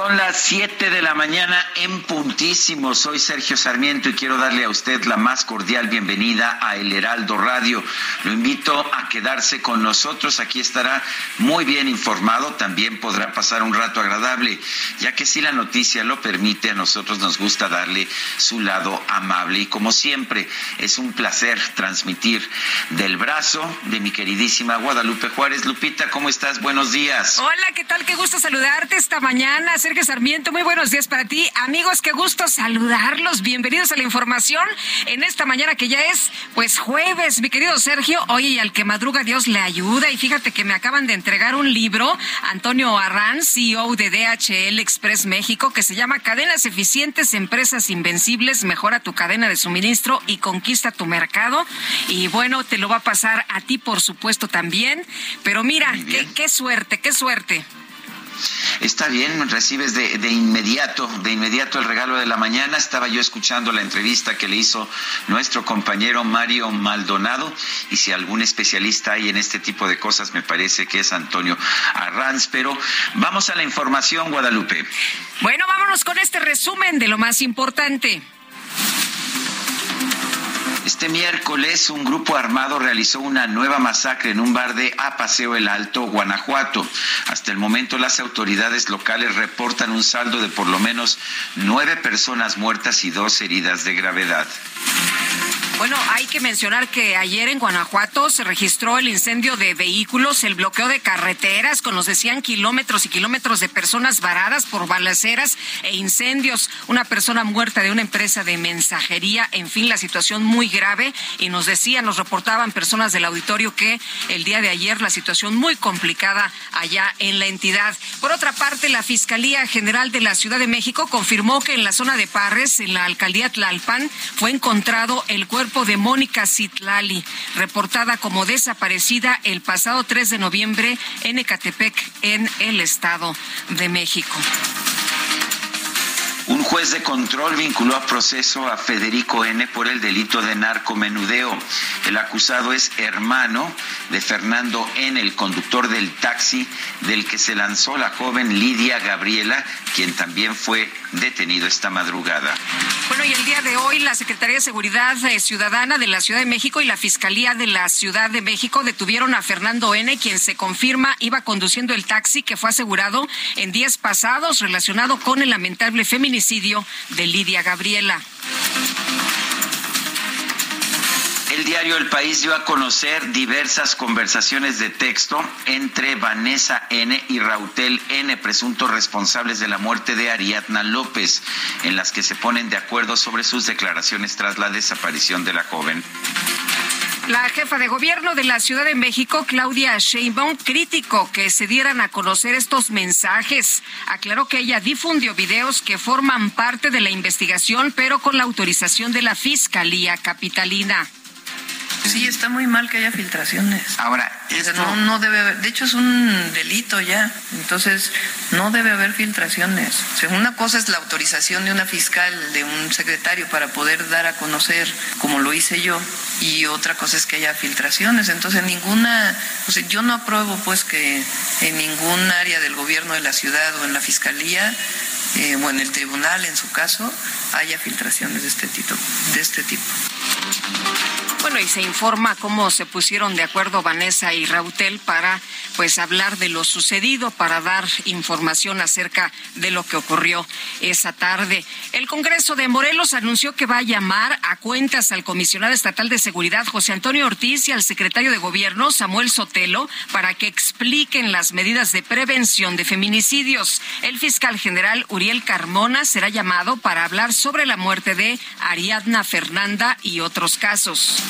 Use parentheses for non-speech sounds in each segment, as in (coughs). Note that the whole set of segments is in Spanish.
Son las 7 de la mañana en puntísimo. Soy Sergio Sarmiento y quiero darle a usted la más cordial bienvenida a El Heraldo Radio. Lo invito a quedarse con nosotros. Aquí estará muy bien informado. También podrá pasar un rato agradable, ya que si la noticia lo permite, a nosotros nos gusta darle su lado amable. Y como siempre, es un placer transmitir del brazo de mi queridísima Guadalupe Juárez. Lupita, ¿cómo estás? Buenos días. Hola, ¿qué tal? Qué gusto saludarte esta mañana. Sergio Sarmiento, muy buenos días para ti. Amigos, qué gusto saludarlos. Bienvenidos a la información en esta mañana que ya es, pues, jueves, mi querido Sergio. Oye, y al que madruga Dios le ayuda. Y fíjate que me acaban de entregar un libro, Antonio Arran, CEO de DHL Express México, que se llama Cadenas Eficientes, Empresas Invencibles, Mejora tu cadena de suministro y conquista tu mercado. Y bueno, te lo va a pasar a ti, por supuesto, también. Pero mira, qué suerte, qué suerte. Está bien, recibes de, de inmediato, de inmediato el regalo de la mañana. Estaba yo escuchando la entrevista que le hizo nuestro compañero Mario Maldonado y si algún especialista hay en este tipo de cosas me parece que es Antonio Arranz. Pero vamos a la información, Guadalupe. Bueno, vámonos con este resumen de lo más importante. Este miércoles un grupo armado realizó una nueva masacre en un bar de Apaseo el Alto, Guanajuato. Hasta el momento las autoridades locales reportan un saldo de por lo menos nueve personas muertas y dos heridas de gravedad. Bueno, hay que mencionar que ayer en Guanajuato se registró el incendio de vehículos, el bloqueo de carreteras, con nos decían kilómetros y kilómetros de personas varadas por balaceras e incendios. Una persona muerta de una empresa de mensajería. En fin, la situación muy grave. Y nos decían, nos reportaban personas del auditorio que el día de ayer la situación muy complicada allá en la entidad. Por otra parte, la Fiscalía General de la Ciudad de México confirmó que en la zona de Parres, en la alcaldía Tlalpan, fue encontrado el cuerpo de Mónica Citlali, reportada como desaparecida el pasado 3 de noviembre en Ecatepec, en el Estado de México. Un juez de control vinculó a proceso a Federico N por el delito de narcomenudeo. El acusado es hermano de Fernando N, el conductor del taxi del que se lanzó la joven Lidia Gabriela, quien también fue detenido esta madrugada. Bueno, y el día de hoy la Secretaría de Seguridad eh, Ciudadana de la Ciudad de México y la Fiscalía de la Ciudad de México detuvieron a Fernando N., quien se confirma iba conduciendo el taxi que fue asegurado en días pasados relacionado con el lamentable feminicidio El diario El País dio a conocer diversas conversaciones de texto entre Vanessa N. y Rautel N., presuntos responsables de la muerte de Ariadna López, en las que se ponen de acuerdo sobre sus declaraciones tras la desaparición de la joven. La jefa de gobierno de la Ciudad de México, Claudia Sheinbaum, criticó que se dieran a conocer estos mensajes. Aclaró que ella difundió videos que forman parte de la investigación, pero con la autorización de la Fiscalía Capitalina. Sí, está muy mal que haya filtraciones. Ahora, O sea, esto, no, no debe haber, de hecho es un delito ya, entonces no debe haber filtraciones. O sea, una cosa es la autorización de una fiscal, de un secretario para poder dar a conocer, como lo hice yo, y otra cosa es que haya filtraciones. Entonces ninguna, o sea, yo no apruebo pues que en ningún área del gobierno de la ciudad o en la fiscalía eh, o en el tribunal en su caso haya filtraciones de este tipo. De este tipo. Bueno, y se informa cómo se pusieron de acuerdo Vanessa y Rautel para pues hablar de lo sucedido, para dar información acerca de lo que ocurrió esa tarde. El Congreso de Morelos anunció que va a llamar a cuentas al comisionado estatal de seguridad José Antonio Ortiz y al secretario de Gobierno Samuel Sotelo para que expliquen las medidas de prevención de feminicidios. El fiscal general Uriel Carmona será llamado para hablar sobre la muerte de Ariadna Fernanda y otros casos.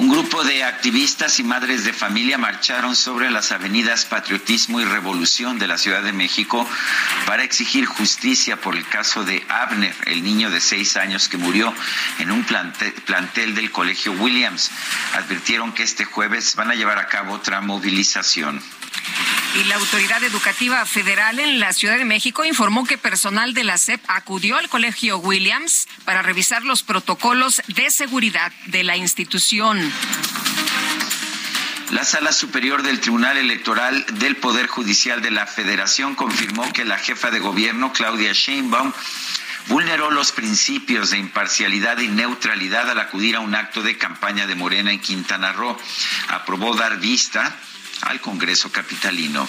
Un grupo de activistas y madres de familia marcharon sobre las avenidas Patriotismo y Revolución de la Ciudad de México para exigir justicia por el caso de Abner, el niño de seis años que murió en un plantel, del Colegio Williams. Advirtieron que este jueves van a llevar a cabo otra movilización. Y la Autoridad Educativa Federal en la Ciudad de México informó que personal de la SEP acudió al Colegio Williams para revisar los protocolos de seguridad de la institución. La Sala Superior del Tribunal Electoral del Poder Judicial de la Federación confirmó que la jefa de gobierno, Claudia Sheinbaum, vulneró los principios de imparcialidad y neutralidad al acudir a un acto de campaña de Morena en Quintana Roo. Aprobó dar vista al Congreso Capitalino.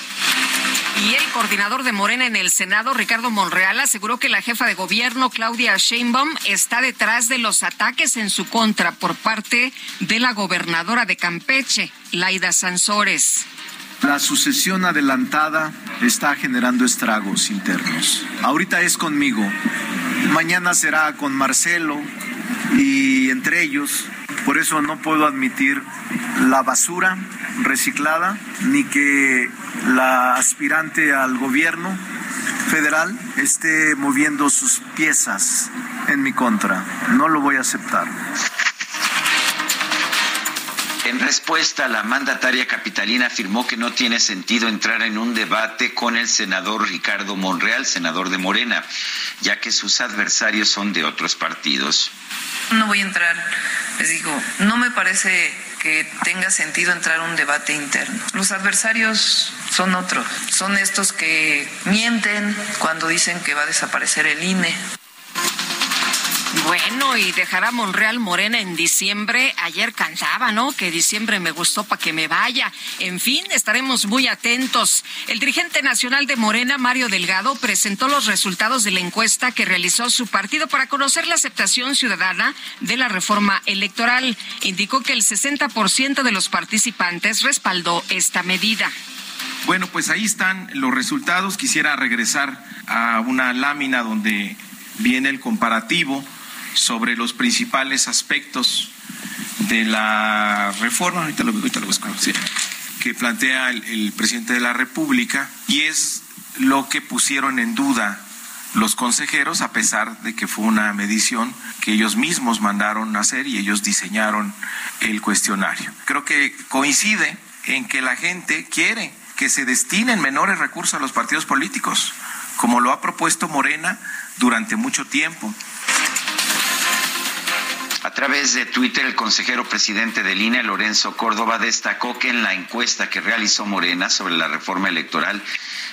Y el coordinador de Morena en el Senado, Ricardo Monreal, aseguró que la jefa de gobierno, Claudia Sheinbaum, está detrás de los ataques en su contra por parte de la gobernadora de Campeche, Laida Sansores. La sucesión adelantada está generando estragos internos. Ahorita es conmigo, mañana será con Marcelo y entre ellos, por eso no puedo admitir la basura reciclada, ni que la aspirante al gobierno federal esté moviendo sus piezas en mi contra. No lo voy a aceptar. En respuesta, la mandataria capitalina afirmó que no tiene sentido entrar en un debate con el senador Ricardo Monreal, senador de Morena, ya que sus adversarios son de otros partidos. No voy a entrar, les digo, no me parece que tenga sentido entrar a un debate interno. Los adversarios son otros, son estos que mienten cuando dicen que va a desaparecer el INE. Bueno, y dejará Monreal Morena en diciembre. Ayer cantaba, ¿no? Que diciembre me gustó para que me vaya. En fin, estaremos muy atentos. El dirigente nacional de Morena, Mario Delgado, presentó los resultados de la encuesta que realizó su partido para conocer la aceptación ciudadana de la reforma electoral. Indicó que el 60% de los participantes respaldó esta medida. Bueno, pues ahí están los resultados. Quisiera regresar a una lámina donde viene el comparativo sobre los principales aspectos de la reforma, que plantea el, presidente de la República y es lo que pusieron en duda los consejeros, a pesar de que fue una medición que ellos mismos mandaron hacer y ellos diseñaron el cuestionario. Creo que coincide en que la gente quiere que se destinen menores recursos a los partidos políticos, como lo ha propuesto Morena durante mucho tiempo. A través de Twitter, el consejero presidente del INE, Lorenzo Córdoba, destacó que en la encuesta que realizó Morena sobre la reforma electoral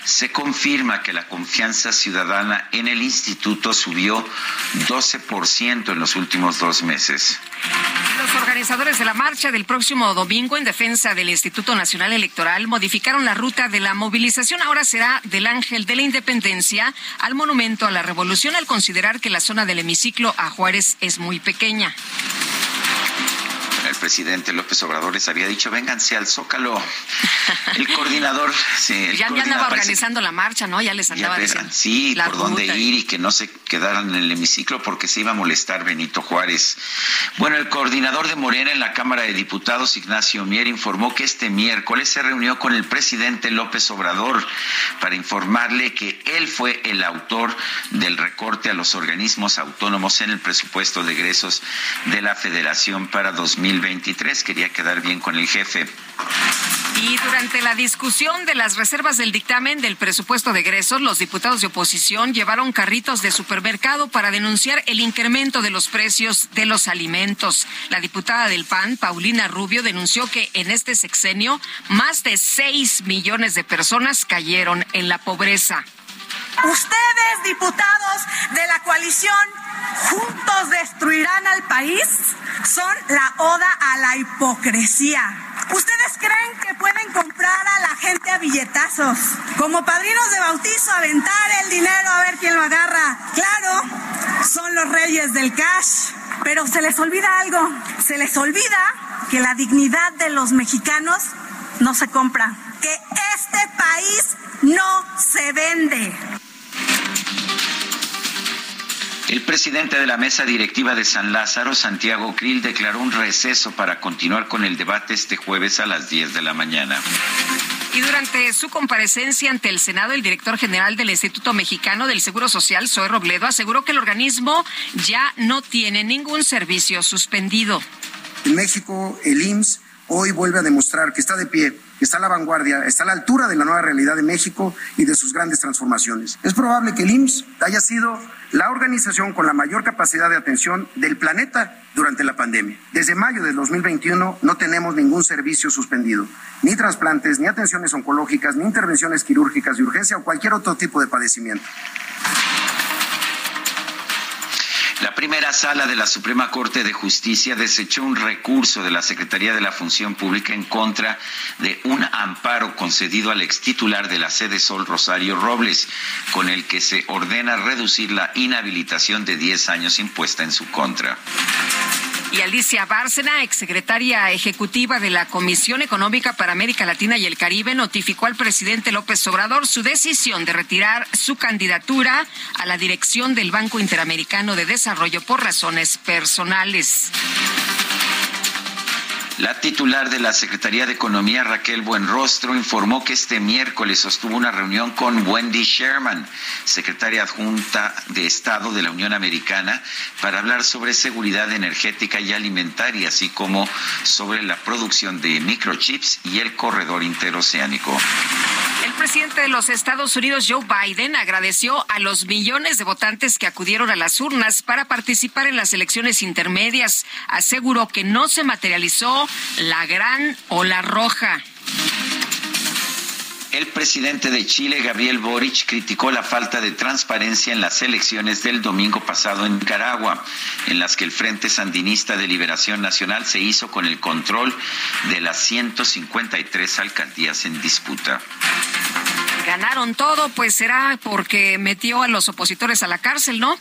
se confirma que la confianza ciudadana en el instituto subió 12% en los últimos dos meses. Los organizadores de la marcha del próximo domingo en defensa del Instituto Nacional Electoral modificaron la ruta de la movilización. Ahora será del Ángel de la Independencia al Monumento a la Revolución al considerar que la zona del hemiciclo a Juárez es muy pequeña presidente López Obrador les había dicho, vénganse al Zócalo. El coordinador... (laughs) Sí, ya, andaba organizando la marcha, ¿no? Ya les andaba diciendo. Sí, por dónde ir y que no se quedaran en el hemiciclo porque se iba a molestar Benito Juárez. Bueno, el coordinador de Morena en la Cámara de Diputados, Ignacio Mier, informó que este miércoles se reunió con el presidente López Obrador para informarle que él fue el autor del recorte a los organismos autónomos en el presupuesto de egresos de la Federación para 2020 23 Quería quedar bien con el jefe. Y durante la discusión de las reservas del dictamen del presupuesto de egresos, los diputados de oposición llevaron carritos de supermercado para denunciar el incremento de los precios de los alimentos. La diputada del PAN, Paulina Rubio, denunció que en este sexenio más de 6 millones de personas cayeron en la pobreza. Ustedes, diputados de la coalición Juntos Destruirán al País, son la oda a la hipocresía. ¿Ustedes creen que pueden comprar a la gente a billetazos? Como padrinos de bautizo, aventar el dinero a ver quién lo agarra. Claro, son los reyes del cash. Pero se les olvida algo. Se les olvida que la dignidad de los mexicanos no se compra. Que este país no se vende. El presidente de la mesa directiva de San Lázaro, Santiago Krill, declaró un receso para continuar con el debate este jueves a las 10 de la mañana. Y durante su comparecencia ante el Senado, el director general del Instituto Mexicano del Seguro Social, Zoe Robledo, aseguró que el organismo ya no tiene ningún servicio suspendido. En México, el IMSS hoy vuelve a demostrar que está de pie está a la vanguardia, está a la altura de la nueva realidad de México y de sus grandes transformaciones. Es probable que el IMSS haya sido la organización con la mayor capacidad de atención del planeta durante la pandemia. Desde mayo de 2021 no tenemos ningún servicio suspendido, ni trasplantes, ni atenciones oncológicas, ni intervenciones quirúrgicas de urgencia o cualquier otro tipo de padecimiento. La primera sala de la Suprema Corte de Justicia desechó un recurso de la Secretaría de la Función Pública en contra de un amparo concedido al ex titular de la sede Sol Rosario Robles, con el que se ordena reducir la inhabilitación de 10 años impuesta en su contra. Y Alicia Bárcena, exsecretaria ejecutiva de la Comisión Económica para América Latina y el Caribe, notificó al presidente López Obrador su decisión de retirar su candidatura a la dirección del Banco Interamericano de Desarrollo por razones personales. La titular de la Secretaría de Economía, Raquel Buenrostro, informó que este miércoles sostuvo una reunión con Wendy Sherman, secretaria adjunta de Estado de la Unión Americana, para hablar sobre seguridad energética y alimentaria, así como sobre la producción de microchips y el corredor interoceánico. El presidente de los Estados Unidos, Joe Biden, agradeció a los millones de votantes que acudieron a las urnas para participar en las elecciones intermedias. Aseguró que no se materializó la gran ola roja. El presidente de Chile, Gabriel Boric, criticó la falta de transparencia en las elecciones del domingo pasado en Nicaragua, en las que el Frente Sandinista de Liberación Nacional se hizo con el control de las 153 alcaldías en disputa ganaron todo, pues será porque metió a los opositores a la cárcel, ¿no?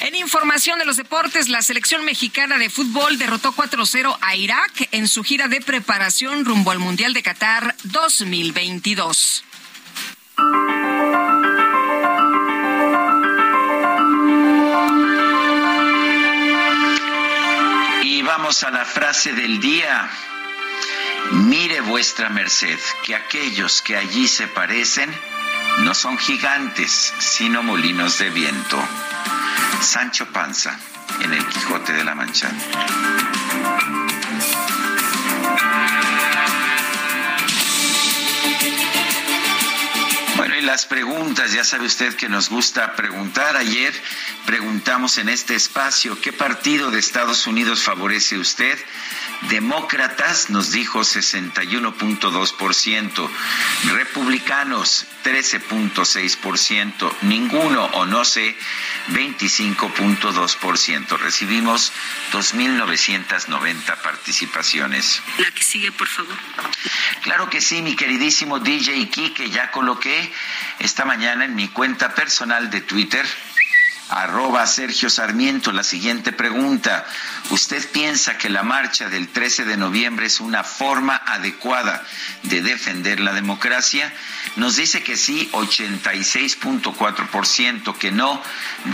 En información de los deportes, la selección mexicana de fútbol derrotó 4-0 a Irak en su gira de preparación rumbo al Mundial de Qatar 2022. Y vamos a la frase del día. Mire vuestra merced que aquellos que allí se parecen no son gigantes, sino molinos de viento. Sancho Panza, en el Quijote de la Mancha. Las preguntas, ya sabe usted que nos gusta preguntar. Ayer preguntamos en este espacio, ¿qué partido de Estados Unidos favorece usted? Demócratas nos dijo 61.2%, republicanos 13.6%, ninguno o no sé 25.2%. Recibimos 2.990 participaciones. La que sigue, por favor. Claro que sí, mi queridísimo DJ que ya coloqué esta mañana en mi cuenta personal de Twitter arroba Sergio Sarmiento. La siguiente pregunta. ¿Usted piensa que la marcha del 13 de noviembre es una forma adecuada de defender la democracia? Nos dice que sí, 86.4%, que no,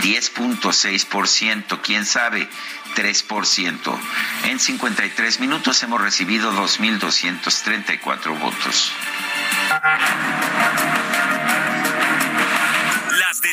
10.6%, quién sabe, 3%. En 53 minutos hemos recibido 2.234 votos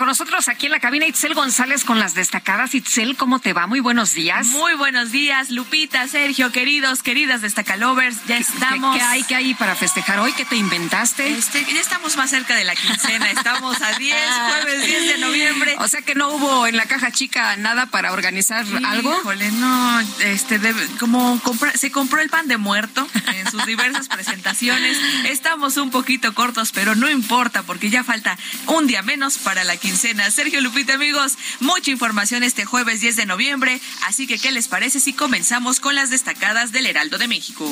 Con nosotros aquí en la cabina Itzel González con las destacadas. Itzel, ¿cómo te va? Muy buenos días. Muy buenos días, Lupita, Sergio, queridos, queridas destacalovers. Ya estamos. ¿Qué, hay, qué hay para festejar hoy? ¿Qué te inventaste? Este, ya estamos más cerca de la quincena. Estamos a 10, (laughs) jueves 10 de noviembre. O sea que no hubo en la caja chica nada para organizar algo. Híjole, no. Este, como se compró el pan de muerto en sus diversas (laughs) presentaciones. Estamos un poquito cortos, pero no importa porque ya falta un día menos para la quincena. Sergio Lupita, amigos, mucha información este jueves 10 de noviembre, así que ¿qué les parece si comenzamos con las destacadas del Heraldo de México?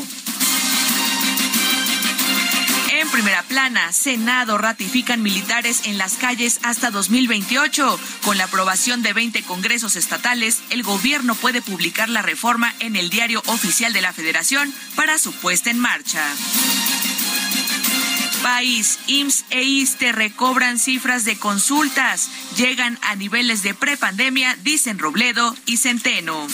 En primera plana, Senado ratifican militares en las calles hasta 2028. Con la aprobación de 20 congresos estatales, el gobierno puede publicar la reforma en el diario oficial de la Federación para su puesta en marcha país, IMSS e ISTE recobran cifras de consultas. Llegan a niveles de prepandemia, dicen Robledo y Centeno.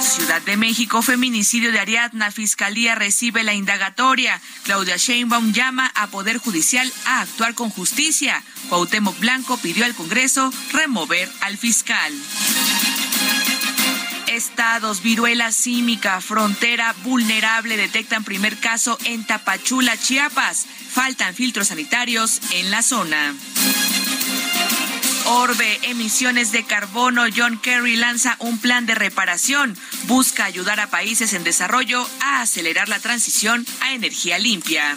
Ciudad de México, feminicidio de Ariadna, Fiscalía recibe la indagatoria. Claudia Sheinbaum llama a Poder Judicial a actuar con justicia. Cuauhtémoc Blanco pidió al Congreso remover al fiscal. Estados, viruela símica, frontera vulnerable, detectan primer caso en Tapachula, Chiapas. Faltan filtros sanitarios en la zona. Orbe, emisiones de carbono. John Kerry lanza un plan de reparación. Busca ayudar a países en desarrollo a acelerar la transición a energía limpia.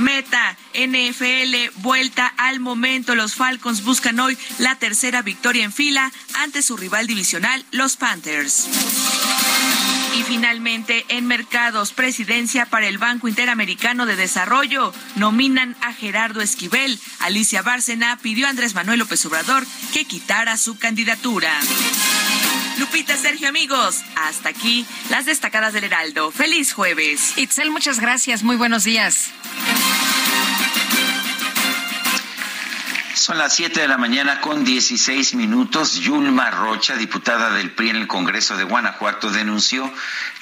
Meta, NFL, vuelta al momento. Los Falcons buscan hoy la tercera victoria en fila ante su rival divisional, los Panthers. Y finalmente, en mercados, presidencia para el Banco Interamericano de Desarrollo. Nominan a Gerardo Esquivel. Alicia Bárcena pidió a Andrés Manuel López Obrador que quitara su candidatura. Lupita, Sergio, amigos, hasta aquí las destacadas del Heraldo. Feliz jueves. Itzel, muchas gracias. Muy buenos días. Son las 7 de la mañana con 16 minutos. Yulma Rocha, diputada del PRI en el Congreso de Guanajuato, denunció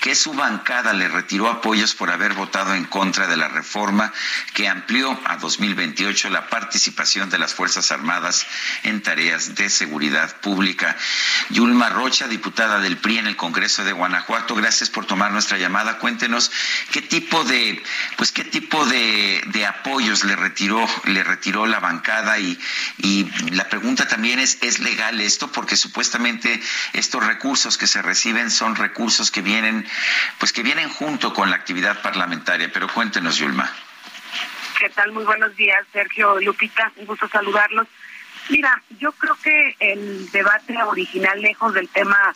que su bancada le retiró apoyos por haber votado en contra de la reforma que amplió a 2028 la participación de las Fuerzas Armadas en tareas de seguridad pública. Yulma Rocha, diputada del PRI en el Congreso de Guanajuato, gracias por tomar nuestra llamada. Cuéntenos qué tipo de, pues qué tipo de, de apoyos le retiró, le retiró la bancada y y la pregunta también es, ¿es legal esto? Porque supuestamente estos recursos que se reciben son recursos que vienen, pues que vienen junto con la actividad parlamentaria. Pero cuéntenos, Yulma. ¿Qué tal? Muy buenos días, Sergio Lupita. Un gusto saludarlos. Mira, yo creo que el debate original, lejos del tema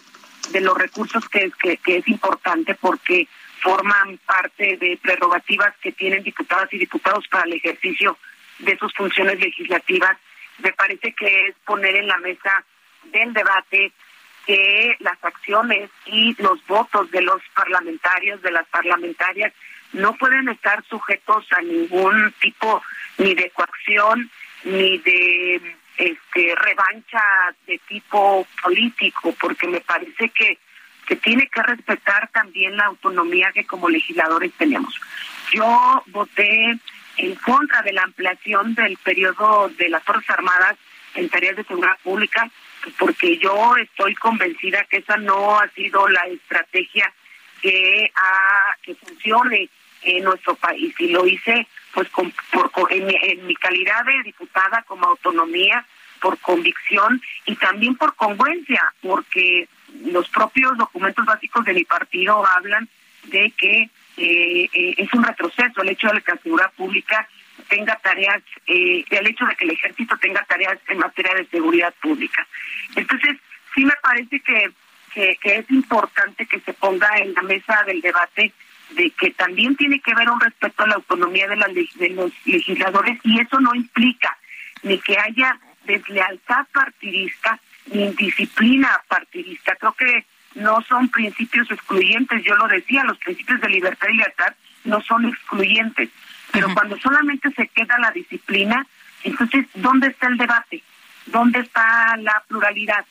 de los recursos, que, que, que es importante porque forman parte de prerrogativas que tienen diputadas y diputados para el ejercicio de sus funciones legislativas, me parece que es poner en la mesa del debate que las acciones y los votos de los parlamentarios, de las parlamentarias, no pueden estar sujetos a ningún tipo ni de coacción ni de este revancha de tipo político, porque me parece que se tiene que respetar también la autonomía que como legisladores tenemos. Yo voté en contra de la ampliación del periodo de las Fuerzas Armadas en tareas de seguridad pública, porque yo estoy convencida que esa no ha sido la estrategia que ha, que funcione en nuestro país. Y lo hice pues con, por, en, mi calidad de diputada como autonomía por convicción y también por congruencia porque los propios documentos básicos de mi partido hablan de que eh, eh, es un retroceso el hecho de la seguridad pública tenga tareas, eh, el hecho de que el ejército tenga tareas en materia de seguridad pública. Entonces, sí me parece que, es importante que se ponga en la mesa del debate de que también tiene que haber un respeto a la autonomía de, de los legisladores y eso no implica ni que haya deslealtad partidista ni disciplina partidista. Creo que no son principios excluyentes, yo lo decía, los principios de libertad y libertad no son excluyentes, pero cuando solamente se queda la disciplina, entonces, ¿dónde está el debate? ¿Dónde está la pluralidad?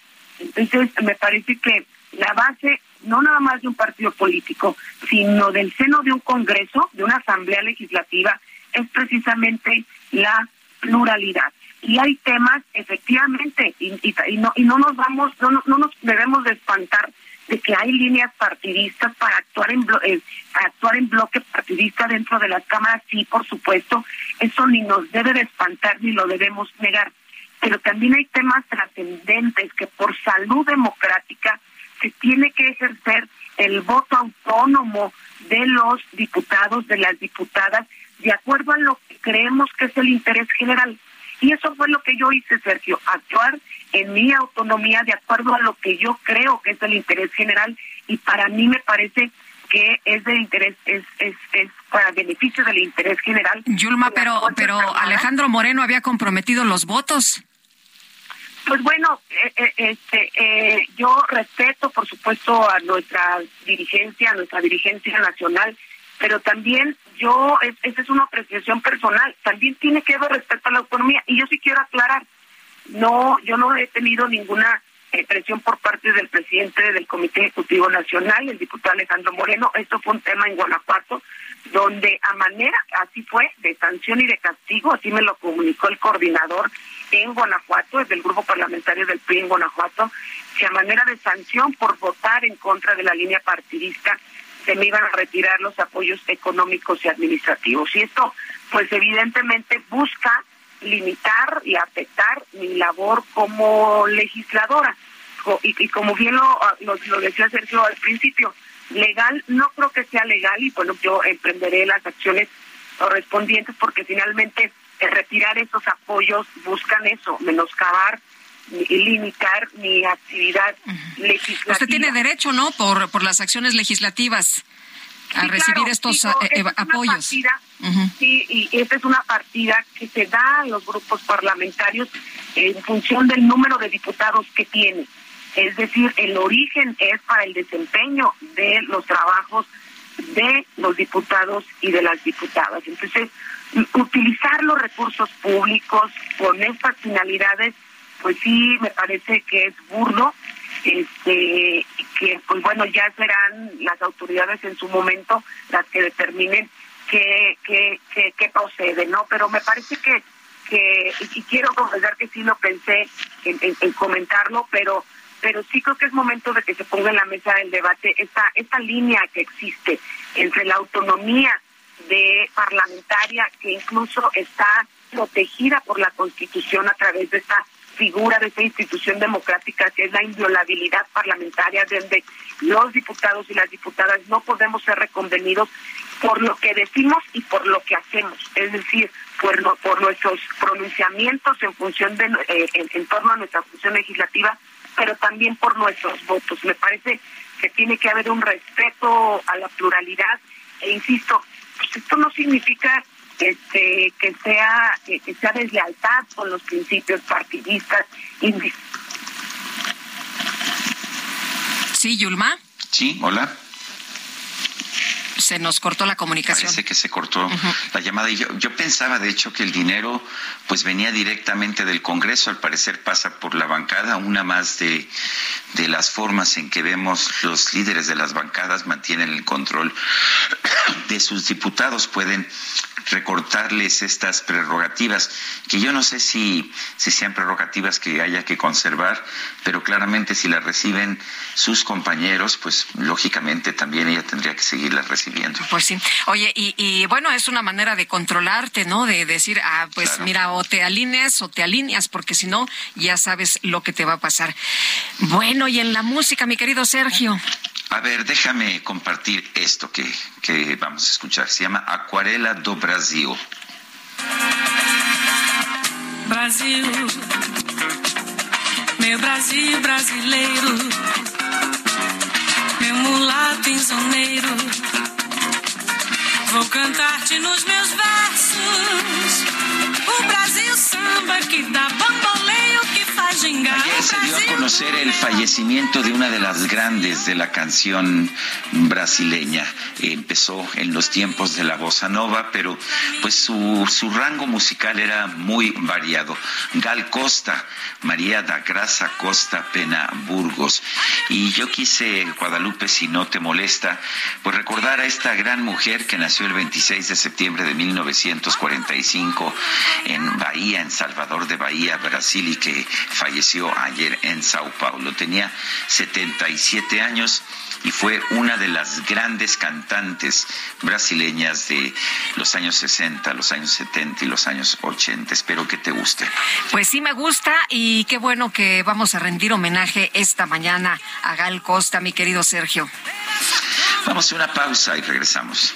Entonces, me parece que la base, no nada más de un partido político, sino del seno de un Congreso, de una Asamblea Legislativa, es precisamente la pluralidad. Y hay temas, efectivamente, y, y, no, y no nos vamos, no, no nos debemos de espantar de que hay líneas partidistas para actuar en eh, actuar en bloque partidista dentro de las cámaras, sí, por supuesto, eso ni nos debe de espantar ni lo debemos negar. Pero también hay temas trascendentes que por salud democrática se tiene que ejercer el voto autónomo de los diputados, de las diputadas, de acuerdo a lo que creemos que es el interés general. Y eso fue lo que yo hice, Sergio, actuar en mi autonomía de acuerdo a lo que yo creo que es el interés general y para mí me parece que es de interés, es, es, es para beneficio del interés general. Yulma, pero, pero Alejandro Moreno había comprometido los votos. Pues bueno, eh, eh, este, eh, yo respeto, por supuesto, a nuestra dirigencia, a nuestra dirigencia nacional, pero también yo, esa es una apreciación personal, también tiene que ver respecto a la autonomía. Y yo sí quiero aclarar, no, yo no he tenido ninguna eh, presión por parte del presidente del Comité Ejecutivo Nacional, el diputado Alejandro Moreno. Esto fue un tema en Guanajuato, donde a manera, así fue, de sanción y de castigo, así me lo comunicó el coordinador en Guanajuato, es del grupo parlamentario del PRI en Guanajuato, que a manera de sanción por votar en contra de la línea partidista se me iban a retirar los apoyos económicos y administrativos. Y esto, pues evidentemente busca limitar y afectar mi labor como legisladora. Y, como bien lo, lo, decía Sergio al principio, legal no creo que sea legal y bueno, yo emprenderé las acciones correspondientes porque finalmente retirar esos apoyos buscan eso, menoscabar y limitar mi actividad legislativa. Usted tiene derecho, ¿no? Por, por las acciones legislativas a recibir estos eh, apoyos. Sí, y esta es una partida que se da a los grupos parlamentarios en función del número de diputados que tiene. Es decir, el origen es para el desempeño de los trabajos de los diputados y de las diputadas. Entonces, utilizar los recursos públicos con estas finalidades, pues sí, me parece que es burdo este que pues bueno ya serán las autoridades en su momento las que determinen qué qué qué, procede no pero me parece que que y quiero confesar que sí lo pensé en, comentarlo pero pero sí creo que es momento de que se ponga en la mesa del debate esta esta línea que existe entre la autonomía de parlamentaria que incluso está protegida por la Constitución a través de esta figura de esta institución democrática que es la inviolabilidad parlamentaria, donde los diputados y las diputadas no podemos ser reconvenidos por lo que decimos y por lo que hacemos, es decir, por, por nuestros pronunciamientos en función de eh, en, torno a nuestra función legislativa, pero también por nuestros votos. Me parece que tiene que haber un respeto a la pluralidad e insisto, pues esto no significa este, que sea que sea deslealtad con los principios partidistas. Sí, Yulma. Sí, hola se nos cortó la comunicación. Parece que se cortó la llamada. Y yo, yo pensaba, de hecho, que el dinero pues venía directamente del Congreso. Al parecer pasa por la bancada. Una más de, de las formas en que vemos los líderes de las bancadas mantienen el control (coughs) de sus diputados. Pueden recortarles estas prerrogativas, que yo no sé si, si sean prerrogativas que haya que conservar, pero claramente si las reciben sus compañeros, pues lógicamente también ella tendría que seguirlas recibiendo. Pues sí. Oye, y, y bueno, es una manera de controlarte, ¿no? De decir, ah, pues mira, o te alineas o te alineas, porque si no, ya sabes lo que te va a pasar. Bueno, y en la música, mi querido Sergio. A ver, déjame compartir esto que, que vamos a escuchar. Se llama Acuarela do Brasil. Brasil, meu Brasil brasileiro, meu mulato insoneiro, vou cantar-te nos meus versos. O Brasil samba que dá bamboleio, Ayer se dio a conocer el fallecimiento de una de las grandes de la canción brasileña. Empezó en los tiempos de la bossa nova, pero pues su, su rango musical era muy variado. Gal Costa, María da Grasa Costa Pena Burgos. Y yo quise, Guadalupe, si no te molesta, pues recordar a esta gran mujer que nació el 26 de septiembre de 1945 en Bahía, en Salvador de Bahía, Brasil, y que falleció ayer en Sao Paulo. Tenía 77 años y fue una de las grandes cantantes brasileñas de los años 60, los años 70 y los años 80. Espero que te guste. Pues sí me gusta y qué bueno que vamos a rendir homenaje esta mañana a Gal Costa, mi querido Sergio. Vamos a una pausa y regresamos.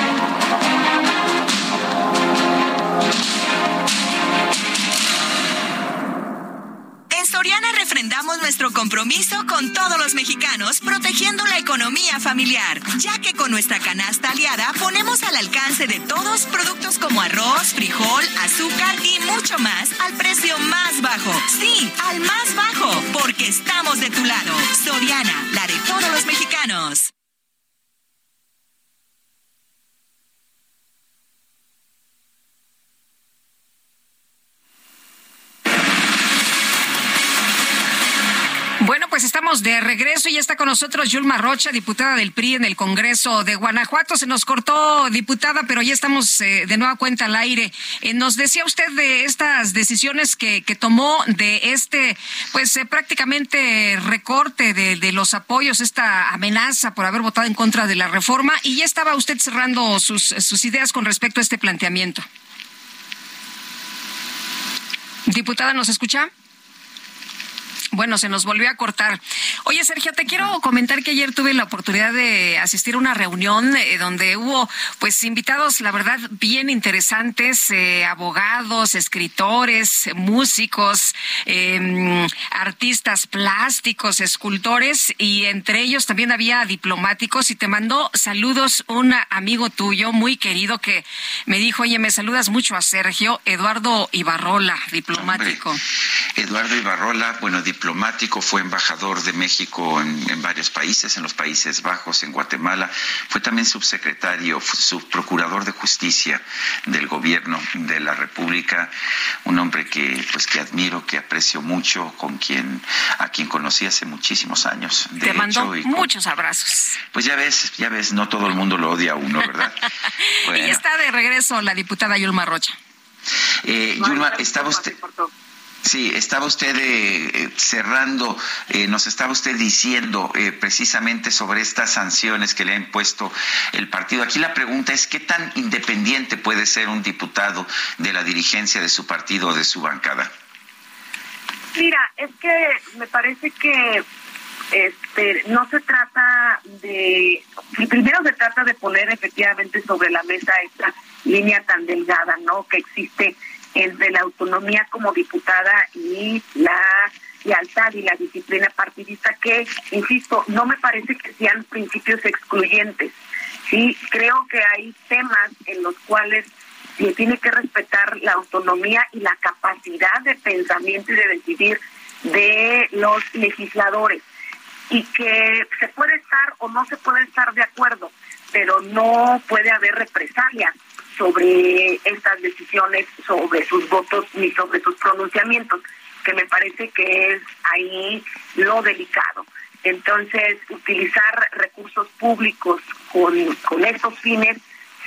Soriana refrendamos nuestro compromiso con todos los mexicanos, protegiendo la economía familiar, ya que con nuestra canasta aliada ponemos al alcance de todos productos como arroz, frijol, azúcar y mucho más al precio más bajo. Sí, al más bajo, porque estamos de tu lado. Soriana, la de todos los mexicanos. Bueno, pues estamos de regreso y ya está con nosotros Yulma Rocha, diputada del PRI en el Congreso de Guanajuato. Se nos cortó, diputada, pero ya estamos eh, de nueva cuenta al aire. Eh, nos decía usted de estas decisiones que, que tomó de este, pues eh, prácticamente recorte de, los apoyos, esta amenaza por haber votado en contra de la reforma y ya estaba usted cerrando sus ideas con respecto a este planteamiento. Diputada, ¿nos escucha? Bueno, se nos volvió a cortar. Oye, Sergio, te quiero comentar que ayer tuve la oportunidad de asistir a una reunión eh, donde hubo, pues, invitados, la verdad, bien interesantes, eh, abogados, escritores, músicos, eh, artistas plásticos, escultores, y entre ellos también había diplomáticos. Y te mandó saludos un amigo tuyo muy querido que me dijo, oye, me saludas mucho a Sergio, Eduardo Ibarrola, diplomático. Hombre, Eduardo Ibarrola, bueno, diplomático, fue embajador de México en, en, varios países, en los Países Bajos, en Guatemala, fue también subsecretario, subprocurador de justicia del gobierno de la República, un hombre que pues que admiro, que aprecio mucho, con quien a quien conocí hace muchísimos años. De Te hecho, mando y con- muchos abrazos. pues ya ves, ya ves, no todo el mundo lo odia a uno, ¿verdad? (laughs) Y está de regreso la diputada Yulma Rocha. Eh, Yulma, estaba usted. Sí, estaba usted eh, eh, cerrando, eh, nos estaba usted diciendo eh, precisamente sobre estas sanciones que le ha impuesto el partido. Aquí la pregunta es, ¿qué tan independiente puede ser un diputado de la dirigencia de su partido o de su bancada? Mira, es que me parece que este no se trata de primero se trata de poner efectivamente sobre la mesa esta línea tan delgada, ¿no? que existe entre la autonomía como diputada y la lealtad y la disciplina partidista que, insisto, no me parece que sean principios excluyentes. Sí, creo que hay temas en los cuales se tiene que respetar la autonomía y la capacidad de pensamiento y de decidir de los legisladores y que se puede estar o no se puede estar de acuerdo, pero no puede haber represalias sobre estas decisiones, sobre sus votos ni sobre sus pronunciamientos, que me parece que es ahí lo delicado. Entonces, utilizar recursos públicos con, con estos fines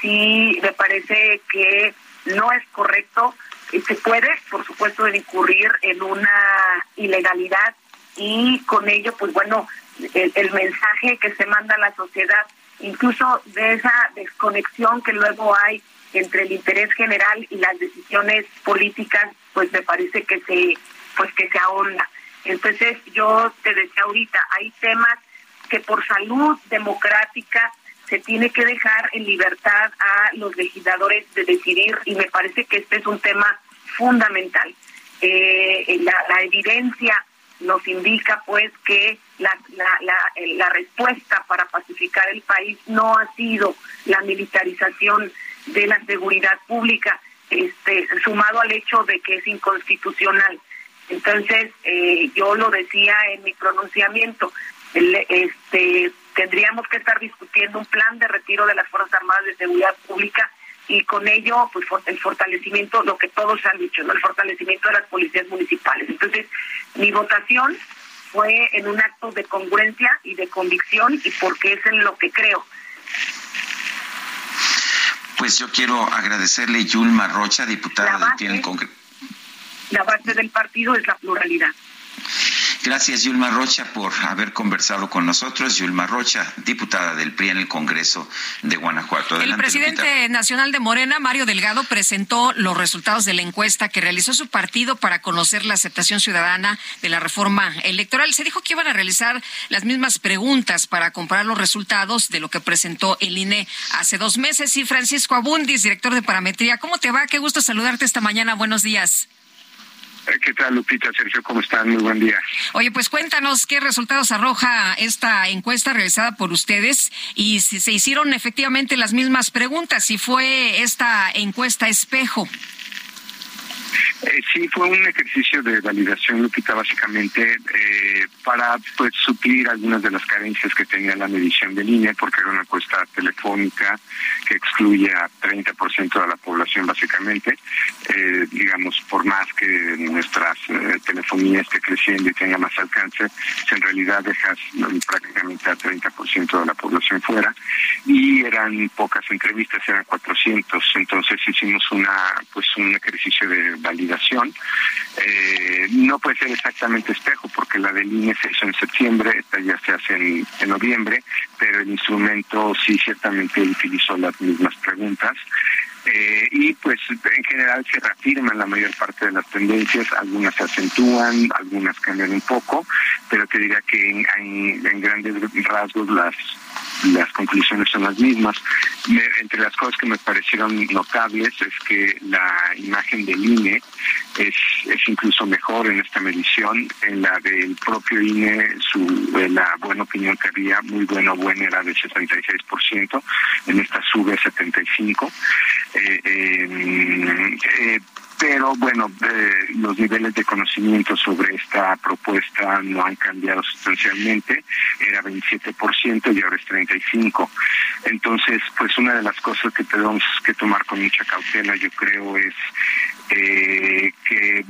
sí me parece que no es correcto. Se puede, por supuesto, incurrir en una ilegalidad y con ello, pues bueno, el, el mensaje que se manda a la sociedad, incluso de esa desconexión que luego hay entre el interés general y las decisiones políticas, pues me parece que se, pues que se ahonda. Entonces, yo te decía ahorita, hay temas que por salud democrática se tiene que dejar en libertad a los legisladores de decidir y me parece que este es un tema fundamental. Eh, la, la evidencia nos indica pues que la, la, la, eh, la respuesta para pacificar el país no ha sido la militarización de la seguridad pública, este, sumado al hecho de que es inconstitucional. Entonces, eh, yo lo decía en mi pronunciamiento, el, este, tendríamos que estar discutiendo un plan de retiro de las Fuerzas Armadas de Seguridad Pública y con ello pues el fortalecimiento, lo que todos han dicho, ¿no? el fortalecimiento de las policías municipales. Entonces, mi votación fue en un acto de congruencia y de convicción y porque es en lo que creo. Pues yo quiero agradecerle Yulma Rocha, diputada del PRI en el Congreso. La base del partido es la pluralidad. Gracias, Yulma Rocha, por haber conversado con nosotros. Yulma Rocha, diputada del PRI en el Congreso de Guanajuato. El presidente Lupita. nacional de Morena, Mario Delgado, presentó los resultados de la encuesta que realizó su partido para conocer la aceptación ciudadana de la reforma electoral. Se dijo que iban a realizar las mismas preguntas para comparar los resultados de lo que presentó el INE hace dos meses. Y Francisco Abundis, director de parametría, ¿cómo te va? Qué gusto saludarte esta mañana. Buenos días. Eh, ¿Qué tal, Lupita? Sergio, ¿cómo están? Muy buen día. Oye, pues cuéntanos qué resultados arroja esta encuesta realizada por ustedes y si se hicieron efectivamente las mismas preguntas, si fue esta encuesta espejo. Eh, sí, fue un ejercicio de validación, Lupita, básicamente eh, para pues suplir algunas de las carencias que tenía la medición del INE, porque era una encuesta telefónica que excluye a 30% de la población, básicamente. Eh, digamos, por más que nuestras eh, telefonía esté creciendo y tenga más alcance, en realidad dejas prácticamente a 30% de la población fuera. Y eran pocas entrevistas, eran 400. Entonces hicimos una pues un ejercicio de validación. Eh, no puede ser exactamente espejo porque la del INE se hizo en septiembre, esta ya se hace en, en noviembre, pero el instrumento sí ciertamente utilizó las mismas preguntas. Eh, y pues en general se reafirman la mayor parte de las tendencias, algunas se acentúan, algunas cambian un poco, pero te diría que en, grandes rasgos las las conclusiones son las mismas. Me- entre las cosas que me parecieron notables es que la imagen del INE es, es incluso mejor en esta medición. En la del propio INE, su, eh, la buena opinión que había, muy buena o buena, era del 76%. En esta sube a 75%. Eh, eh, eh, pero bueno, eh, los niveles de conocimiento sobre esta propuesta no han cambiado sustancialmente, era 27% y ahora es 35%. Entonces, pues una de las cosas que tenemos que tomar con mucha cautela, yo creo, es eh, que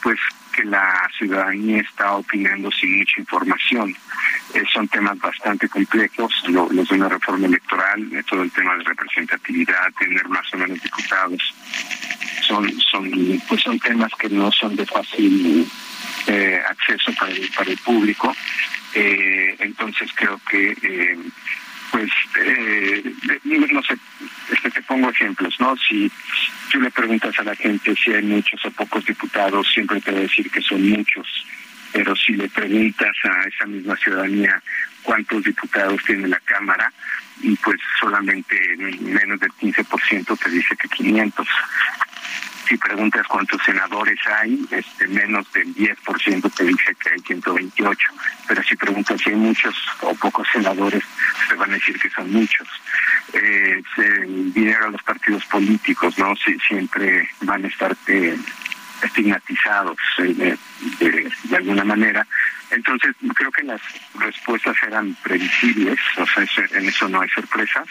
pues que la ciudadanía está opinando sin mucha información. Eh, son temas bastante complejos, lo- los de una reforma electoral, eh, todo el tema de representatividad, tener más o menos diputados, son son pues son temas que no son de fácil eh, acceso para el, para el público. Eh, entonces creo que pues eh, no sé, este, te pongo ejemplos, ¿no? Si tú le preguntas a la gente si hay muchos o pocos diputados, siempre te va a decir que son muchos. Pero si le preguntas a esa misma ciudadanía cuántos diputados tiene la Cámara, y pues solamente menos del 15% te dice que 500 si preguntas cuántos senadores hay, este, menos del 10% te dice que hay 128. Pero si preguntas si hay muchos o pocos senadores, te van a decir que son muchos. Eh, el dinero a los partidos políticos, ¿no? Si- siempre van a estar eh, estigmatizados eh, de, de- alguna manera. Entonces, creo que las respuestas eran previsibles, o sea, en eso no hay sorpresas,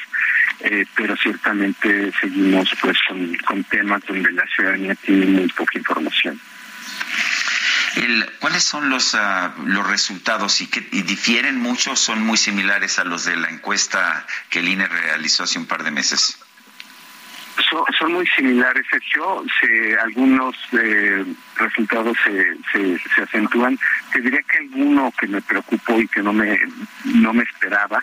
eh, pero ciertamente seguimos pues con, temas donde la ciudadanía tiene muy poca información. ¿Cuáles son los, uh, los resultados y, que, y difieren mucho? ¿Son muy similares a los de la encuesta que el INE realizó hace un par de meses? Son, son muy similares, Sergio. Se, algunos eh, resultados se, se, se acentúan. Te diría que alguno que me preocupó y que no me, no me esperaba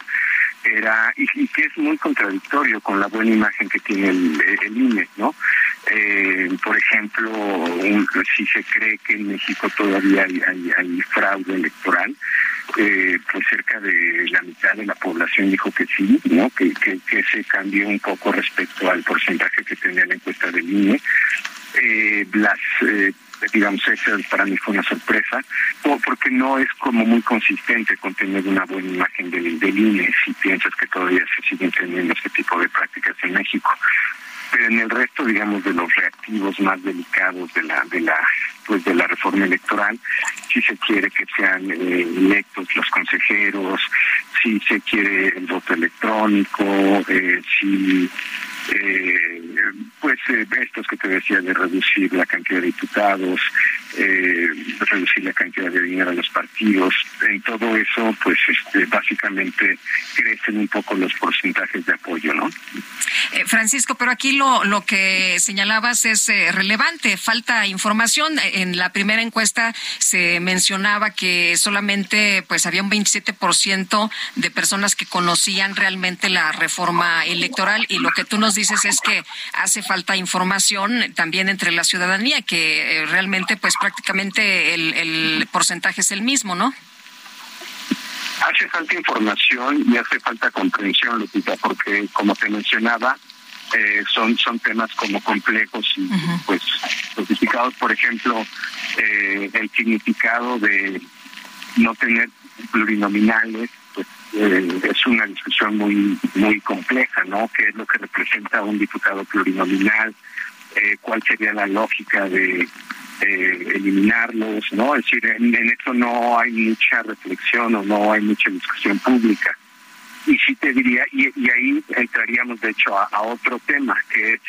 era y, y, que es muy contradictorio con la buena imagen que tiene el, INE, ¿no? Eh, por ejemplo, un, si se cree que en México todavía hay, hay, hay fraude electoral, eh, pues cerca de la mitad de la población dijo que sí, ¿no? Que, que, que se cambió un poco respecto al porcentaje que tenía la encuesta del INE. Eh, las eh, digamos, esa para mí fue una sorpresa, porque no es como muy consistente con tener una buena imagen del, del INE si piensas que todavía se siguen teniendo este tipo de prácticas en México. Pero en el resto, digamos, de los reactivos más delicados de la, de la, pues de la reforma electoral, si se quiere que sean eh, electos los consejeros, si se quiere el voto electrónico, eh, si eh, pues eh, estos que te decía de reducir la cantidad de diputados, eh, reducir la cantidad de dinero a los partidos, en todo eso pues este, básicamente crecen un poco los porcentajes de apoyo, ¿no? Eh, Francisco, pero aquí lo, lo que señalabas es eh, relevante, falta información. En la primera encuesta se mencionaba que solamente pues había un 27% de personas que conocían realmente la reforma electoral y lo que tú nos dices es que hace falta información también entre la ciudadanía, que eh, realmente pues prácticamente el, el porcentaje es el mismo, ¿no? hace falta información y hace falta comprensión, Lupita, porque como te mencionaba, eh, son son temas como complejos y uh -huh. pues sofisticados. Por ejemplo, eh, el significado de no tener plurinominales, pues eh, es una discusión muy muy compleja, ¿no? ¿Qué es lo que representa un diputado plurinominal? ¿Cuál sería la lógica de eh, eliminarlos, ¿no? Es decir, en, en esto no hay mucha reflexión o no hay mucha discusión pública. Y sí te diría, y, ahí entraríamos de hecho a, otro tema, que es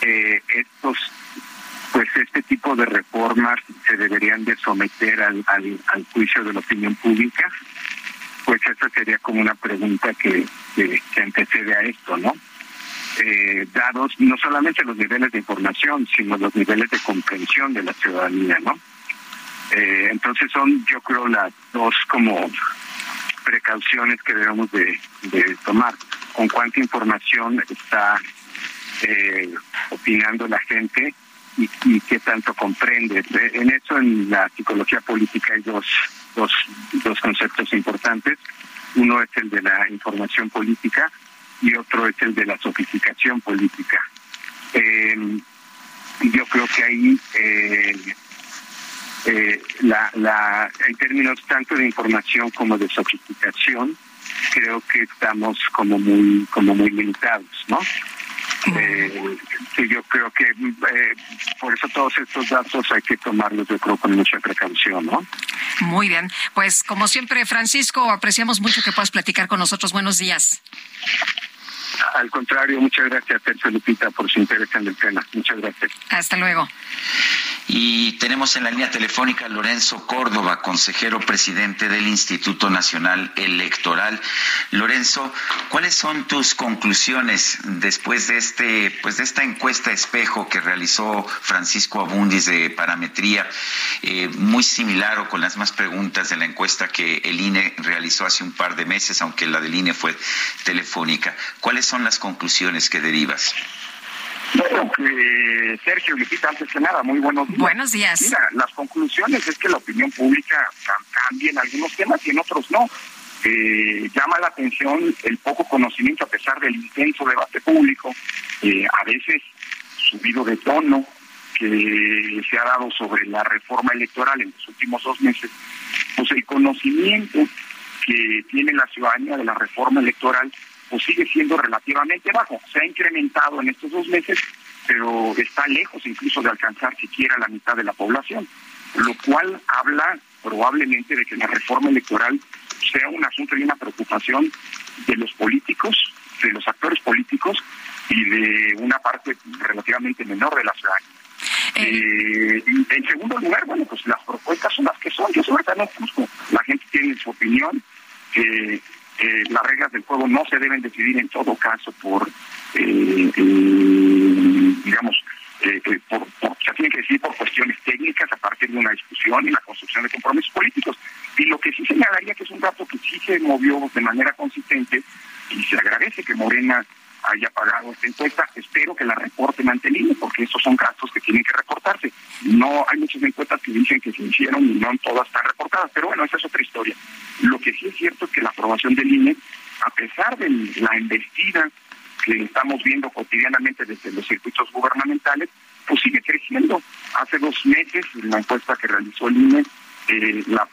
eh, estos, pues este tipo de reformas se deberían de someter al, al, al juicio de la opinión pública, pues esa sería como una pregunta que, que, que antecede a esto, ¿no? Eh, dados no solamente los niveles de información, sino los niveles de comprensión de la ciudadanía, ¿no? Eh, entonces son, yo creo, las dos como precauciones que debemos de, tomar. Con cuánta información está eh, opinando la gente y, y qué tanto comprende. En eso, en la psicología política hay dos, dos, dos conceptos importantes. Uno es el de la información política y otro es el de la sofisticación política. Eh, yo creo que ahí eh, eh, la, la, en términos tanto de información como de sofisticación, creo que estamos como muy como muy limitados, ¿no? Eh, yo creo que eh, por eso todos estos datos hay que tomarlos, yo creo, con mucha precaución, ¿no? Muy bien. Pues como siempre, Francisco, apreciamos mucho que puedas platicar con nosotros. Buenos días. Al contrario, muchas gracias, Tercio Lupita, por su interés en el tema. Muchas gracias. Hasta luego. Y tenemos en la línea telefónica a Lorenzo Córdoba, consejero presidente del Instituto Nacional Electoral. Lorenzo, ¿cuáles son tus conclusiones después de este, pues de esta encuesta espejo que realizó Francisco Abundis de parametría, eh, muy similar o con las más preguntas de la encuesta que el INE realizó hace un par de meses, aunque la del INE fue telefónica? ¿Cuáles son las conclusiones que derivas? Bueno, eh, Sergio Lupita, antes que nada, muy buenos días. Buenos días. Mira, las conclusiones es que la opinión pública cambia en algunos temas y en otros no. Eh, llama la atención el poco conocimiento a pesar del intenso debate público, eh, a veces subido de tono que se ha dado sobre la reforma electoral en los últimos dos meses, pues el conocimiento que tiene la ciudadanía de la reforma electoral pues sigue siendo relativamente bajo. Se ha incrementado en estos dos meses, pero está lejos incluso de alcanzar siquiera la mitad de la población, lo cual habla probablemente de que la reforma electoral sea un asunto y una preocupación de los políticos, de los actores políticos y de una parte relativamente menor de la ciudadanía. Eh, en segundo lugar, bueno, pues las propuestas son las que son. Yo sobre no juzgo. La gente tiene su opinión. que las reglas del juego no se deben decidir en todo caso por, eh, digamos, eh, por, se tiene que decidir por cuestiones técnicas a partir de una discusión y la construcción de compromisos políticos. Y lo que sí señalaría que es un dato que sí se movió de manera consistente y se agradece que Morena haya pagado esta encuesta. Espero que la reporte mantenido, porque estos son gastos que tienen que reportarse. No hay muchas encuestas que dicen que se hicieron y no todas están reportadas, pero bueno, esa es otra historia. Lo que sí es cierto es que la aprobación del INE, a pesar de la investida que estamos viendo cotidianamente desde los circuitos gubernamentales, pues sigue creciendo. Hace dos meses, en la encuesta que realizó el INE, eh, la,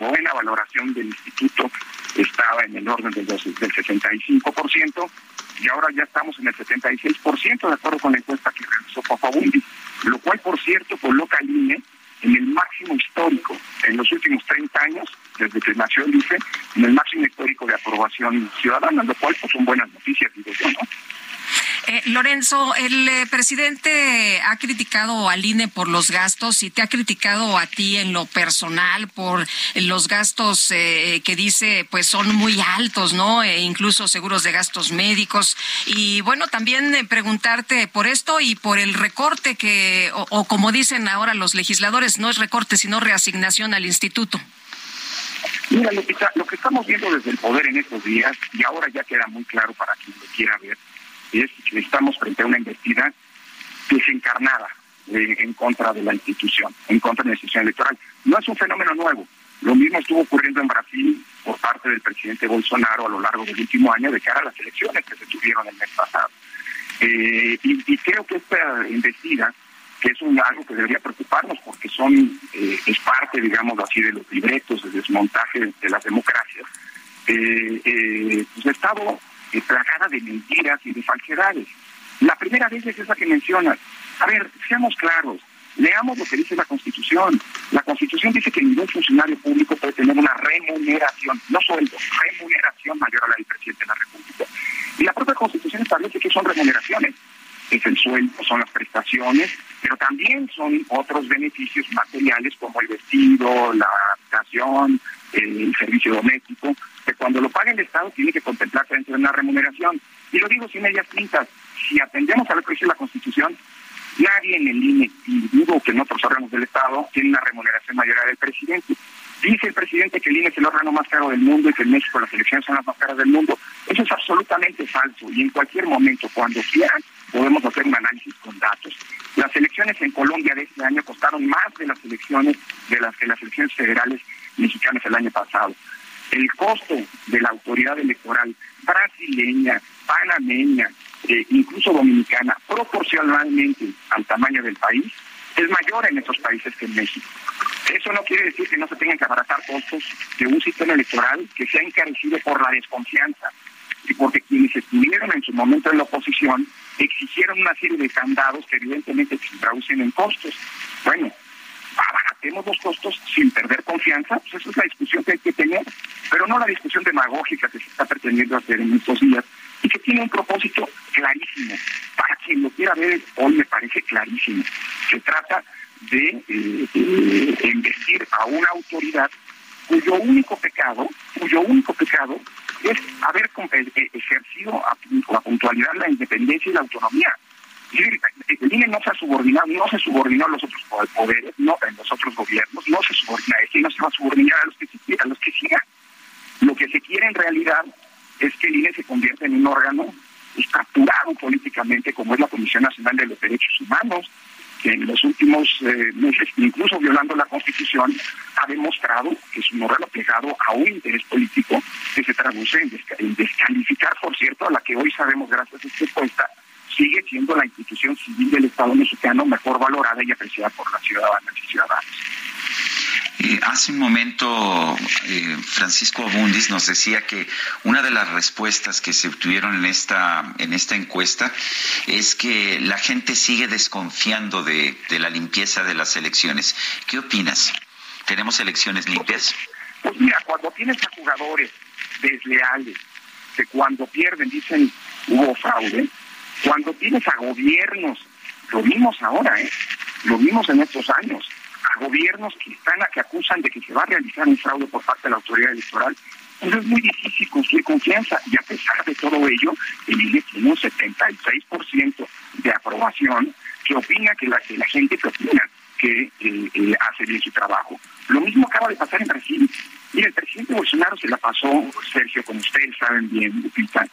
buena valoración del instituto estaba en el orden del, del 65% y ahora ya estamos en el 76% de acuerdo con la encuesta que realizó Papabundi, lo cual por cierto coloca al INE en el máximo histórico en los últimos 30 años, desde que nació el IFE, en el máximo histórico de aprobación ciudadana, lo cual pues, son buenas noticias, digo yo, ¿no? Eh, Lorenzo, el eh, presidente ha criticado al INE por los gastos y te ha criticado a ti en lo personal por los gastos eh, que dice pues son muy altos, ¿no? E incluso seguros de gastos médicos. Y bueno, también preguntarte por esto y por el recorte que, o, o como dicen ahora los legisladores, no es recorte, sino reasignación al instituto. Mira, Lupita, lo que estamos viendo desde el poder en estos días, y ahora ya queda muy claro para quien lo quiera ver, es que estamos frente a una investida desencarnada eh, en contra de la institución, en contra de la institución electoral. No es un fenómeno nuevo. Lo mismo estuvo ocurriendo en Brasil por parte del presidente Bolsonaro a lo largo del último año de cara a las elecciones que se tuvieron el mes pasado. Eh, y, creo que esta investida, que es un, algo que debería preocuparnos porque son eh, es parte, digamos así, de los libretos de desmontaje de las democracias, pues ha estado plagada de mentiras y de falsedades. La primera vez es esa que mencionas. A ver, seamos claros, leamos lo que dice la Constitución. La Constitución dice que ningún funcionario público puede tener una remuneración, no sueldo, remuneración mayor a la del presidente de la República. Y la propia Constitución establece que son remuneraciones. Es el sueldo, son las prestaciones, pero también son otros beneficios materiales como el vestido, la habitación, el servicio doméstico, que cuando lo paga el Estado tiene que contemplarse dentro de una remuneración. Y lo digo sin medias tintas, si atendemos a lo que dice la Constitución, nadie en el INE, y dudo que en otros órganos del Estado, tiene una remuneración mayor a del presidente. Dice el presidente que el INE es el órgano más caro del mundo y que en México las elecciones son las más caras del mundo. Eso es absolutamente falso y en cualquier momento, cuando quieran, podemos hacer un análisis con datos. Las elecciones en Colombia de este año costaron más de las elecciones de las que las elecciones federales mexicanas el año pasado el costo de la autoridad electoral brasileña, panameña, eh, incluso dominicana, proporcionalmente al tamaño del país, es mayor en estos países que en México. Eso no quiere decir que no se tengan que abaratar costos de un sistema electoral que se ha encarecido por la desconfianza y porque quienes estuvieron en su momento en la oposición exigieron una serie de candados que evidentemente se traducen en costos. Bueno, abaratemos los costos sin perder confianza, pues esa es la discusión que hay que tener, pero no la discusión demagógica que se está pretendiendo hacer en estos días y que tiene un propósito clarísimo. Para quien lo quiera ver, hoy me parece clarísimo. Se trata de eh, investir a una autoridad cuyo único pecado, cuyo único pecado es haber eh, ejercido a, a puntualidad la independencia y la autonomía el INE no se ha subordinado, no se subordinó a los otros poderes, no a los otros gobiernos, no se subordina a no se va a subordinar a los que a los que sigan. Lo que se quiere en realidad es que el INE se convierta en un órgano capturado políticamente como es la Comisión Nacional de los Derechos Humanos, que en los últimos eh, meses, incluso violando la Constitución, ha demostrado que es un órgano pegado a un interés político que se traduce en, descalificar, por cierto, a la que hoy sabemos gracias a esta encuesta, sigue siendo la institución civil del Estado mexicano mejor valorada y apreciada por las ciudadanas y ciudadanos. Eh, hace un momento eh, Francisco Abundis nos decía que una de las respuestas que se obtuvieron en esta en esta encuesta es que la gente sigue desconfiando de, de la limpieza de las elecciones. ¿Qué opinas? ¿Tenemos elecciones limpias? Pues mira, cuando tienes a jugadores desleales que cuando pierden dicen hubo fraude, cuando tienes a gobiernos Lo vimos ahora, ¿eh? Lo vimos en estos años. A gobiernos que están a que acusan de que se va a realizar un fraude por parte de la autoridad electoral. Entonces es muy difícil construir confianza y a pesar de todo ello, el INE tiene un 76% de aprobación que opina que la, que la gente que opina que eh, eh, hace bien su trabajo. Lo mismo acaba de pasar en Brasil. Mira, el presidente Bolsonaro se la pasó, Sergio, como ustedes saben bien, Lupita,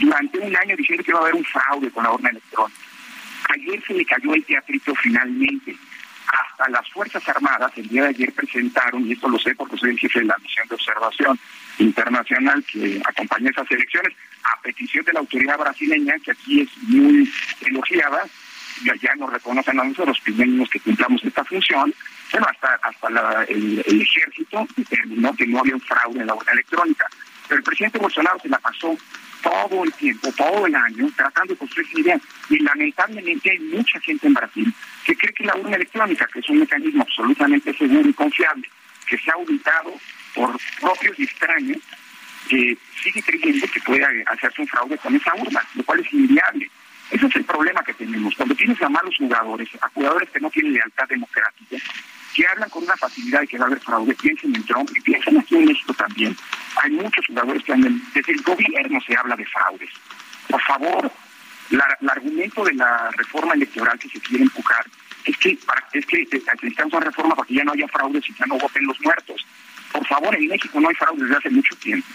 durante un año diciendo que iba a haber un fraude con la urna electrónica. Ayer se le cayó el teatrito finalmente. Hasta las Fuerzas Armadas el día de ayer presentaron, y esto lo sé porque soy el jefe de la misión de observación internacional que acompaña esas elecciones, a petición de la autoridad brasileña, que aquí es muy elogiada, ya, ya nos reconocen a nosotros los primeros que cumplamos esta función, bueno, hasta, hasta el, el, ejército determinó que no había un fraude en la urna electrónica. Pero el presidente Bolsonaro se la pasó todo el tiempo, todo el año, tratando de construir esa idea. Y lamentablemente hay mucha gente en Brasil que cree que la urna electrónica, que es un mecanismo absolutamente seguro y confiable, que se ha auditado por propios extraños, que sigue creyendo que puede hacerse un fraude con esa urna, lo cual es inviable. Ese es el problema que tenemos. Cuando tienes a malos jugadores, a jugadores que no tienen lealtad democrática, hablan con una facilidad de que va a haber fraude, piensen en Trump y piensen aquí en México también. Hay muchos jugadores que andan, desde el gobierno se habla de fraudes. Por favor, la, el argumento de la reforma electoral que se quiere empujar es que, para, es que necesitamos una reforma para que ya no haya fraudes y ya no voten los muertos. Por favor, en México no hay fraude desde hace mucho tiempo.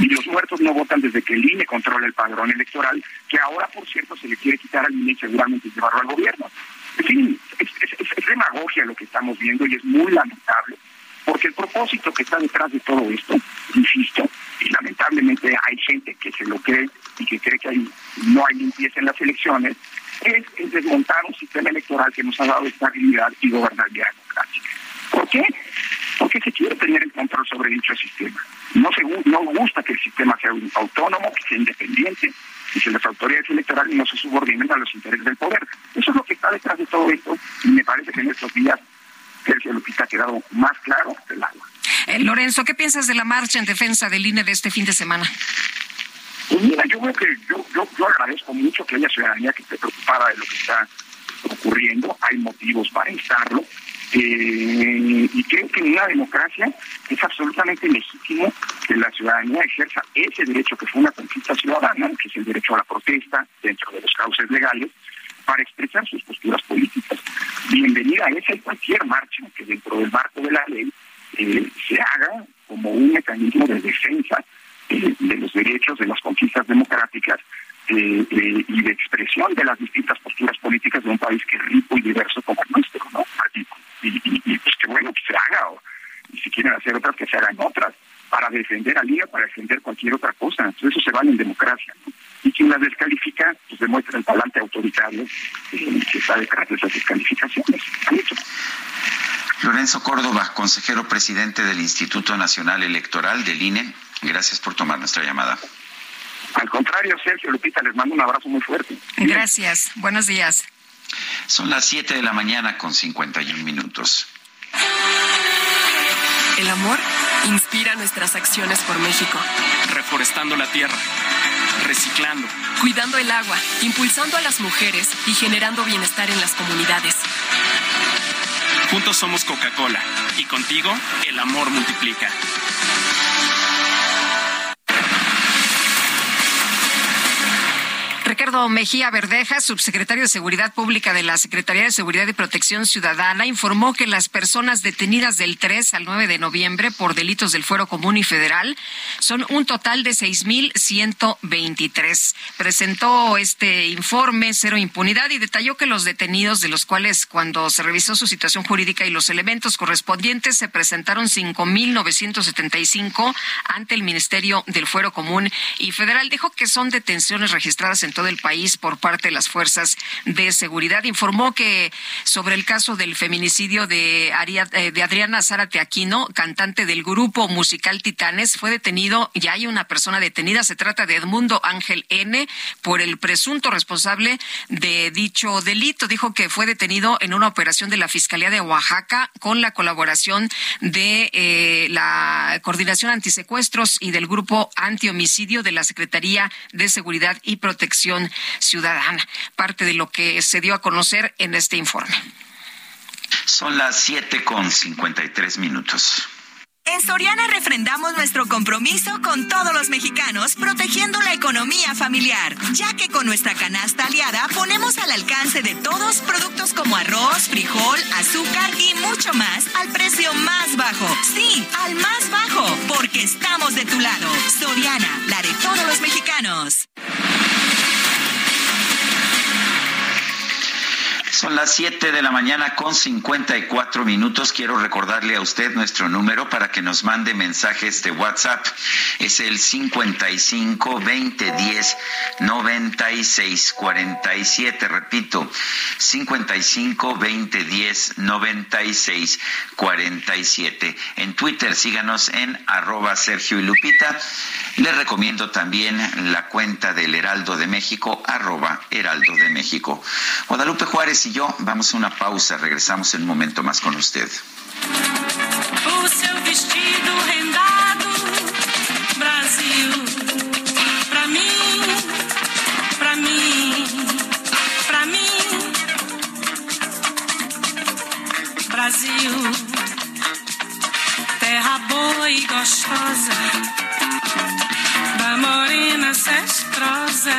Y los muertos no votan desde que el INE controla el padrón electoral, que ahora, por cierto, se le quiere quitar al INE y seguramente llevarlo al gobierno. En fin, es, demagogia lo que estamos viendo y es muy lamentable, porque el propósito que está detrás de todo esto, insisto, y lamentablemente hay gente que se lo cree y que cree que hay, no hay limpieza en las elecciones, es, es desmontar un sistema electoral que nos ha dado estabilidad y gobernabilidad democrática. ¿Por qué? Porque se quiere tener el control sobre dicho sistema. No, se, no gusta que el sistema sea autónomo, que sea independiente, y que las autoridades electorales no se subordinen a los intereses del poder. Eso es lo que está detrás de todo esto, y me parece que en estos días Sergio Lupita ha quedado más claro del agua. Eh, Lorenzo, ¿qué piensas de la marcha en defensa del INE de este fin de semana? Pues mira, yo creo que yo, yo, yo agradezco mucho que haya ciudadanía que esté preocupada de lo que está ocurriendo. Hay motivos para estarlo. Eh, y creo que en una democracia es absolutamente legítimo que la ciudadanía ejerza ese derecho que fue una conquista ciudadana, que es el derecho a la protesta dentro de los cauces legales, para expresar sus posturas políticas. Bienvenida a esa y cualquier marcha que dentro del marco de la ley eh, se haga como un mecanismo de defensa eh, de los derechos, de las conquistas democráticas y de expresión de las distintas posturas políticas de un país que es rico y diverso como el nuestro, ¿no? Y, y, y pues que bueno que se haga, o, y si quieren hacer otras, que se hagan otras, para defender al INE, para defender cualquier otra cosa. Entonces eso se vale en democracia, ¿no? Y quien las descalifica, pues demuestra el talante autoritario eh, que está detrás de esas descalificaciones. Lorenzo Córdoba, consejero presidente del Instituto Nacional Electoral del INE, gracias por tomar nuestra llamada. Al contrario, Sergio Lupita, les mando un abrazo muy fuerte. Gracias. Buenos días. Son las 7 de la mañana con 51 minutos. El amor inspira nuestras acciones por México. Reforestando la tierra, reciclando, cuidando el agua, impulsando a las mujeres y generando bienestar en las comunidades. Juntos somos Coca-Cola y contigo el amor multiplica. Ricardo Mejía Verdeja, subsecretario de Seguridad Pública de la Secretaría de Seguridad y Protección Ciudadana, informó que las personas detenidas del 3 al 9 de noviembre por delitos del fuero común y federal son un total de 6.123. Presentó este informe Cero Impunidad y detalló que los detenidos, de los cuales cuando se revisó su situación jurídica y los elementos correspondientes, se presentaron 5.975 ante el Ministerio del Fuero Común y Federal. Dijo que son detenciones registradas en todo el país por parte de las fuerzas de seguridad. Informó que sobre el caso del feminicidio de, Aria, de Adriana Zárate Aquino, cantante del grupo musical Titanes, fue detenido, ya hay una persona detenida, se trata de Edmundo Ángel N, por el presunto responsable de dicho delito. Dijo que fue detenido en una operación de la Fiscalía de Oaxaca con la colaboración de eh, la Coordinación Antisecuestros y del Grupo Antihomicidio de la Secretaría de Seguridad y Protección Participación Ciudadana. Parte de lo que se dio a conocer en este informe. Son las siete con cincuenta y tres minutos. En Soriana refrendamos nuestro compromiso con todos los mexicanos, protegiendo la economía familiar, ya que con nuestra canasta aliada ponemos al alcance de todos productos como arroz, frijol, azúcar y mucho más al precio más bajo. Sí, al más bajo, porque estamos de tu lado. Soriana, la de todos los mexicanos. Son las 7 de la mañana con 54 minutos. Quiero recordarle a usted nuestro número para que nos mande mensajes de WhatsApp. Es el 55 20 10 96 47. Repito, 55 20 10 96 47. En Twitter síganos en arroba Sergio y Lupita. Les recomiendo también la cuenta del Heraldo de México, arroba Heraldo de México. Guadalupe Juárez y yo vamos a una pausa. Regresamos en un momento más con usted. O seu vestido rendado, Brasil, pra mim, pra mim, pra mim, Brasil, terra boa e gostosa, da morena cestrosa.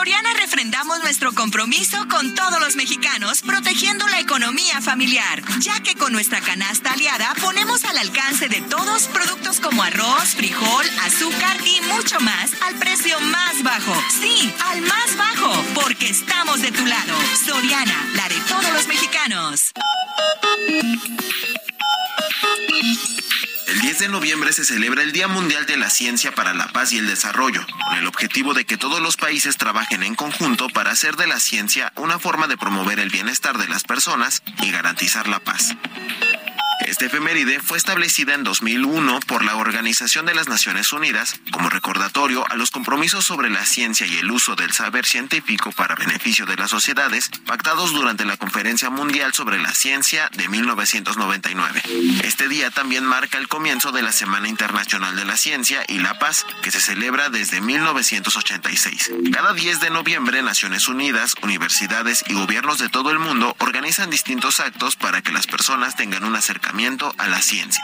Soriana refrendamos nuestro compromiso con todos los mexicanos, protegiendo la economía familiar, ya que con nuestra canasta aliada ponemos al alcance de todos productos como arroz, frijol, azúcar y mucho más al precio más bajo. Sí, al más bajo, porque estamos de tu lado. Soriana, la de todos los mexicanos. El 10 de noviembre se celebra el Día Mundial de la Ciencia para la Paz y el Desarrollo, con el objetivo de que todos los países trabajen en conjunto para hacer de la ciencia una forma de promover el bienestar de las personas y garantizar la paz. Esta efeméride fue establecida en 2001 por la Organización de las Naciones Unidas como recordatorio a los compromisos sobre la ciencia y el uso del saber científico para beneficio de las sociedades pactados durante la Conferencia Mundial sobre la Ciencia de 1999. Este día también marca el comienzo de la Semana Internacional de la Ciencia y la Paz, que se celebra desde 1986. Cada 10 de noviembre, Naciones Unidas, universidades y gobiernos de todo el mundo organizan distintos actos para que las personas tengan un a la ciencia.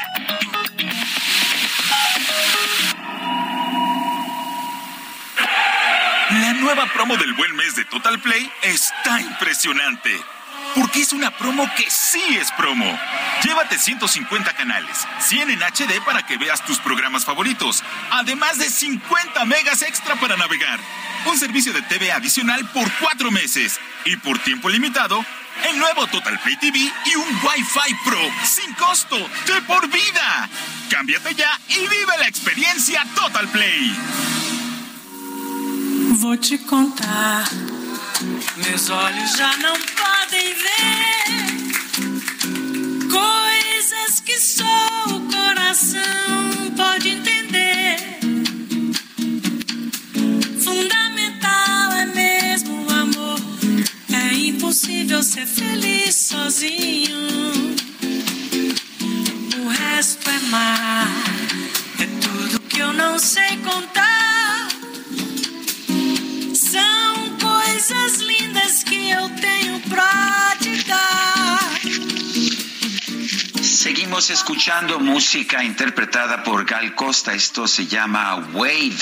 La nueva promo del buen mes de Total Play está impresionante. Porque es una promo que sí es promo. Llévate 150 canales, 100 en HD para que veas tus programas favoritos, además de 50 megas extra para navegar. Un servicio de TV adicional por cuatro meses y por tiempo limitado, el nuevo Total Play TV y un Wi-Fi Pro sin costo de por vida. Cámbiate ya y vive la experiencia Total Play. Vou te contar, meus olhos já não podem ver coisas que só o coração pode entender. Impossível ser feliz sozinho. O resto é mar, é tudo que eu não sei contar. São coisas lindas que eu tenho pra te dar. Seguimos escuchando música interpretada por Gal Costa. Esto se llama Wave.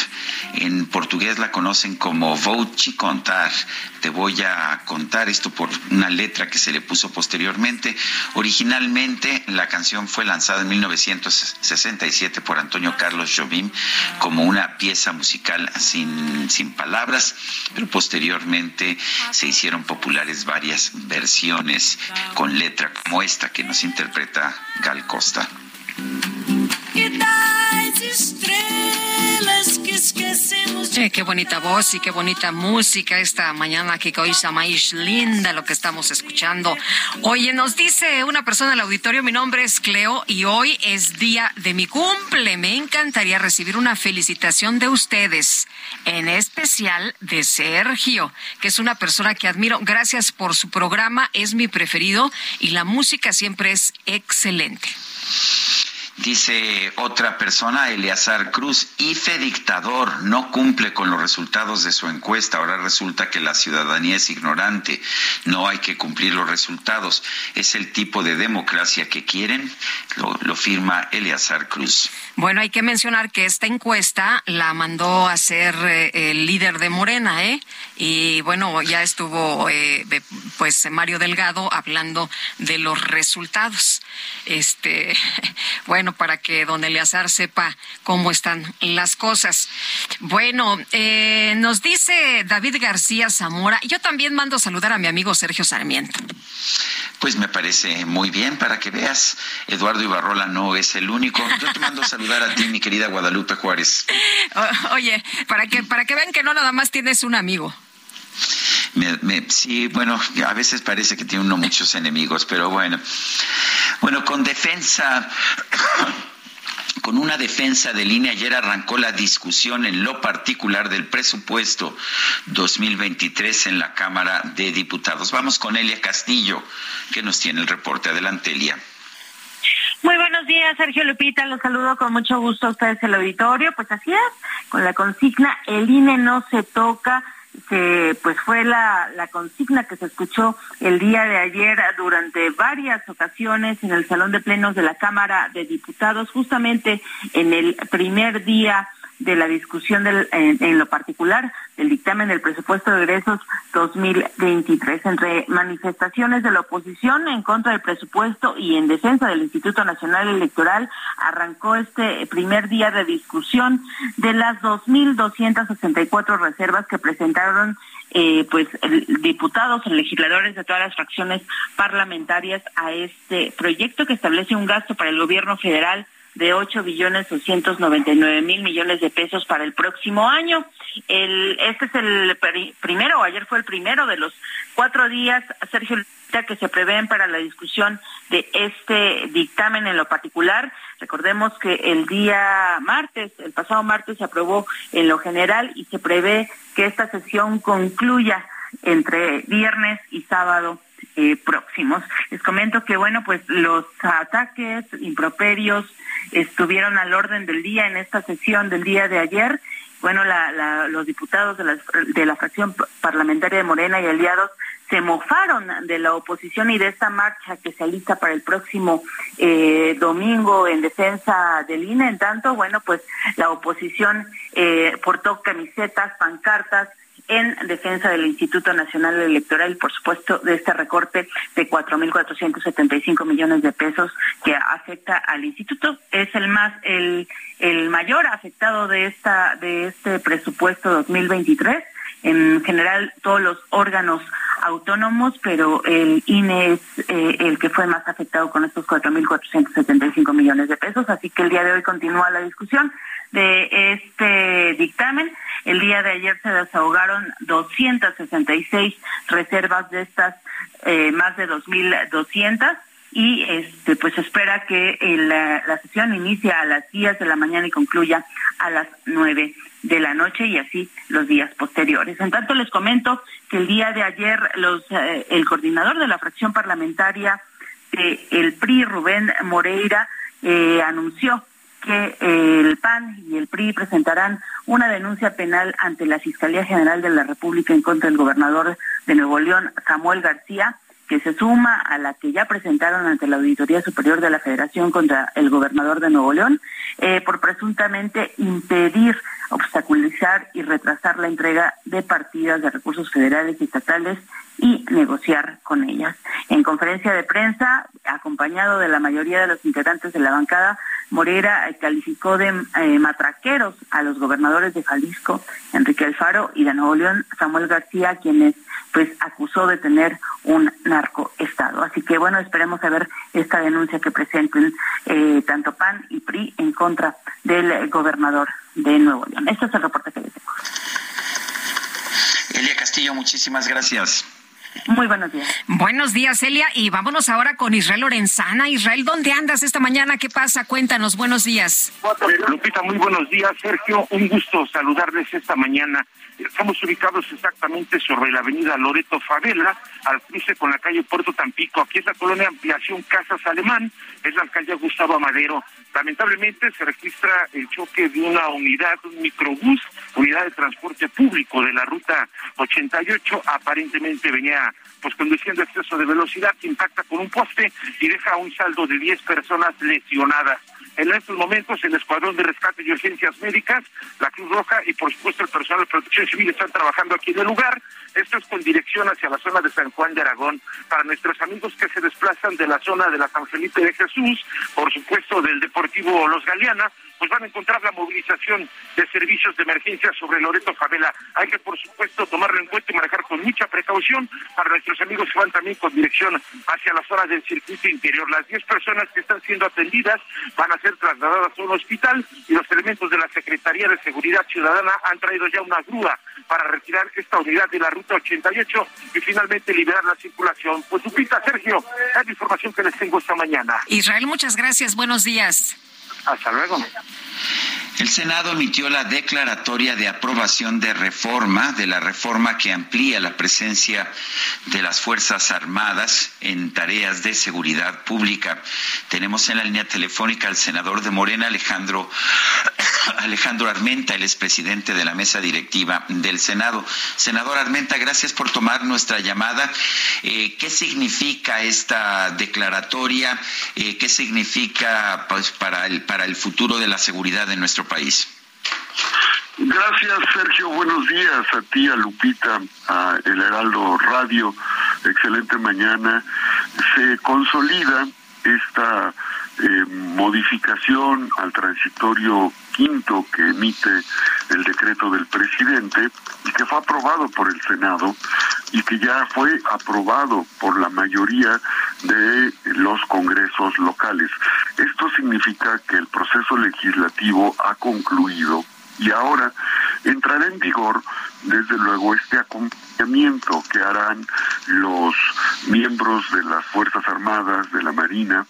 En portugués la conocen como Vou te contar. Te voy a contar esto por una letra que se le puso posteriormente. Originalmente la canción fue lanzada en 1967 por Antonio Carlos Jobim como una pieza musical sin, sin palabras, pero posteriormente se hicieron populares varias versiones con letra como esta que nos interpreta Gal Costa. Qué bonita voz y qué bonita música esta mañana, que cosa más linda lo que estamos escuchando. Oye, nos dice una persona en el auditorio, mi nombre es Cleo y hoy es día de mi cumple. Me encantaría recibir una felicitación de ustedes, en especial de Sergio, que es una persona que admiro. Gracias por su programa, es mi preferido y la música siempre es excelente. Dice otra persona, Eleazar Cruz, IFE dictador, no cumple con los resultados de su encuesta. Ahora resulta que la ciudadanía es ignorante. No hay que cumplir los resultados. Es el tipo de democracia que quieren. Lo, firma Eleazar Cruz. Bueno, hay que mencionar que esta encuesta la mandó a hacer eh, el líder de Morena, ¿eh? Y bueno, ya estuvo eh, pues Mario Delgado hablando de los resultados. Este, (laughs) bueno para que don Eleazar sepa cómo están las cosas. Bueno, eh, nos dice David García Zamora, yo también mando saludar a mi amigo Sergio Sarmiento. Pues me parece muy bien para que veas, Eduardo Ibarrola no es el único. Yo te mando saludar a ti, mi querida Guadalupe Juárez. (laughs) oye, para que para que vean que no nada más tienes un amigo. Sí, bueno, a veces parece que tiene uno muchos enemigos, pero bueno. Bueno, con defensa (coughs) con una defensa de línea, ayer arrancó la discusión en lo particular del presupuesto 2023 en la Cámara de Diputados. Vamos con Elia Castillo, que nos tiene el reporte. Adelante, Elia. Muy buenos días, Sergio Lupita. Los saludo con mucho gusto a ustedes el auditorio. Pues así es, con la consigna El INE no se toca se pues fue la, la consigna que se escuchó el día de ayer durante varias ocasiones en el Salón de Plenos de la Cámara de Diputados, justamente en el primer día de la discusión del, en, lo particular del dictamen del presupuesto de egresos 2023 entre manifestaciones de la oposición en contra del presupuesto y en defensa del Instituto Nacional Electoral arrancó este primer día de discusión de las 2.264 reservas que presentaron eh, pues diputados, legisladores de todas las fracciones parlamentarias a este proyecto que establece un gasto para el gobierno federal de 8 billones 299 mil millones de pesos para el próximo año. Este es el primero, ayer fue el primero de los cuatro días, Sergio, que se prevén para la discusión de este dictamen en lo particular. Recordemos que el día martes, el pasado martes, se aprobó en lo general y se prevé que esta sesión concluya entre viernes y sábado eh, próximos. Les comento que, bueno, pues los ataques, improperios, estuvieron al orden del día en esta sesión del día de ayer. Bueno, los diputados de la, de la fracción parlamentaria de Morena y aliados se mofaron de la oposición y de esta marcha que se alista para el próximo eh, domingo en defensa del INE. En tanto, bueno, pues la oposición eh, portó camisetas, pancartas, en defensa del Instituto Nacional Electoral por supuesto, de este recorte de 4.475 millones de pesos que afecta al instituto. Es el más, el, el mayor afectado de esta, de este presupuesto 2023. En general, todos los órganos autónomos, pero el INE es eh, el que fue más afectado con estos 4.475 millones de pesos. Así que el día de hoy continúa la discusión de este dictamen. El día de ayer se desahogaron 266 reservas de estas, eh, más de 2.200 y este pues espera que la, sesión inicie a las 10 de la mañana y concluya a las 9 de la noche y así los días posteriores. En tanto les comento que el día de ayer los eh, el coordinador de la fracción parlamentaria de el PRI Rubén Moreira eh, anunció que eh, el PAN y el PRI presentarán una denuncia penal ante la Fiscalía General de la República en contra del gobernador de Nuevo León, Samuel García, que se suma a la que ya presentaron ante la Auditoría Superior de la Federación contra el gobernador de Nuevo León eh, por presuntamente impedir, obstaculizar y retrasar la entrega de partidas de recursos federales y estatales y negociar con ellas. En conferencia de prensa, acompañado de la mayoría de los integrantes de la bancada, Morera eh, calificó de eh, matraqueros a los gobernadores de Jalisco, Enrique Alfaro, y de Nuevo León, Samuel García, quienes pues acusó de tener un narcoestado. Así que bueno, esperemos a ver esta denuncia que presenten eh, tanto PAN y PRI en contra del gobernador de Nuevo León. Este es el reporte que les tengo. Elia Castillo, muchísimas gracias. Muy buenos días. Buenos días, Elia. Y vámonos ahora con Israel Lorenzana. Israel, ¿dónde andas esta mañana? ¿Qué pasa? Cuéntanos. Buenos días. Lupita, muy buenos días. Sergio, un gusto saludarles esta mañana. Estamos ubicados exactamente sobre la avenida Loreto Favela, al cruce con la calle Puerto Tampico. Aquí es la colonia Ampliación Casas Alemán, es la alcaldía Gustavo Amadero. Lamentablemente se registra el choque de una unidad, un microbús, unidad de transporte público de la ruta 88. Aparentemente venía pues conduciendo exceso de velocidad, impacta con un poste y deja un saldo de 10 personas lesionadas. En estos momentos, el Escuadrón de Rescate y Urgencias Médicas, la Cruz Roja y, por supuesto, el personal de protección civil están trabajando aquí en el lugar. Esto es con dirección hacia la zona de San Juan de Aragón. Para nuestros amigos que se desplazan de la zona de la San Felipe de Jesús, por supuesto, del Deportivo Los Galeana, pues van a encontrar la movilización de servicios de emergencia sobre Loreto Favela. Hay que, por supuesto, tomarlo en cuenta y manejar con mucha precaución para nuestros amigos que van también con dirección hacia la zona del circuito interior. Las 10 personas que están siendo atendidas van a ser trasladadas a un hospital y los elementos de la Secretaría de Seguridad Ciudadana han traído ya una grúa para retirar esta unidad de la ruta 88 y finalmente liberar la circulación. Pues Lupita, Sergio, es la información que les tengo esta mañana. Israel, muchas gracias. Buenos días. Hasta luego. El Senado emitió la declaratoria de aprobación de reforma, de la reforma que amplía la presencia de las Fuerzas Armadas en tareas de seguridad pública. Tenemos en la línea telefónica al senador de Morena, Alejandro, (coughs) Alejandro Armenta, el expresidente de la mesa directiva del Senado. Senador Armenta, gracias por tomar nuestra llamada. Eh, ¿Qué significa esta declaratoria? Eh, ¿Qué significa pues, para, el, para el futuro de la seguridad de nuestro país. Gracias, Sergio. Buenos días a ti, a Lupita, a El Heraldo Radio. Excelente mañana. Se consolida esta eh, modificación al transitorio quinto que emite el decreto del presidente y que fue aprobado por el Senado y que ya fue aprobado por la mayoría de los congresos locales. Esto significa que el proceso legislativo ha concluido y ahora entrará en vigor desde luego este acompañamiento que harán los miembros de las Fuerzas Armadas, de la Marina,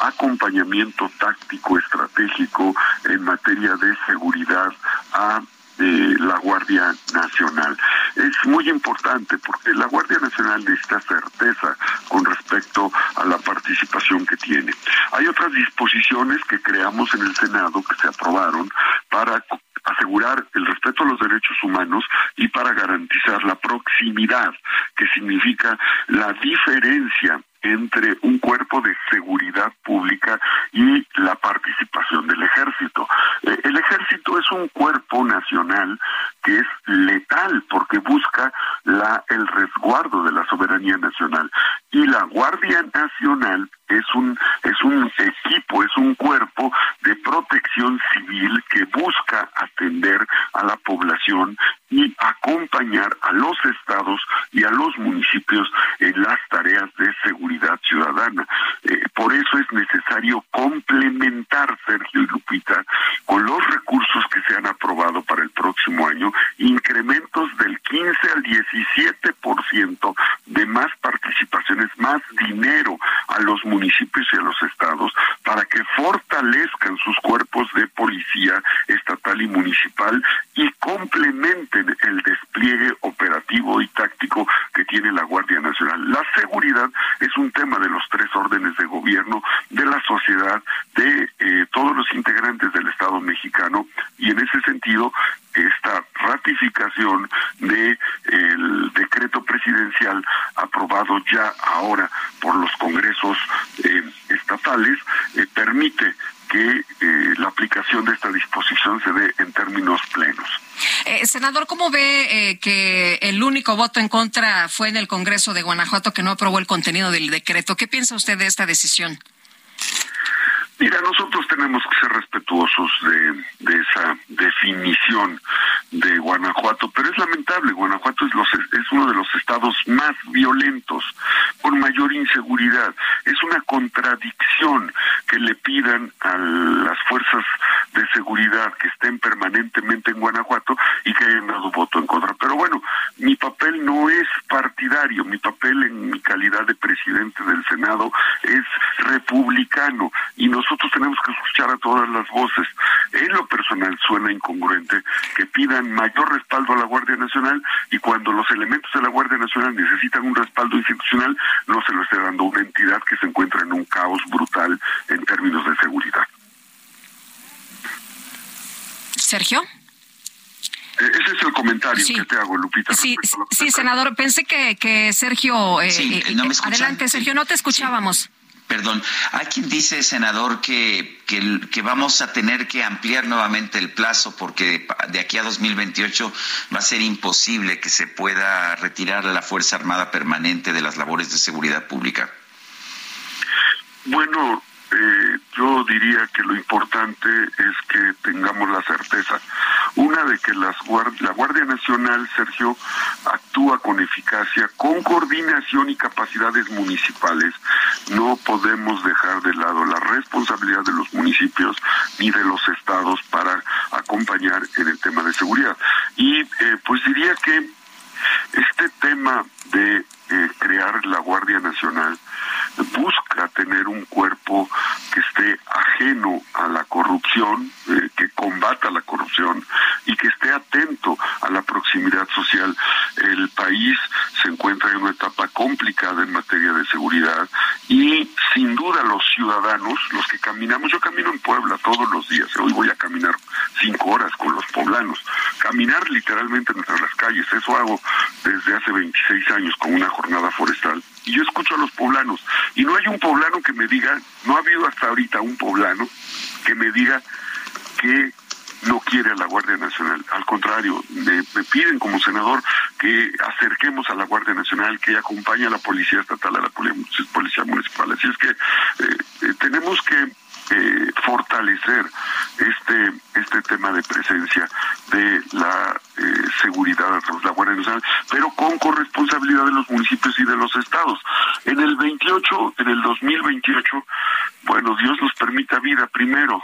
acompañamiento táctico estratégico en materia de seguridad a eh, la Guardia Nacional. Es muy importante porque la Guardia Nacional necesita certeza con respecto a la participación que tiene. Hay otras disposiciones que creamos en el Senado que se aprobaron para asegurar el respeto a los derechos humanos y para garantizar la proximidad, que significa la diferencia entre un cuerpo de seguridad pública y la participación del ejército. Eh, el ejército es un cuerpo nacional que es letal porque busca la, el resguardo de la soberanía nacional y la Guardia Nacional es un es un equipo, es un cuerpo de protección civil que busca atender a la población y acompañar a los estados y a los municipios en las tareas de seguridad ciudadana. Eh, por eso es necesario complementar, Sergio y Lupita, con los recursos que se han aprobado para el próximo año, incrementos del 15 al 17% de más participaciones, más dinero a los municipios y a los estados para que fortalezcan sus cuerpos de policía estatal y municipal y complementen el despliegue operativo y táctico que tiene la Guardia Nacional. La seguridad es un tema de los tres órdenes de gobierno, de la sociedad, de eh, todos los integrantes del Estado mexicano y en ese sentido esta ratificación de el decreto presidencial aprobado ya ahora por los congresos eh, estatales eh, permite que eh, la aplicación de esta disposición se dé en términos plenos. senador, ¿cómo que el único voto en contra fue en el Congreso de Guanajuato que no aprobó el contenido del decreto? ¿Qué piensa usted de esta decisión? Mira, nosotros tenemos que ser respetuosos de, de, esa definición de Guanajuato, pero es lamentable, Guanajuato es, los, es uno de los estados más violentos, con mayor inseguridad. Es una contradicción que le pidan a las fuerzas de seguridad que estén permanentemente en Guanajuato y que hayan dado voto en contra. Pero bueno, mi papel no es partidario, mi papel en mi calidad de presidente del Senado es republicano y nos nosotros tenemos que escuchar a todas las voces. En lo personal suena incongruente que pidan mayor respaldo a la Guardia Nacional y cuando los elementos de la Guardia Nacional necesitan un respaldo institucional, no se lo esté dando una entidad que se encuentra en un caos brutal en términos de seguridad. Sergio. Eh, ese es el comentario que te hago, Lupita. Sí, sí senador. Pensé que, que Sergio. Eh, eh, adelante, Sergio, no te escuchábamos. Perdón, hay quien dice, senador, que, que, vamos a tener que ampliar nuevamente el plazo porque de aquí a 2028 va a ser imposible que se pueda retirar la Fuerza Armada Permanente de las labores de seguridad pública. Bueno, eh, yo diría que lo importante es que tengamos la certeza. Una de que las la Guardia Nacional, Sergio, actúa con eficacia, con coordinación y capacidades municipales. No podemos dejar de lado la responsabilidad de los municipios ni de los estados para acompañar en el tema de seguridad. Y eh, pues diría que este tema de eh, crear la Guardia Nacional busca tener un cuerpo que esté ajeno a la corrupción, eh, que combata la corrupción y que esté atento a la proximidad social. El país se encuentra en una etapa complicada en materia de seguridad y sin duda los ciudadanos, los que caminamos, yo camino en Puebla todos los días, hoy voy a caminar cinco horas con los poblanos, caminar literalmente entre las calles, eso hago desde hace 26 años con una jornada forestal y yo escucho a los poblanos y no hay un poblano que me diga, no ha habido hasta ahorita un poblano que me diga que no quiere a la Guardia Nacional. Al contrario, me, piden como senador que acerquemos a la Guardia Nacional, que acompañe a la Policía Estatal, a la Policía Municipal. Así es que eh, eh, tenemos que eh, fortalecer este este tema de presencia de la eh, seguridad a través de la Guardia Nacional, pero con corresponsabilidad de los municipios y de los estados. En el 28, en el 2028, bueno, Dios nos permita vida primero,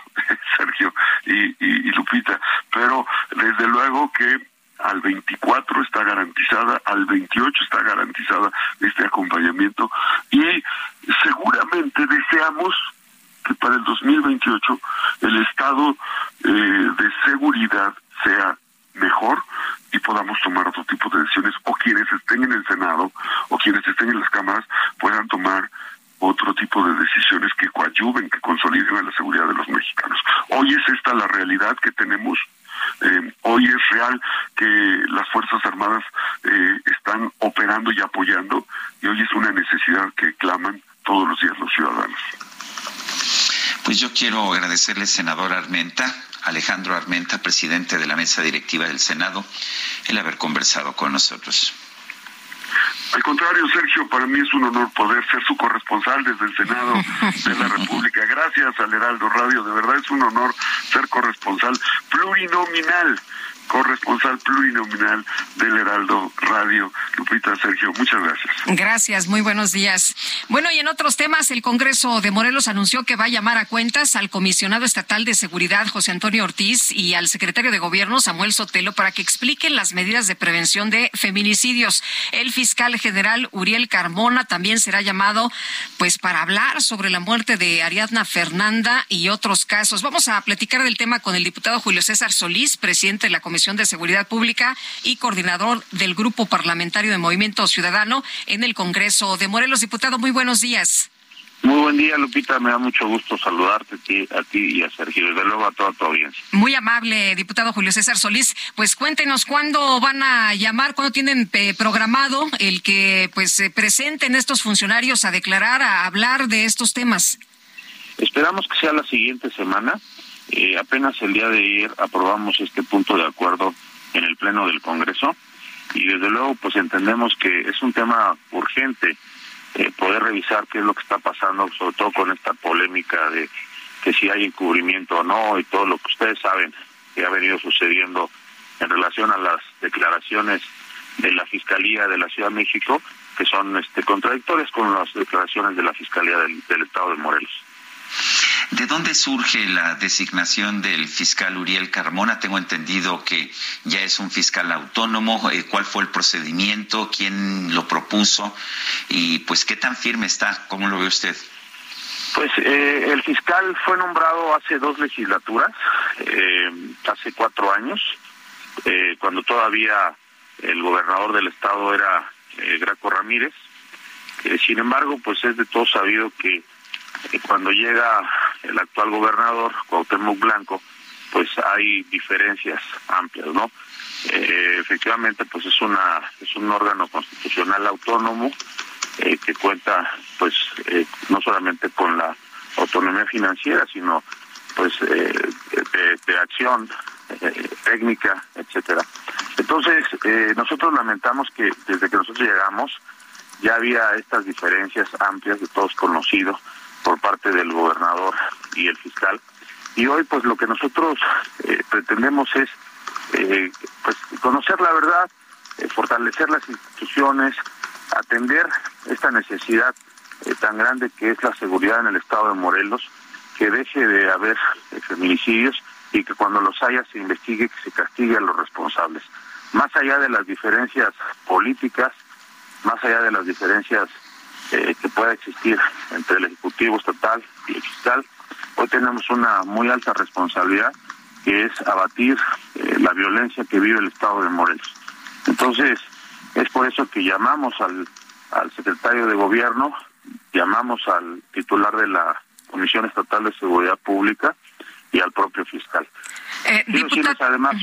Sergio y, Lupita, pero desde luego que al 24 está garantizada, al 28 está garantizada este acompañamiento y seguramente deseamos que para el 2028 el estado eh, de seguridad sea mejor y podamos tomar otro tipo de decisiones o quienes estén en el Senado o quienes estén en las cámaras puedan tomar otro tipo de decisiones que coadyuven, que consoliden a la seguridad de los mexicanos. Hoy es esta la realidad que tenemos. Eh, hoy es real que las Fuerzas Armadas eh, están operando y apoyando y hoy es una necesidad que claman todos los días los ciudadanos. Pues yo quiero agradecerle, senador Armenta, Alejandro Armenta, presidente de la mesa directiva del Senado, el haber conversado con nosotros. Al contrario, Sergio, para mí es un honor poder ser su corresponsal desde el Senado de la República. Gracias al Heraldo Radio, de verdad es un honor ser corresponsal plurinominal corresponsal plurinominal del Heraldo Radio. Lupita, Sergio, muchas gracias. Gracias, muy buenos días. Bueno, y en otros temas, el Congreso de Morelos anunció que va a llamar a cuentas al comisionado estatal de seguridad, José Antonio Ortiz, y al secretario de Gobierno, Samuel Sotelo, para que expliquen las medidas de prevención de feminicidios. El fiscal general Uriel Carmona también será llamado, pues, para hablar sobre la muerte de Ariadna Fernanda y otros casos. Vamos a platicar del tema con el diputado Julio César Solís, presidente de la Comisión Comisión de Seguridad Pública y coordinador del Grupo Parlamentario de Movimiento Ciudadano en el Congreso de Morelos. Diputado, muy buenos días. Muy buen día, Lupita. Me da mucho gusto saludarte a ti, y a Sergio. Desde luego a toda tu audiencia. Muy amable, diputado Julio César Solís. Pues cuéntenos cuándo van a llamar, cuándo tienen eh, programado el que pues se presenten estos funcionarios a declarar, a hablar de estos temas. Esperamos que sea la siguiente semana. Eh, apenas el día de ayer aprobamos este punto de acuerdo en el Pleno del Congreso y desde luego pues entendemos que es un tema urgente eh, poder revisar qué es lo que está pasando, sobre todo con esta polémica de que si hay encubrimiento o no y todo lo que ustedes saben que ha venido sucediendo en relación a las declaraciones de la Fiscalía de la Ciudad de México, que son este, contradictorias con las declaraciones de la Fiscalía del Estado de Morelos. ¿De dónde surge la designación del fiscal Uriel Carmona? Tengo entendido que ya es un fiscal autónomo. Eh, ¿Cuál fue el procedimiento? ¿Quién lo propuso? Y pues, ¿qué tan firme está? ¿Cómo lo ve usted? Pues eh, el fiscal fue nombrado hace dos legislaturas, eh, hace cuatro años, cuando todavía el gobernador del estado era Graco Ramírez. sin embargo, pues es de todo sabido que cuando llega el actual gobernador, Cuauhtémoc Blanco, pues hay diferencias amplias, ¿no? Eh, efectivamente, pues es una es un órgano constitucional autónomo eh, que cuenta, pues, eh, no solamente con la autonomía financiera, sino, pues, de, acción técnica, etcétera. Entonces, nosotros lamentamos que desde que nosotros llegamos ya había estas diferencias amplias de todos conocidos por parte del gobernador y el fiscal. Y hoy pues lo que nosotros eh, pretendemos es eh, pues conocer la verdad, eh, fortalecer las instituciones, atender esta necesidad tan grande que es la seguridad en el estado de Morelos, que deje de haber feminicidios y que cuando los haya se investigue, que se castigue a los responsables. Más allá de las diferencias políticas, más allá de las diferencias eh, que pueda existir entre el Ejecutivo Estatal y el Fiscal. Hoy tenemos una muy alta responsabilidad que es abatir eh, la violencia que vive el Estado de Morelos. Entonces, es por eso que llamamos al, al secretario de Gobierno, llamamos al titular de la Comisión Estatal de Seguridad Pública y al propio fiscal. Eh, Quiero decirles además,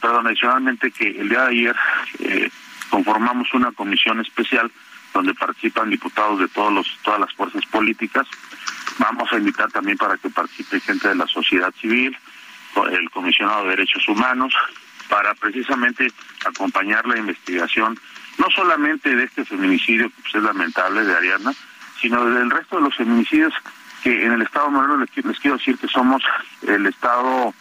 perdón, adicionalmente que el día de ayer eh, conformamos una comisión especial donde participan diputados de todos los, todas las fuerzas políticas. Vamos a invitar también para que participe gente de la sociedad civil, el comisionado de derechos humanos, para precisamente acompañar la investigación, no solamente de este feminicidio, que pues, es lamentable, de Ariana, sino del resto de los feminicidios que en el Estado de Morelos les, quiero decir que somos el Estado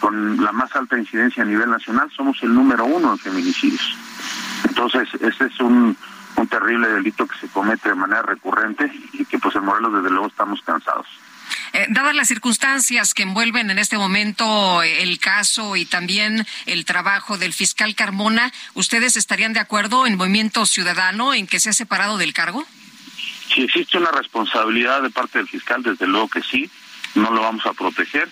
con la más alta incidencia a nivel nacional, somos el número uno en feminicidios. Entonces, este es un, un terrible delito que se comete de manera recurrente y que pues en Morelos desde luego estamos cansados. Eh, dadas las circunstancias que envuelven en este momento eh, el caso y también el trabajo del fiscal Carmona, ¿ustedes estarían de acuerdo en Movimiento Ciudadano en que se ha separado del cargo? Si existe una responsabilidad de parte del fiscal, desde luego que sí, no lo vamos a proteger.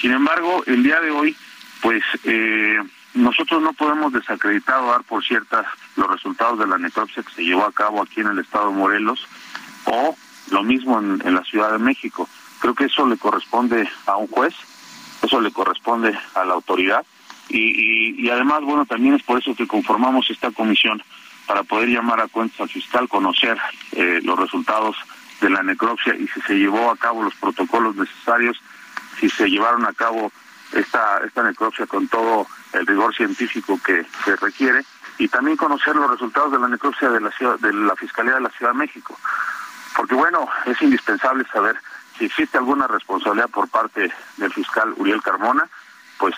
Sin embargo, el día de hoy, pues eh, nosotros no podemos desacreditar o dar por ciertas los resultados de la necropsia que se llevó a cabo aquí en el estado de Morelos o lo mismo en, la Ciudad de México. Creo que eso le corresponde a un juez, eso le corresponde a la autoridad y, y, además, bueno, también es por eso que conformamos esta comisión para poder llamar a cuentas al fiscal, conocer eh, los resultados de la necropsia y si se llevó a cabo los protocolos necesarios, si se llevaron a cabo esta, esta necropsia con todo el rigor científico que se requiere y también conocer los resultados de la necropsia de la ciudad, de la Fiscalía de la Ciudad de México. Porque bueno, es indispensable saber si existe alguna responsabilidad por parte del fiscal Uriel Carmona, pues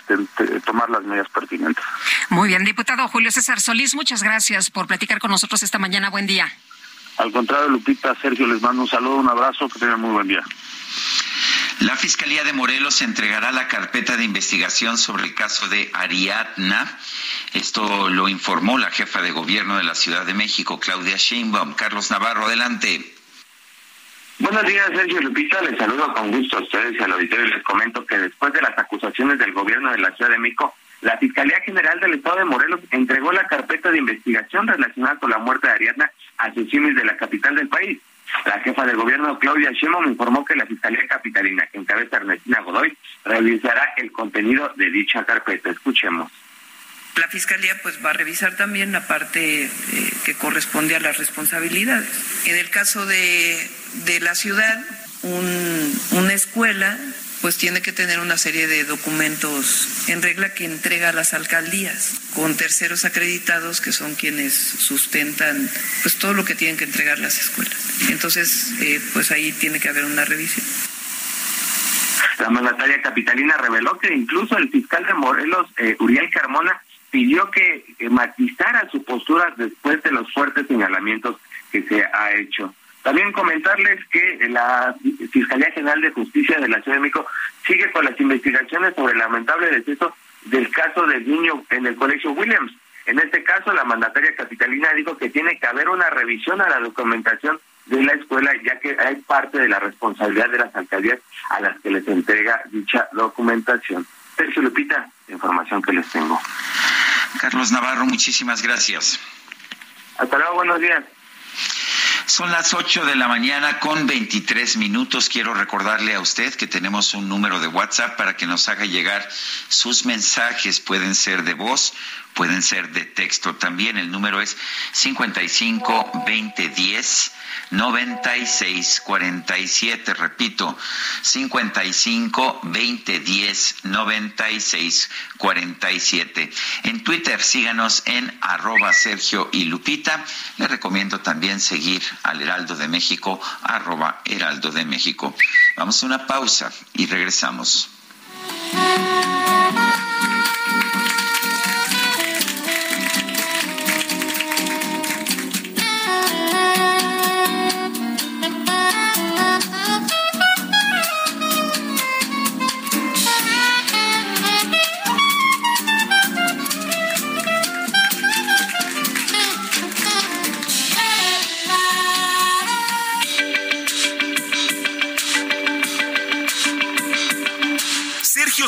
tomar las medidas pertinentes. Muy bien, diputado Julio César Solís, muchas gracias por platicar con nosotros esta mañana. Buen día. Al contrario, Lupita, Sergio, les mando un saludo, un abrazo, que tengan muy buen día. La Fiscalía de Morelos entregará la carpeta de investigación sobre el caso de Ariadna. Esto lo informó la jefa de gobierno de la Ciudad de México, Claudia Sheinbaum. Carlos Navarro, adelante. Buenos días, Sergio Lupita. Les saludo con gusto a ustedes y al auditorio les comento que después de las acusaciones del gobierno de la Ciudad de México, la Fiscalía General del Estado de Morelos entregó la carpeta de investigación relacionada con la muerte de Ariadna a Sesimis de la capital del país. La jefa de gobierno, Claudia Sheinbaum, informó que la Fiscalía Capitalina, que encabeza Ernestina Godoy, revisará el contenido de dicha carpeta. Escuchemos. La Fiscalía pues va a revisar también la parte eh, que corresponde a las responsabilidades. En el caso de, de la ciudad, un, una escuela pues tiene que tener una serie de documentos en regla que entrega a las alcaldías con terceros acreditados que son quienes sustentan pues todo lo que tienen que entregar las escuelas. Entonces, eh, pues ahí tiene que haber una revisión. La mandataria capitalina reveló que incluso el fiscal de Morelos, eh, Uriel Carmona, pidió que matizara su postura después de los fuertes señalamientos que se ha hecho. También comentarles que la Fiscalía General de Justicia de la Ciudad de México sigue con las investigaciones sobre el lamentable deceso del caso del niño en el Colegio Williams. En este caso, la mandataria capitalina dijo que tiene que haber una revisión a la documentación de la escuela, ya que hay parte de la responsabilidad de las alcaldías a las que les entrega dicha documentación. Sergio Lupita, información que les tengo. Carlos Navarro, muchísimas gracias. Hasta luego, buenos días. Son las 8 de la mañana con 23 minutos. Quiero recordarle a usted que tenemos un número de WhatsApp para que nos haga llegar sus mensajes. Pueden ser de voz, pueden ser de texto. También el número es 55 2010 9647. Repito, 55 2010 9647. En Twitter síganos en arroba Sergio y Lupita. Le recomiendo también seguir al Heraldo de México, arroba Heraldo de México. Vamos a una pausa y regresamos.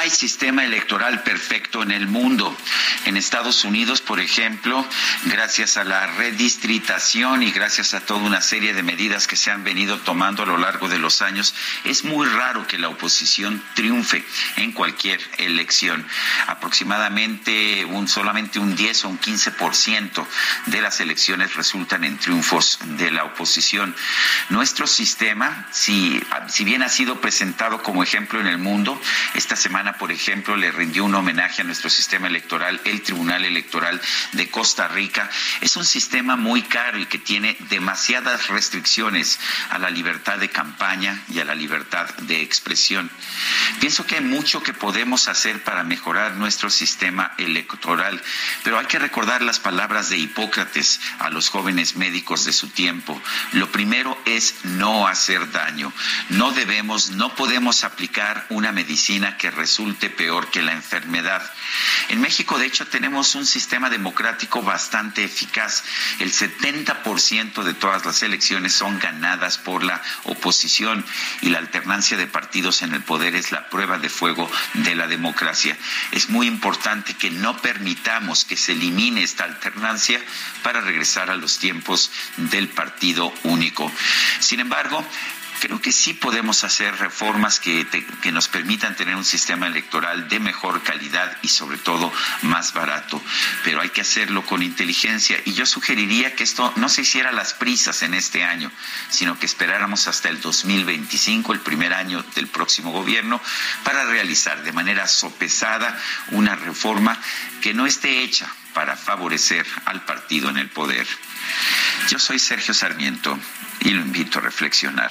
Hay sistema electoral perfecto en el mundo. En Estados Unidos, por ejemplo, gracias a la redistritación y gracias a toda una serie de medidas que se han venido tomando a lo largo de los años, es muy raro que la oposición triunfe en cualquier elección. Aproximadamente un, solamente un 10 o un 15% de las elecciones resultan en triunfos de la oposición. Nuestro sistema, si, si bien ha sido presentado como ejemplo en el mundo, esta semana, por ejemplo, le rindió un homenaje a nuestro sistema electoral, el Tribunal Electoral de Costa Rica. Es un sistema muy caro y que tiene demasiadas restricciones a la libertad de campaña y a la libertad de expresión. Pienso que hay mucho que podemos hacer para mejorar nuestro sistema electoral, pero hay que recordar las palabras de Hipócrates a los jóvenes médicos de su tiempo. Lo primero es no hacer daño. No debemos, no podemos aplicar una medicina que resulte peor que la enfermedad. En México, de hecho, tenemos un sistema democrático bastante eficaz. El 70% de todas las elecciones son ganadas por la oposición y la alternancia de partidos en el poder es la prueba de fuego de la democracia. Es muy importante que no permitamos que se elimine esta alternancia para regresar a los tiempos del partido único. Sin embargo, creo que sí podemos hacer reformas que, que nos permitan tener un sistema electoral de mejor calidad y sobre todo más barato, pero hay que hacerlo con inteligencia y yo sugeriría que esto no se hiciera a las prisas en este año, sino que esperáramos hasta el 2025, el primer año del próximo gobierno, para realizar de manera sopesada una reforma que no esté hecha para favorecer al partido en el poder. Yo soy Sergio Sarmiento y lo invito a reflexionar.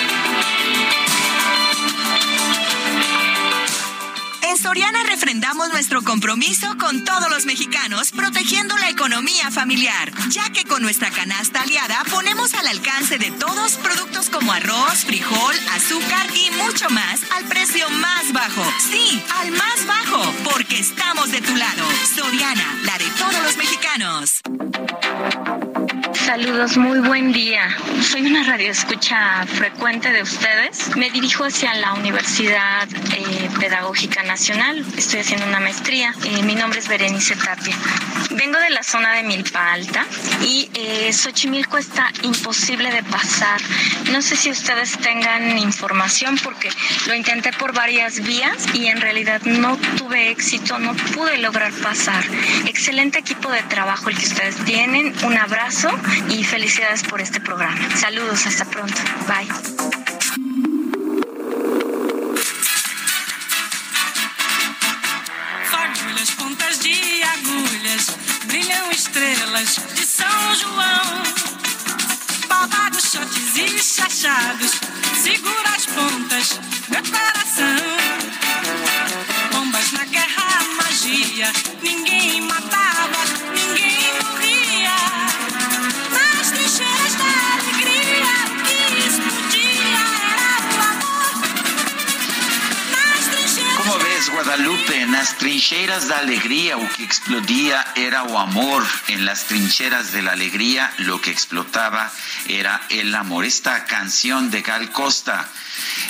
En Soriana refrendamos nuestro compromiso con todos los mexicanos, protegiendo la economía familiar, ya que con nuestra canasta aliada ponemos al alcance de todos productos como arroz, frijol, azúcar y mucho más al precio más bajo. Sí, al más bajo, porque estamos de tu lado. Soriana, la de todos los mexicanos. Saludos, muy buen día. Soy una radioescucha frecuente de ustedes. Me dirijo hacia la Universidad eh, Pedagógica Nacional. Estoy haciendo una maestría. Eh, mi nombre es Berenice Tapia. Vengo de la zona de Milpa Alta y eh, Xochimilco está imposible de pasar. No sé si ustedes tengan información porque lo intenté por varias vías y en realidad no tuve éxito, no pude lograr pasar. Excelente equipo de trabajo el que ustedes tienen. Un abrazo y felicidades por este programa. Saludos, hasta pronto. Bye. Pontas de agulhas, brilham estrelas de São João. Babados, shots e chachados, segura as pontas, meu coração. Bombas na guerra, magia, ninguém matava, Guadalupe? En las trincheras de alegría lo que explodía era o amor. En las trincheras de la alegría lo que explotaba era el amor. Esta canción de Gal Costa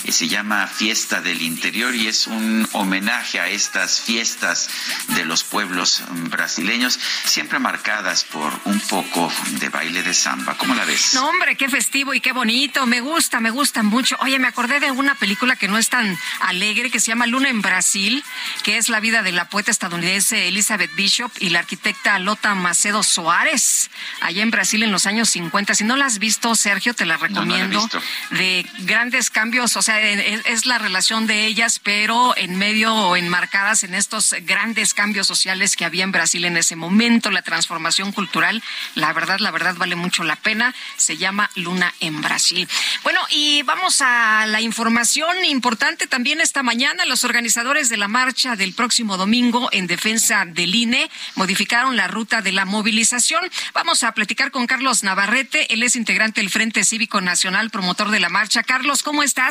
se llama Fiesta del Interior y es un homenaje a estas fiestas de los pueblos mm, brasileños, siempre marcadas por un poco de baile de samba. ¿Cómo la ves? No, hombre, qué festivo y qué bonito. Me gusta, me gusta mucho. Oye, me acordé de una película que no es tan alegre, que se llama Luna en Brasil, que es la vida de la poeta estadounidense Elizabeth Bishop y la arquitecta Lota Macedo Soares, allá en Brasil en los años 50. Si no la has visto, Sergio, te la no la he recomiendo. visto. de grandes cambios, o sea, es, es la relación de ellas, pero en medio o enmarcadas en estos grandes cambios sociales que había en Brasil en ese momento, la transformación cultural, la verdad, la verdad vale mucho la pena, se llama Luna en Brasil. Bueno, y vamos a la información importante también esta mañana, los organizadores de la marcha del próximo domingo en defensa del INE modificaron la ruta de la movilización. Vamos a platicar con Carlos Navarrete, él es integrante del Frente Cívico Nacional, promotor de la marcha. Carlos, ¿cómo estás?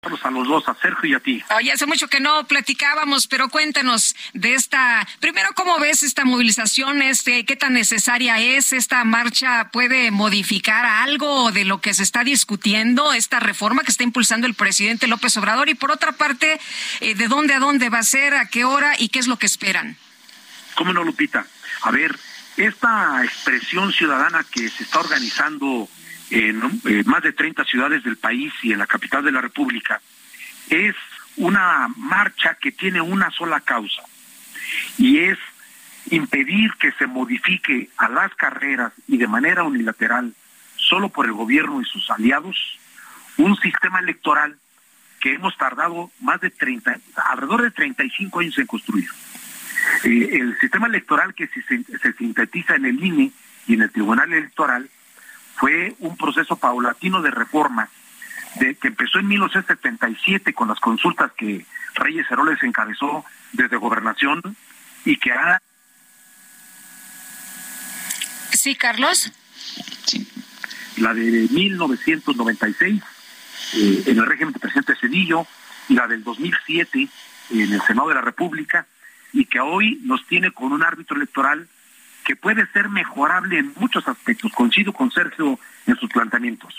A los dos, a Sergio y a ti. Oye, hace mucho que no platicábamos, pero cuéntanos de esta, primero, ¿cómo ves esta movilización? Este, ¿Qué tan necesaria es? ¿Esta marcha puede modificar algo de lo que se está discutiendo, esta reforma que está impulsando el presidente López Obrador? Y por otra parte, eh, ¿de dónde a dónde va a ser, a qué hora y qué es lo que esperan? ¿Cómo no, Lupita? A ver, esta expresión ciudadana que se está organizando en eh, más de 30 ciudades del país y en la capital de la República es una marcha que tiene una sola causa y es impedir que se modifique a las carreras y de manera unilateral solo por el gobierno y sus aliados un sistema electoral que hemos tardado más de 30, alrededor de 35 años en construir. Eh, el sistema electoral que se, se sintetiza en el INE y en el Tribunal Electoral fue un proceso paulatino de reforma de, que empezó en 1977 con las consultas que Reyes Heroles encabezó desde gobernación y que ha... Sí, Carlos. Sí. La de 1996 eh, en el régimen del presidente Cedillo y la del 2007 en el Senado de la República y que hoy nos tiene con un árbitro electoral que puede ser mejorable en muchos aspectos. Coincido con Sergio en sus planteamientos.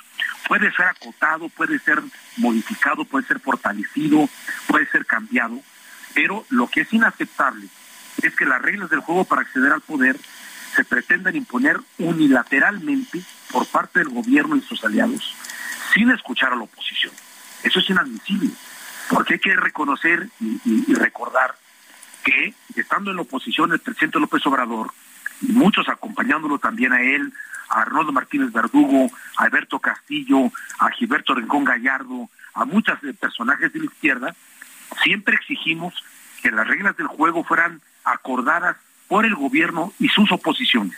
Puede ser acotado, puede ser modificado, puede ser fortalecido, puede ser cambiado, pero lo que es inaceptable es que las reglas del juego para acceder al poder se pretendan imponer unilateralmente por parte del gobierno y sus aliados sin escuchar a la oposición. Eso es inadmisible, porque hay que reconocer y, recordar que estando en la oposición el presidente López Obrador, muchos acompañándolo también a él, a Arnoldo Martínez Verdugo, a Alberto Castillo, a Gilberto Rincón Gallardo, a muchos personajes de la izquierda, siempre exigimos que las reglas del juego fueran acordadas por el gobierno y sus oposiciones.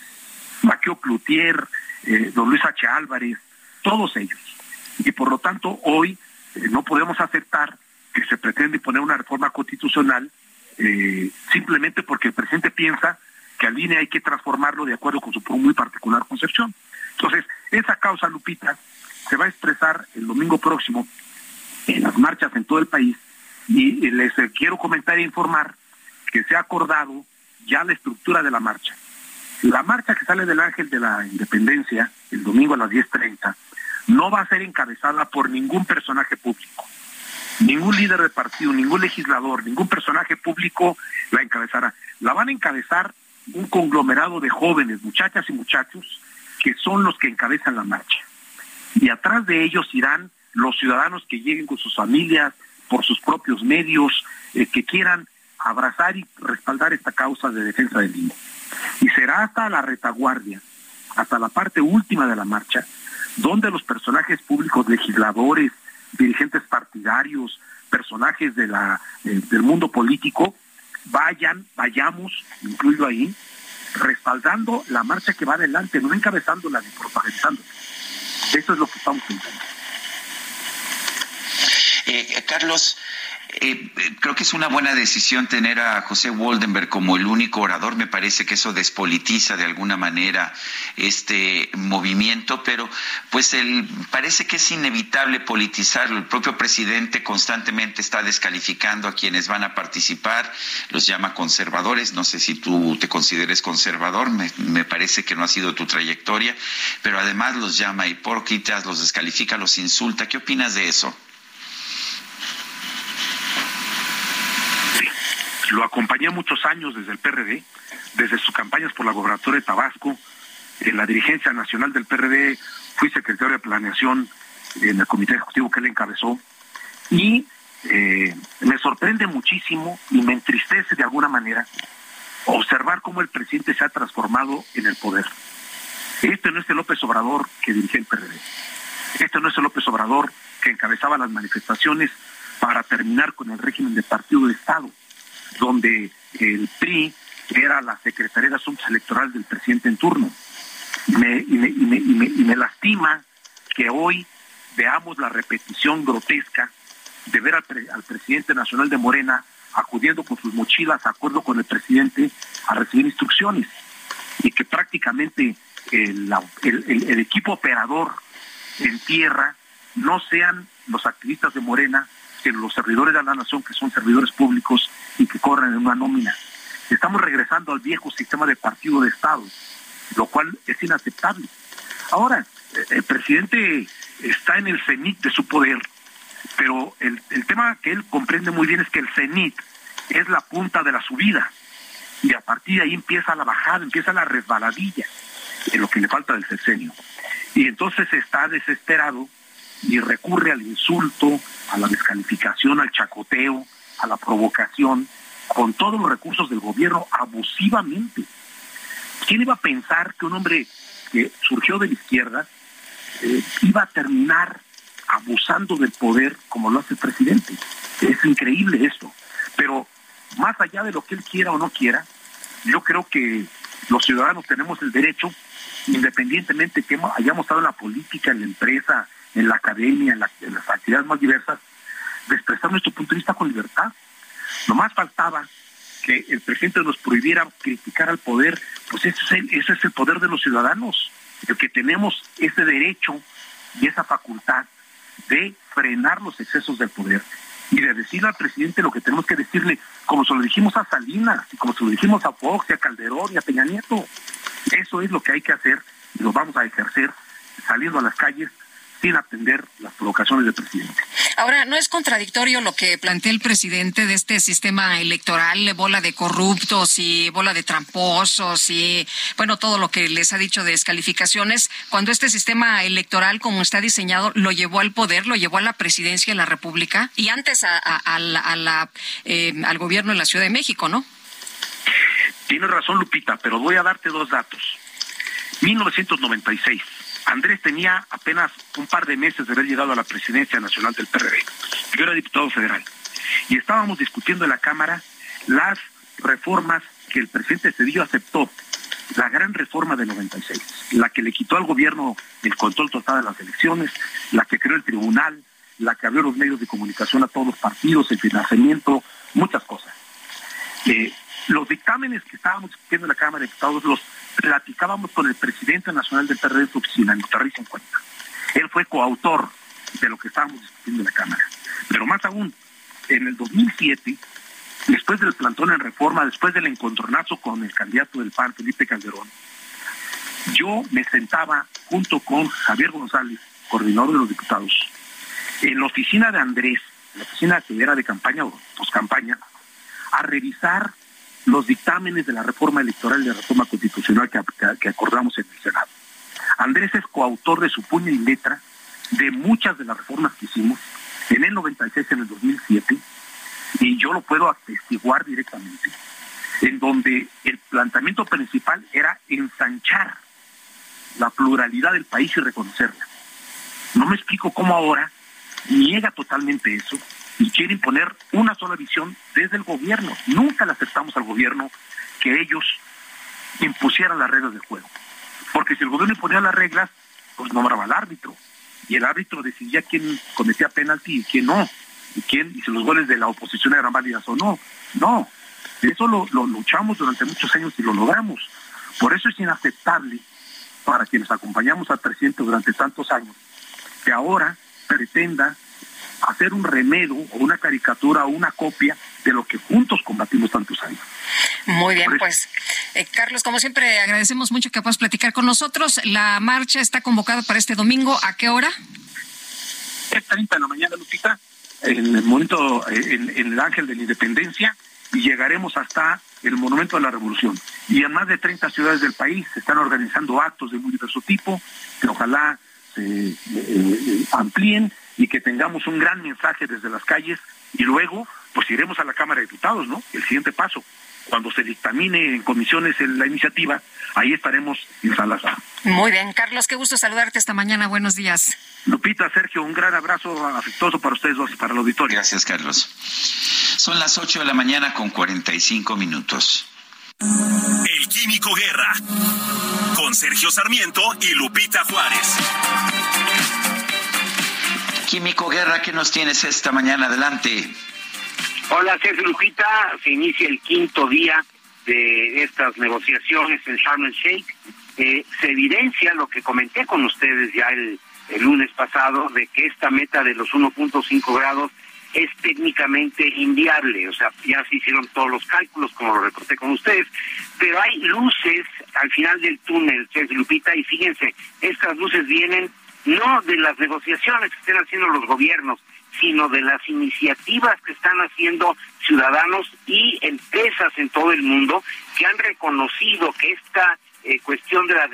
Maquio Cloutier, eh, don Luis H. Álvarez, todos ellos. Y por lo tanto, hoy eh, no podemos aceptar que se pretende poner una reforma constitucional eh, simplemente porque el presidente piensa que al INE hay que transformarlo de acuerdo con su muy particular concepción. Entonces, esa causa, Lupita, se va a expresar el domingo próximo en las marchas en todo el país y les quiero comentar e informar que se ha acordado ya la estructura de la marcha. La marcha que sale del Ángel de la Independencia el domingo a las 10.30 no va a ser encabezada por ningún personaje público. Ningún líder de partido, ningún legislador, ningún personaje público la encabezará. La van a encabezar un conglomerado de jóvenes, muchachas y muchachos, que son los que encabezan la marcha. Y atrás de ellos irán los ciudadanos que lleguen con sus familias, por sus propios medios, eh, que quieran abrazar y respaldar esta causa de defensa del niño. Y será hasta la retaguardia, hasta la parte última de la marcha, donde los personajes públicos, legisladores, dirigentes partidarios, personajes de la, eh, del mundo político, vayan, vayamos, incluyo ahí, respaldando la marcha que va adelante, no encabezándola ni propagandándola. Eso es lo que estamos intentando. Eh, Carlos, eh, creo que es una buena decisión tener a José Waldenberg como el único orador. Me parece que eso despolitiza de alguna manera este movimiento, pero pues el, parece que es inevitable politizarlo. El propio presidente constantemente está descalificando a quienes van a participar, los llama conservadores. No sé si tú te consideres conservador, me, me parece que no ha sido tu trayectoria, pero además los llama hipócritas, los descalifica, los insulta. ¿Qué opinas de eso? Lo acompañé muchos años desde el PRD, desde sus campañas por la gobernatura de Tabasco, en la dirigencia nacional del PRD, fui secretario de planeación en el comité ejecutivo que él encabezó, y eh, me sorprende muchísimo y me entristece de alguna manera observar cómo el presidente se ha transformado en el poder. Este no es el López Obrador que dirige el PRD. Este no es el López Obrador que encabezaba las manifestaciones para terminar con el régimen de partido de Estado donde el PRI era la Secretaría de Asuntos Electorales del presidente en turno. y, me, lastima que hoy veamos la repetición grotesca de ver al, presidente nacional de Morena acudiendo con sus mochilas, acuerdo con el presidente, a recibir instrucciones. Y que prácticamente el equipo operador en tierra no sean los activistas de Morena, que los servidores de la nación, que son servidores públicos y que corren en una nómina. Estamos regresando al viejo sistema de partido de Estado, lo cual es inaceptable. Ahora, eh, el presidente está en el cenit de su poder, pero el, el tema que él comprende muy bien es que el cenit es la punta de la subida y a partir de ahí empieza la bajada, empieza la resbaladilla en lo que le falta del sexenio. Y entonces está desesperado y recurre al insulto, a la descalificación, al chacoteo, a la provocación, con todos los recursos del gobierno abusivamente. ¿Quién iba a pensar que un hombre que surgió de la izquierda eh, iba a terminar abusando del poder como lo hace el presidente? Es increíble esto. Pero más allá de lo que él quiera o no quiera, yo creo que los ciudadanos tenemos el derecho, independientemente que hayamos estado en la política, en la empresa, en la academia, en, las actividades más diversas, de expresar nuestro punto de vista con libertad. Lo más faltaba que el presidente nos prohibiera criticar al poder, pues ese es el, poder de los ciudadanos, el que tenemos ese derecho y esa facultad de frenar los excesos del poder y de decirle al presidente lo que tenemos que decirle, como se lo dijimos a Salinas, como se lo dijimos a Fox, y a Calderón y a Peña Nieto. Eso es lo que hay que hacer y lo vamos a ejercer saliendo a las calles sin atender las provocaciones del presidente. Ahora, ¿no es contradictorio lo que plantea el presidente de este sistema electoral, bola de corruptos y bola de tramposos y, bueno, todo lo que les ha dicho de descalificaciones, cuando este sistema electoral, como está diseñado, lo llevó al poder, lo llevó a la presidencia de la República y antes a, la, eh, al gobierno de la Ciudad de México, ¿no? Tienes razón, Lupita, pero voy a darte dos datos. 1996 Andrés tenía apenas un par de meses de haber llegado a la presidencia nacional del PRD. Yo era diputado federal. Y estábamos discutiendo en la Cámara las reformas que el presidente Cedillo aceptó. La gran reforma del 96, la que le quitó al gobierno el control total de las elecciones, la que creó el tribunal, la que abrió los medios de comunicación a todos los partidos, el financiamiento, muchas cosas. Eh, los dictámenes que estábamos discutiendo en la Cámara de Diputados los platicábamos con el presidente nacional del PRD de su oficina, en en cuenta. Él fue coautor de lo que estábamos discutiendo en la Cámara. Pero más aún, en el 2007, después del plantón en reforma, después del encontronazo con el candidato del PAN, Felipe Calderón, yo me sentaba junto con Javier González, coordinador de los diputados, en la oficina de Andrés, la oficina que era de campaña o campaña, a revisar los dictámenes de la reforma electoral y la reforma constitucional que, acordamos en el Senado. Andrés es coautor de su puño y letra de muchas de las reformas que hicimos en el 96, en el 2007, y yo lo puedo atestiguar directamente, en donde el planteamiento principal era ensanchar la pluralidad del país y reconocerla. No me explico cómo ahora niega totalmente eso y quiere imponer una sola visión desde el gobierno. Nunca le aceptamos al gobierno que ellos impusieran las reglas del juego. Porque si el gobierno imponía las reglas, pues nombraba al árbitro. Y el árbitro decidía quién cometía penalti y quién no. Y quién, y si los goles de la oposición eran válidas o no. No. Eso lo, lo luchamos durante muchos años y lo logramos. Por eso es inaceptable para quienes acompañamos al presidente durante tantos años que ahora pretenda hacer un remedo o una caricatura o una copia de lo que juntos combatimos tantos años. Muy bien, pues eh, Carlos, como siempre, agradecemos mucho que puedas platicar con nosotros. La marcha está convocada para este domingo. ¿A qué hora? Es 30 de la mañana, Lupita, en el momento, eh, en, en el Ángel de la Independencia, y llegaremos hasta el Monumento de la Revolución. Y en más de 30 ciudades del país se están organizando actos de muy diverso tipo, que ojalá se eh, amplíen y que tengamos un gran mensaje desde las calles y luego pues iremos a la Cámara de Diputados, ¿no? El siguiente paso. Cuando se dictamine en comisiones la iniciativa, ahí estaremos en Salazar. Muy bien, Carlos, qué gusto saludarte esta mañana. Buenos días. Lupita, Sergio, un gran abrazo afectuoso para ustedes dos y para el auditorio. Gracias, Carlos. Son las 8 de la mañana con 45 minutos. El Químico Guerra, con Sergio Sarmiento y Lupita Juárez. Químico Guerra, ¿qué nos tienes esta mañana? Adelante. Hola, Sergio Lupita. Se inicia el quinto día de estas negociaciones en Sharm el Sheikh. Eh, se evidencia lo que comenté con ustedes ya el, el lunes pasado, de que esta meta de los 1.5 grados es técnicamente inviable, o sea, ya se hicieron todos los cálculos, como lo reporté con ustedes, pero hay luces al final del túnel, Sergio Lupita, y fíjense, estas luces vienen no de las negociaciones que estén haciendo los gobiernos, sino de las iniciativas que están haciendo ciudadanos y empresas en todo el mundo que han reconocido que esta eh, cuestión de la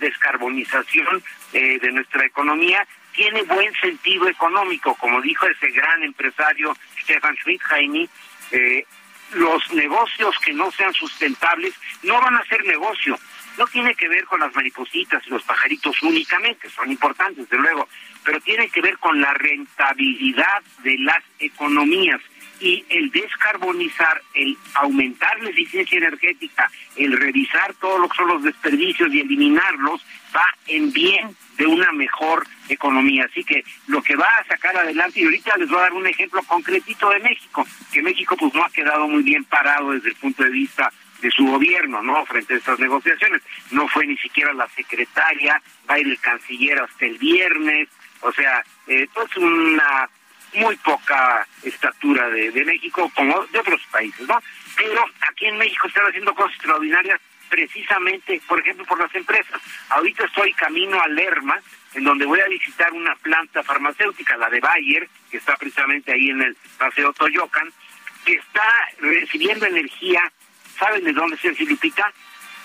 descarbonización eh, de nuestra economía tiene buen sentido económico, como dijo ese gran empresario Stefan Schmidt-Heine, eh, los negocios que no sean sustentables no van a ser negocio, no tiene que ver con las maripositas y los pajaritos únicamente, son importantes, desde luego, pero tiene que ver con la rentabilidad de las economías y el descarbonizar, el aumentar la eficiencia energética, el revisar todo lo que son los desperdicios y eliminarlos, va en bien de una mejor economía. Así que lo que va a sacar adelante, y ahorita les voy a dar un ejemplo concretito de México, que México pues no ha quedado muy bien parado desde el punto de vista de su gobierno, ¿no? Frente a estas negociaciones. No fue ni siquiera la secretaria, va a ir canciller hasta el viernes, o sea, eh, es una muy poca estatura de, de México como de otros países, ¿no? Pero aquí en México están haciendo cosas extraordinarias precisamente, por ejemplo, por las empresas. Ahorita estoy camino a Lerma, en donde voy a visitar una planta farmacéutica, la de Bayer, que está precisamente ahí en el Paseo Toyocan, que está recibiendo energía, ¿saben de dónde se Lupita?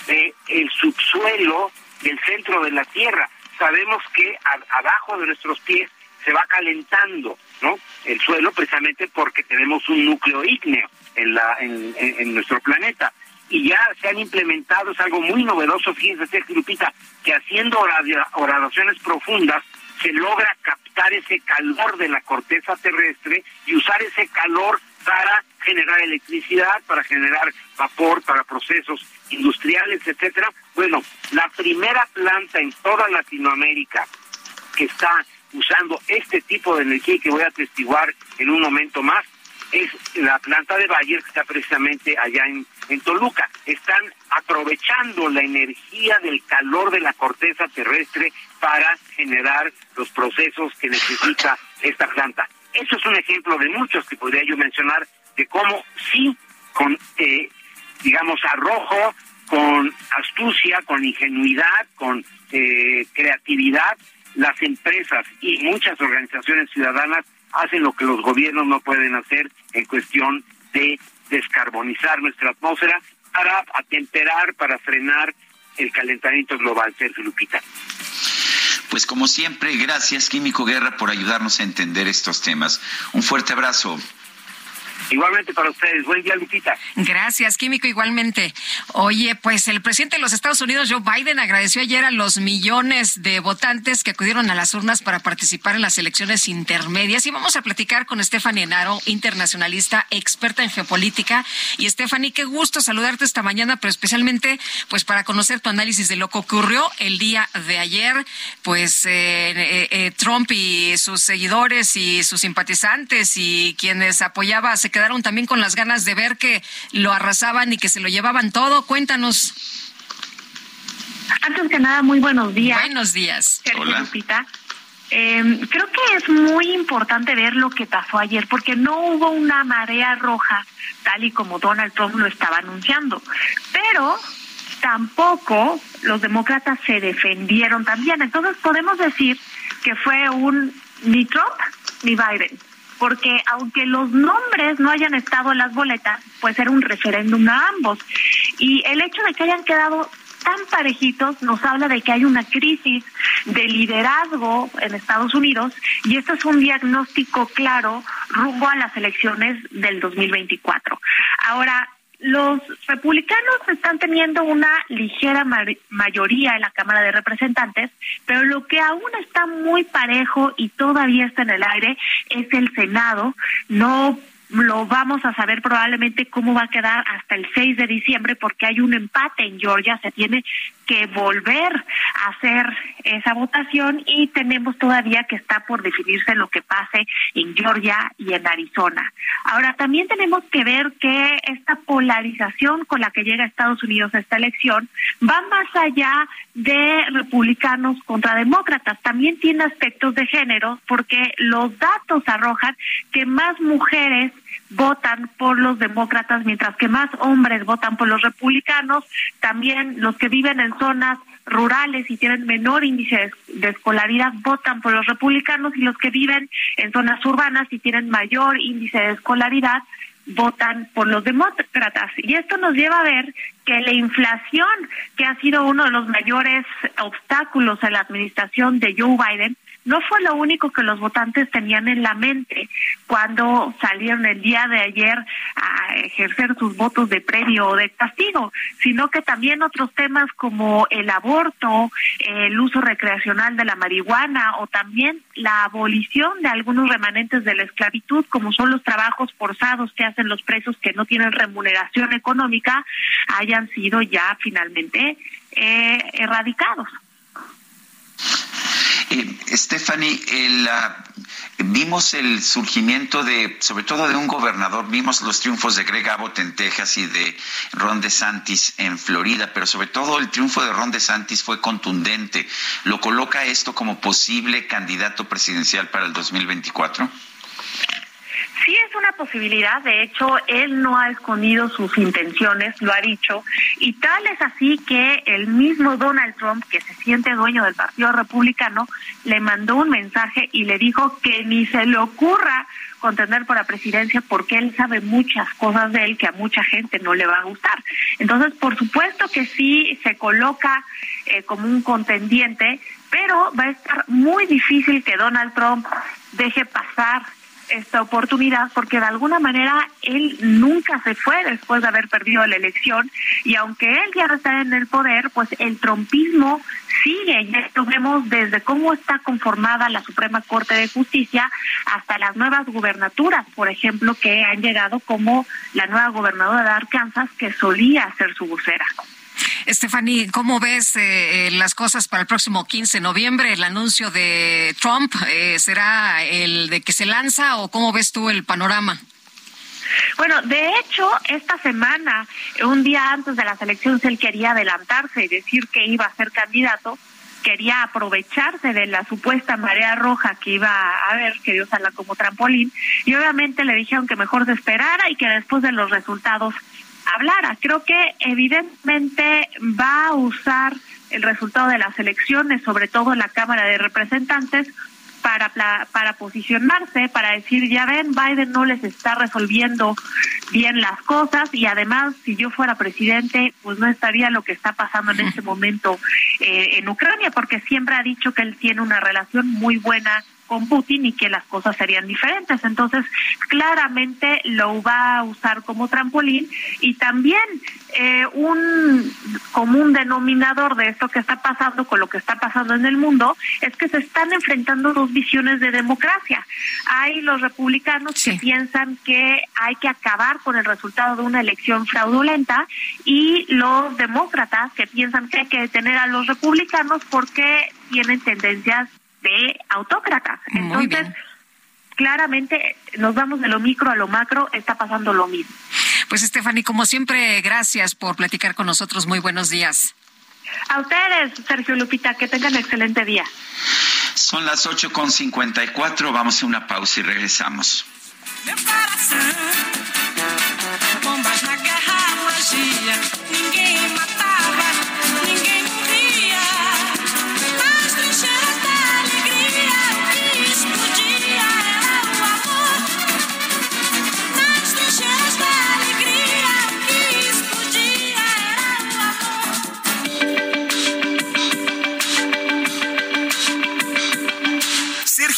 De el subsuelo del centro de la Tierra. Sabemos que abajo de nuestros pies se va calentando, ¿no? El suelo precisamente porque tenemos un núcleo ígneo en la en nuestro planeta y ya se han implementado, es algo muy novedoso, fíjense, Sergio Lupita, que haciendo oraciones profundas se logra captar ese calor de la corteza terrestre y usar ese calor para generar electricidad, para generar vapor, para procesos industriales, etcétera. Bueno, la primera planta en toda Latinoamérica que está usando este tipo de energía y que voy a atestiguar en un momento más es la planta de Bayer que está precisamente allá en, en Toluca. Están aprovechando la energía del calor de la corteza terrestre para generar los procesos que necesita esta planta. Eso es un ejemplo de muchos que podría yo mencionar de cómo sí, con, eh, digamos, arrojo, con astucia, con ingenuidad, con eh, creatividad, las empresas y muchas organizaciones ciudadanas hacen lo que los gobiernos no pueden hacer en cuestión de descarbonizar nuestra atmósfera para atemperar, para frenar el calentamiento global, Sergio Lupita. Pues como siempre, gracias Químico Guerra por ayudarnos a entender estos temas. Un fuerte abrazo. Igualmente para ustedes. Buen día, Lupita. Gracias, Químico, igualmente. Oye, pues el presidente de los Estados Unidos, Joe Biden, agradeció ayer a los millones de votantes que acudieron a las urnas para participar en las elecciones intermedias. Y vamos a platicar con Stephanie Enaro, internacionalista, experta en geopolítica. Y Stephanie, qué gusto saludarte esta mañana, pero especialmente pues para conocer tu análisis de lo que ocurrió el día de ayer. Pues eh, eh, eh, Trump y sus seguidores y sus simpatizantes y quienes apoyaba se quedaron también con las ganas de ver que lo arrasaban y que se lo llevaban todo. Cuéntanos. Antes que nada, muy buenos días. Buenos días. Hola. Em, creo que es muy importante ver lo que pasó ayer, porque no hubo una marea roja tal y como Donald Trump lo estaba anunciando. Pero tampoco los demócratas se defendieron también. Entonces podemos decir que fue un ni Trump ni Biden porque aunque los nombres no hayan estado en las boletas, pues era un referéndum a ambos. Y el hecho de que hayan quedado tan parejitos nos habla de que hay una crisis de liderazgo en Estados Unidos y esto es un diagnóstico claro rumbo a las elecciones del 2024. Ahora, los republicanos están teniendo una ligera mayoría en la Cámara de Representantes, pero lo que aún está muy parejo y todavía está en el aire es el Senado. No lo vamos a saber probablemente cómo va a quedar hasta el 6 de diciembre porque hay un empate en Georgia, se tiene que volver a hacer esa votación y tenemos todavía que está por definirse lo que pase en Georgia y en Arizona. Ahora, también tenemos que ver que esta polarización con la que llega Estados Unidos a esta elección va más allá de republicanos contra demócratas, también tiene aspectos de género porque los datos arrojan que más mujeres votan por los demócratas, mientras que más hombres votan por los republicanos. También los que viven en zonas rurales y tienen menor índice de escolaridad votan por los republicanos y los que viven en zonas urbanas y tienen mayor índice de escolaridad votan por los demócratas. Y esto nos lleva a ver que la inflación, que ha sido uno de los mayores obstáculos en la administración de Joe Biden, no fue lo único que los votantes tenían en la mente cuando salieron el día de ayer a ejercer sus votos de premio o de castigo, sino que también otros temas como el aborto, el uso recreacional de la marihuana o también la abolición de algunos remanentes de la esclavitud, como son los trabajos forzados que hacen los presos que no tienen remuneración económica, hayan sido ya finalmente eh, erradicados. Eh, Stephanie, vimos el surgimiento de, sobre todo de un gobernador, vimos los triunfos de Greg Abbott en Texas y de Ron DeSantis en Florida, pero sobre todo el triunfo de Ron DeSantis fue contundente. ¿Lo coloca esto como posible candidato presidencial para el 2024? Sí es una posibilidad, de hecho, él no ha escondido sus intenciones, lo ha dicho, y tal es así que el mismo Donald Trump, que se siente dueño del Partido Republicano, le mandó un mensaje y le dijo que ni se le ocurra contender por la presidencia porque él sabe muchas cosas de él que a mucha gente no le va a gustar. Entonces, por supuesto que sí se coloca eh, como un contendiente, pero va a estar muy difícil que Donald Trump deje pasar esta oportunidad porque de alguna manera él nunca se fue después de haber perdido la elección y aunque él ya está en el poder, pues el trompismo sigue y esto vemos desde cómo está conformada la Suprema Corte de Justicia hasta las nuevas gubernaturas, por ejemplo, que han llegado como la nueva gobernadora de Arkansas que solía ser su vocera. Stephanie, ¿cómo ves eh, eh, las cosas para el próximo 15 de noviembre? ¿El anuncio de Trump eh, será el de que se lanza o cómo ves tú el panorama? Bueno, de hecho, esta semana, un día antes de las elecciones, él quería adelantarse y decir que iba a ser candidato, quería aprovecharse de la supuesta marea roja que iba a haber, quería usarla como trampolín, y obviamente le dijeron que mejor se esperara y que después de los resultados hablara. Creo que evidentemente va a usar el resultado de las elecciones, sobre todo en la Cámara de Representantes, para, para posicionarse, para decir, ya ven, Biden no les está resolviendo bien las cosas y además, si yo fuera presidente, pues no estaría lo que está pasando en este momento eh, en Ucrania, porque siempre ha dicho que él tiene una relación muy buena con Putin y que las cosas serían diferentes. Entonces, claramente lo va a usar como trampolín y también eh, un común denominador de esto que está pasando con lo que está pasando en el mundo es que se están enfrentando dos visiones de democracia. Hay los republicanos que piensan que hay que acabar con el resultado de una elección fraudulenta y los demócratas que piensan que hay que detener a los republicanos porque tienen tendencias de autócratas. Entonces, claramente nos vamos de lo micro a lo macro, está pasando lo mismo. Pues Stephanie, como siempre, gracias por platicar con nosotros. Muy buenos días. A ustedes, Sergio Lupita, que tengan excelente día. Son las 8.54, vamos a una pausa y regresamos.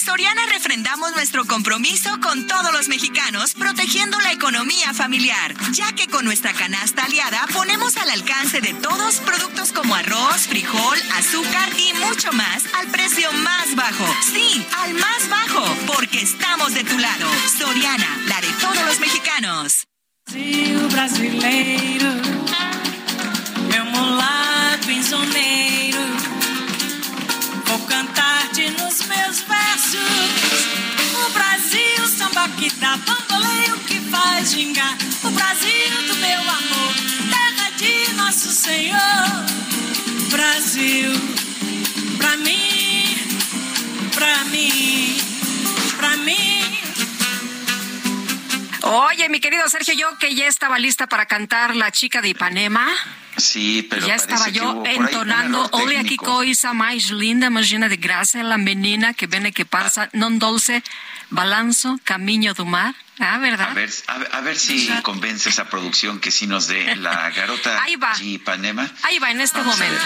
Soriana refrendamos nuestro compromiso con todos los mexicanos, protegiendo la economía familiar, ya que con nuestra canasta aliada ponemos al alcance de todos productos como arroz, frijol, azúcar y mucho más al precio más bajo. Sí, al más bajo, porque estamos de tu lado. Soriana, la de todos los mexicanos. Brasil brasileiro, meu vou cantar-te nos meus versos. O Brasil, samba que dá bamboleio, que faz gingar Brasil do meu amor, terra de nosso Senhor. Brasil, pra mim, pra mim, pra mí. Oye, mi querido Sergio, yo que ya estaba lista para cantar La chica de Ipanema. Sí, pero ya estaba yo entonando Olha que coisa mais linda, imagina de graça, la menina que viene que pasa, non dulce, balanzo, camino do mar. Ah, ¿verdad? A ver, a, ver si convences a producción que sí nos dé la (laughs) garota Ahí va. Ipanema. Ahí va, en este momento.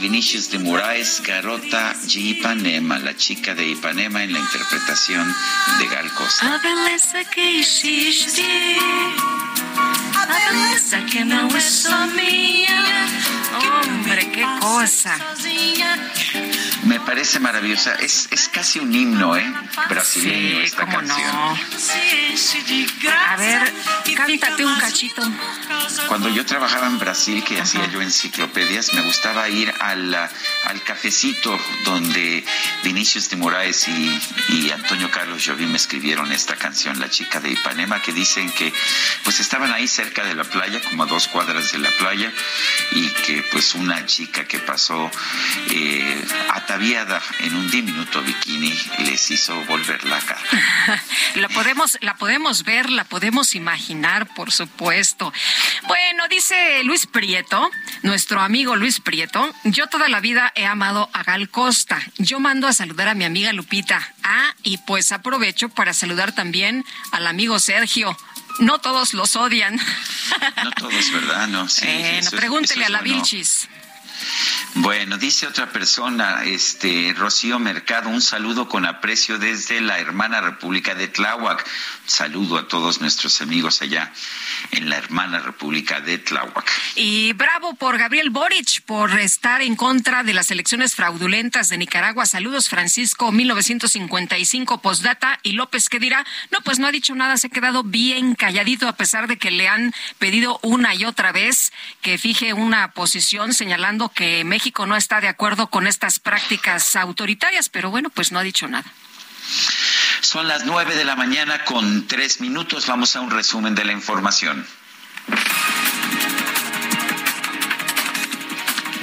Vinicius de Moraes, Garota de Ipanema, la chica de Ipanema en la interpretación de Gal Costa. A beleza que existe, a beleza que não é só minha. Hombre, qué cosa. Me parece maravillosa. Es, es casi un himno, ¿eh? Brasileño sí, esta canción. No. A ver, cántate un cachito. Cuando yo trabajaba en Brasil, que hacía yo enciclopedias, me gustaba ir al, al cafecito donde Vinicius de Moraes y, y Antonio Carlos Jobim escribieron esta canción, La chica de Ipanema, que dicen que pues estaban ahí cerca de la playa, como a dos cuadras de la playa, y que pues una chica que pasó eh, ataviada en un diminuto bikini les hizo volver la cara. (laughs) la podemos, la podemos ver, la podemos imaginar, por supuesto. Bueno, dice Luis Prieto, nuestro amigo Luis Prieto, yo toda la vida he amado a Gal Costa. Yo mando a saludar a mi amiga Lupita. Ah, y pues aprovecho para saludar también al amigo Sergio. No todos los odian. No todos, ¿verdad? No, sí. Bueno, eso es- pregúntele eso es a la bueno. Vilchis. Bueno, dice otra persona, este Rocío Mercado, un saludo con aprecio desde la hermana República de Tláhuac. Saludo a todos nuestros amigos allá en la hermana República de Tláhuac. Y bravo por Gabriel Boric por estar en contra de las elecciones fraudulentas de Nicaragua. Saludos, Francisco, 1955, postdata. Y López, ¿qué dirá? No, pues no ha dicho nada, se ha quedado bien calladito a pesar de que le han pedido una y otra vez que fije una posición señalando que México no está de acuerdo con estas prácticas autoritarias, pero bueno, pues no ha dicho nada. Son las nueve de la mañana con tres minutos. Vamos a un resumen de la información.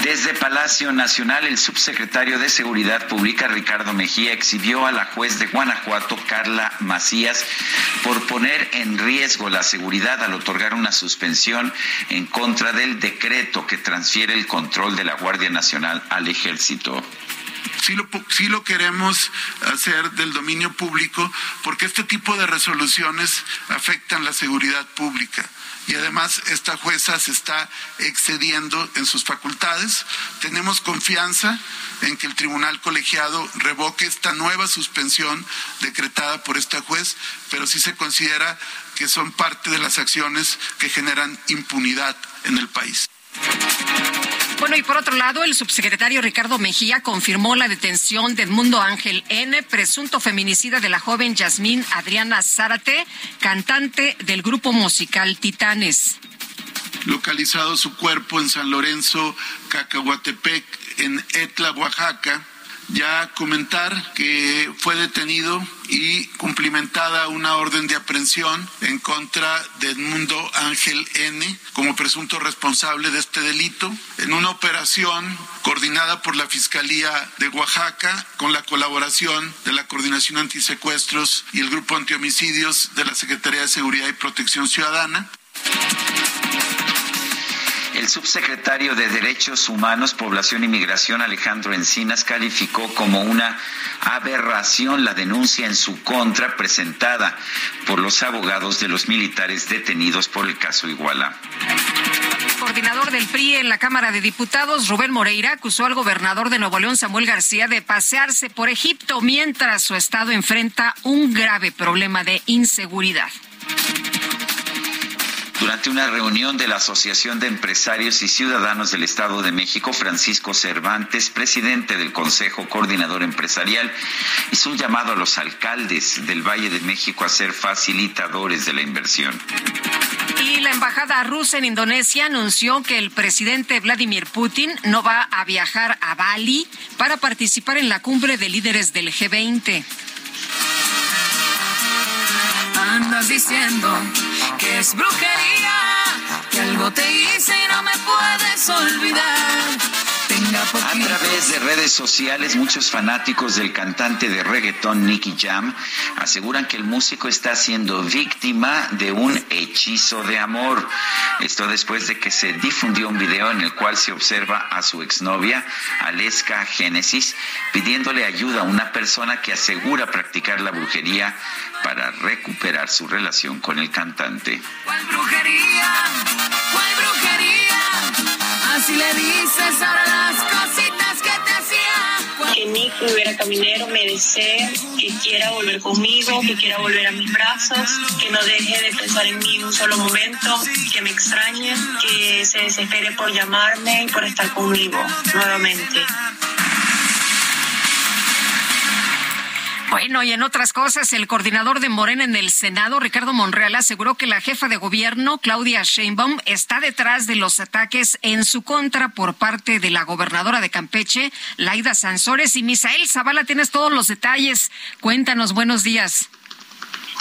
Desde Palacio Nacional, el subsecretario de Seguridad Pública, Ricardo Mejía, exhibió a la juez de Guanajuato, Carla Macías, por poner en riesgo la seguridad al otorgar una suspensión en contra del decreto que transfiere el control de la Guardia Nacional al Ejército. sí lo, lo queremos hacer del dominio público porque este tipo de resoluciones afectan la seguridad pública. Y además esta jueza se está excediendo en sus facultades. Tenemos confianza en que el tribunal colegiado revoque esta nueva suspensión decretada por esta juez, pero sí se considera que son parte de las acciones que generan impunidad en el país. Bueno, y por otro lado, el subsecretario Ricardo Mejía confirmó la detención de Edmundo Ángel N., presunto feminicida de la joven Yasmín Adriana Zárate, cantante del grupo musical Titanes. localizado su cuerpo en San Lorenzo, Cacahuatepec, en Etla, Oaxaca. Ya comentar que fue detenido y cumplimentada una orden de aprehensión en contra de Edmundo Ángel N. como presunto responsable de este delito en una operación coordinada por la Fiscalía de Oaxaca con la colaboración de la Coordinación Antisecuestros y el Grupo Antihomicidios de la Secretaría de Seguridad y Protección Ciudadana. El subsecretario de Derechos Humanos, Población y Migración, Alejandro Encinas, calificó como una aberración la denuncia en su contra presentada por los abogados de los militares detenidos por el caso Iguala. Coordinador del PRI en la Cámara de Diputados, Rubén Moreira, acusó al gobernador de Nuevo León, Samuel García, de pasearse por Egipto mientras su estado enfrenta un grave problema de inseguridad. Durante una reunión de la Asociación de Empresarios y Ciudadanos del Estado de México, Francisco Cervantes, presidente del Consejo Coordinador Empresarial, hizo un llamado a los alcaldes del Valle de México a ser facilitadores de la inversión. Y la embajada rusa en Indonesia anunció que el presidente Vladimir Putin no va a viajar a Bali para participar en la cumbre de líderes del G20. Andas diciendo que es brujería, que algo te hice y no me puedes olvidar. A través de redes sociales, muchos fanáticos del cantante de reggaetón Nicky Jam aseguran que el músico está siendo víctima de un hechizo de amor. Esto después de que se difundió un video en el cual se observa a su exnovia, Aleska Genesis, pidiéndole ayuda a una persona que asegura practicar la brujería para recuperar su relación con el cantante. ¿Cuál brujería? ¿Cuál brujería? Así le dices las cositas que te hacía. Que Nick Rivera Caminero me desee, que quiera volver conmigo, que quiera volver a mis brazos, que no deje de pensar en mí un solo momento, que me extrañe, que se desespere por llamarme y por estar conmigo nuevamente. Bueno, y en otras cosas, el coordinador de Morena en el Senado, Ricardo Monreal, aseguró que la jefa de gobierno, Claudia Sheinbaum, está detrás de los ataques en su contra por parte de la gobernadora de Campeche, Laida Sansores. Y Misael Zavala, tienes todos los detalles. Cuéntanos, buenos días.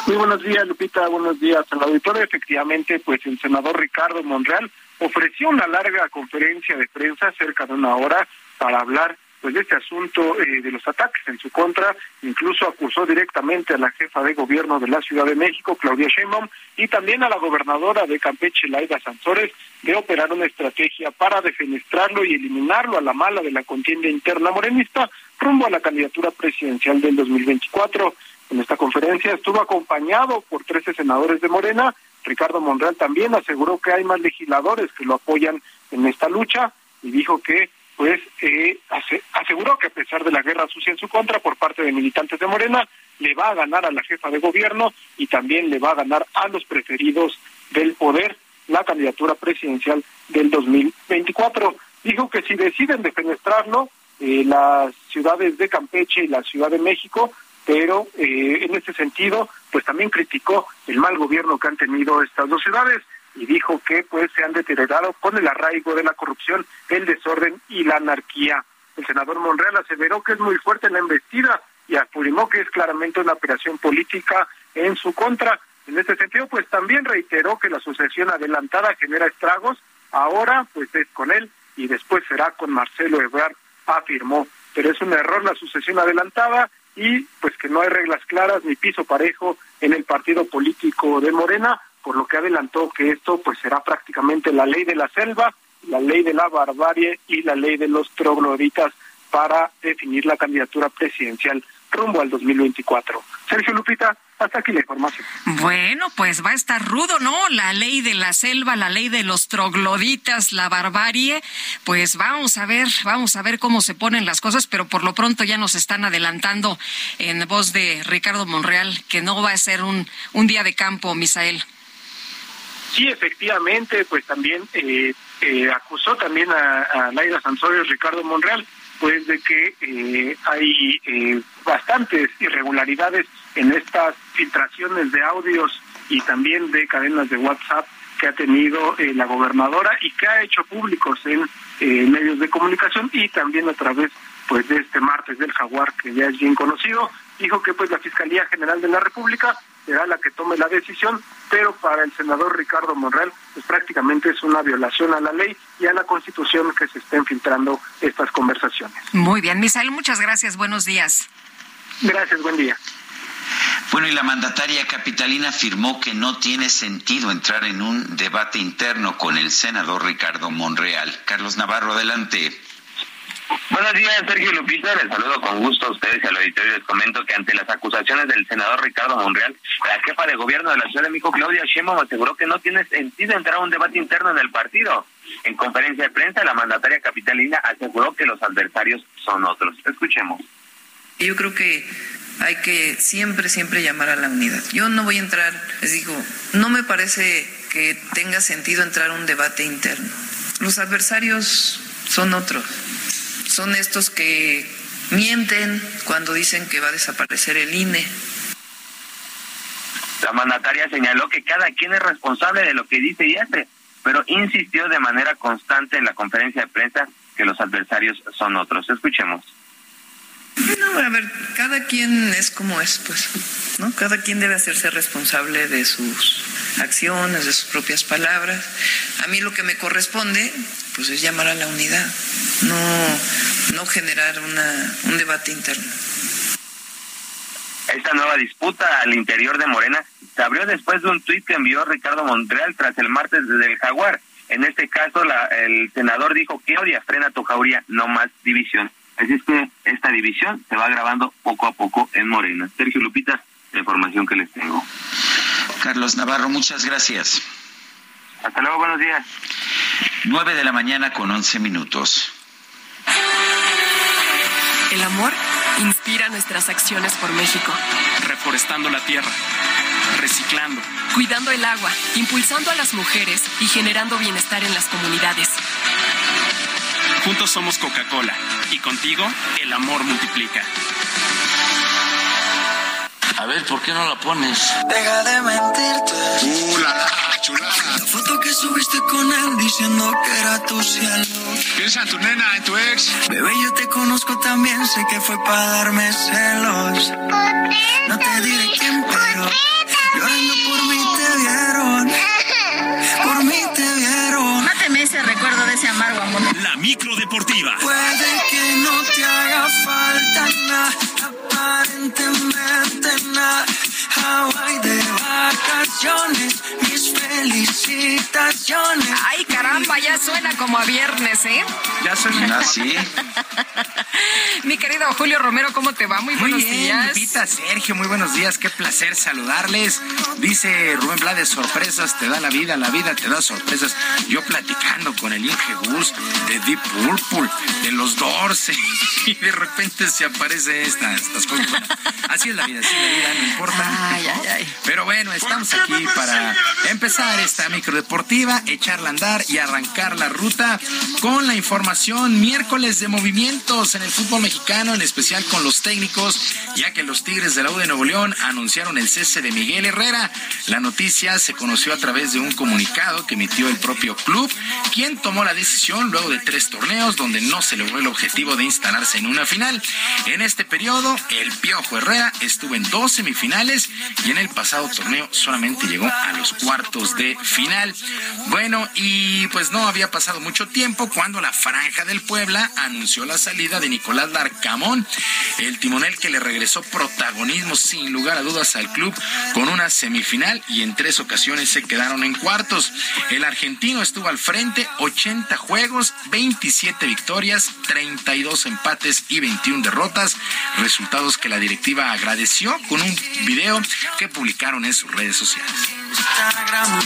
Muy buenos días, Lupita. Buenos días al auditorio. Efectivamente, pues el senador Ricardo Monreal ofreció una larga conferencia de prensa, cerca de una hora, para hablar pues este asunto eh, de los ataques en su contra, incluso acusó directamente a la jefa de gobierno de la Ciudad de México, Claudia Sheinbaum, y también a la gobernadora de Campeche, Laida Sansores, de operar una estrategia para defenestrarlo y eliminarlo a la mala de la contienda interna morenista rumbo a la candidatura presidencial del 2024. En esta conferencia estuvo acompañado por 13 senadores de Morena. Ricardo Monreal también aseguró que hay más legisladores que lo apoyan en esta lucha y dijo que pues eh, aseguró que a pesar de la guerra sucia en su contra por parte de militantes de Morena, le va a ganar a la jefa de gobierno y también le va a ganar a los preferidos del poder la candidatura presidencial del 2024. Dijo que si deciden defenestrarlo, eh, las ciudades de Campeche y la Ciudad de México, pero eh, en ese sentido, pues también criticó el mal gobierno que han tenido estas dos ciudades y dijo que pues se han deteriorado con el arraigo de la corrupción, el desorden y la anarquía. El senador Monreal aseveró que es muy fuerte la embestida y afirmó que es claramente una operación política en su contra. En este sentido, pues también reiteró que la asociación adelantada genera estragos. Ahora, pues es con él y después será con Marcelo Ebrard, afirmó. Pero es un error la sucesión adelantada y pues que no hay reglas claras ni piso parejo en el partido político de Morena por lo que adelantó que esto pues será prácticamente la ley de la selva, la ley de la barbarie y la ley de los trogloditas para definir la candidatura presidencial rumbo al 2024. Sergio Lupita, hasta aquí la información. Bueno, pues va a estar rudo, ¿no? La ley de la selva, la ley de los trogloditas, la barbarie. Pues vamos a ver, vamos a ver cómo se ponen las cosas, pero por lo pronto ya nos están adelantando en voz de Ricardo Monreal que no va a ser un, un día de campo, Misael. Sí, efectivamente, pues también eh, eh, acusó también a, a Laida Sansores, Ricardo Monreal, pues de que eh, hay eh, bastantes irregularidades en estas filtraciones de audios y también de cadenas de WhatsApp que ha tenido eh, la gobernadora y que ha hecho públicos en eh, medios de comunicación y también a través pues de este martes del jaguar que ya es bien conocido. Dijo que pues la Fiscalía General de la República será la que tome la decisión, pero para el senador Ricardo Monreal pues prácticamente es una violación a la ley y a la Constitución que se estén filtrando estas conversaciones. Muy bien, Misael, muchas gracias, buenos días. Gracias, buen día. Bueno, y la mandataria capitalina afirmó que no tiene sentido entrar en un debate interno con el senador Ricardo Monreal. Carlos Navarro, adelante. Buenos días, Sergio Lupita. Les saludo con gusto a ustedes y al auditorio. Les comento que ante las acusaciones del senador Ricardo Monreal, la jefa de gobierno de la Ciudad de México, Claudia Sheinbaum, aseguró que no tiene sentido entrar a un debate interno en el partido. En conferencia de prensa, la mandataria capitalina aseguró que los adversarios son otros. Escuchemos. Yo creo que hay que siempre, siempre llamar a la unidad. Yo no voy a entrar, les digo, no me parece que tenga sentido entrar a un debate interno. Los adversarios son otros, son estos que mienten cuando dicen que va a desaparecer el INE. La mandataria señaló que cada quien es responsable de lo que dice y hace, pero insistió de manera constante en la conferencia de prensa que los adversarios son otros. Escuchemos. No, a ver, cada quien es como es, pues, ¿no? Cada quien debe hacerse responsable de sus acciones, de sus propias palabras. A mí lo que me corresponde, pues, es llamar a la unidad, no, no generar una, un debate interno. Esta nueva disputa al interior de Morena se abrió después de un tuit que envió Ricardo Montreal tras el martes desde el Jaguar. En este caso, la, el senador dijo que odia, frena tu jauría, no más división. Así es que esta división se va grabando poco a poco en Morena. Sergio Lupita, la información que les tengo. Carlos Navarro, muchas gracias. Hasta luego, buenos días. 9 de la mañana con 11 minutos. El amor inspira nuestras acciones por México. Reforestando la tierra, reciclando, cuidando el agua, impulsando a las mujeres y generando bienestar en las comunidades. Juntos somos Coca-Cola y contigo el amor multiplica. A ver, ¿por qué no la pones? Deja de mentirte. Uh, la, la chulada. La foto que subiste con él diciendo que era tu cielo. Piensa en tu nena, en tu ex. Bebé, yo te conozco también, sé que fue para darme celos. No te diré quién, pero llorando por mí te vieron. Por mí ese recuerdo de ese amargo amor. La micro deportiva. Puede que no te haga falta nada, aparentemente nada. Hawaii de vacaciones, mis felicitaciones. Ay, ya suena como a viernes, ¿eh? Ya suena (laughs) así. Mi querido Julio Romero, ¿cómo te va? Muy Muy buenos bien, días. Lupita, Sergio, muy buenos días. Qué placer saludarles. Dice Rubén Blades, sorpresas te da la vida, la vida te da sorpresas. Yo platicando con el Inge Gus de Deep Purple, de los Doors, (laughs) y de repente se aparece esta, estas cosas. Bueno, así es la vida, así es la vida, no importa. Ay, ay, ay. Pero bueno, estamos aquí para empezar esta microdeportiva, echarla a andar y arrancar la ruta con la información miércoles de movimientos en el fútbol mexicano, en especial con los técnicos, ya que los Tigres de la U de Nuevo León anunciaron el cese de Miguel Herrera. La noticia se conoció a través de un comunicado que emitió el propio club, quien tomó la decisión luego de tres torneos donde no se logró el objetivo de instalarse en una final. En este periodo, el Piojo Herrera estuvo en dos semifinales y en el pasado torneo solamente llegó a los cuartos de final. Bueno, y pues no había pasado mucho tiempo cuando la Franja del Puebla anunció la salida de Nicolás Larcamón, el timonel que le regresó protagonismo sin lugar a dudas al club con una semifinal y en tres ocasiones se quedaron en cuartos. El argentino estuvo al frente, 80 juegos, 27 victorias, 32 empates y 21 derrotas, resultados que la directiva agradeció con un video que publicaron en sus redes sociales. Instagram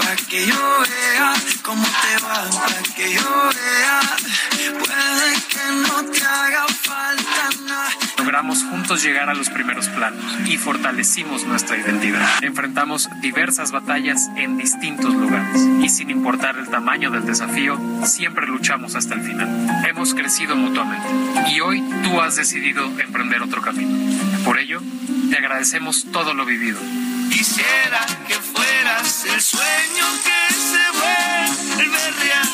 pa' que yo vea cómo te va, pa' que yo vea. Puede que no te haga falta nada. Logramos juntos llegar a los primeros planos y fortalecimos nuestra identidad. Enfrentamos diversas batallas en distintos lugares y sin importar el tamaño del desafío, siempre luchamos hasta el final. Hemos crecido mutuamente y hoy tú has decidido emprender otro camino. Por ello, te agradecemos todo lo vivido. Quisiera que fueras el sueño que se vuelve realidad.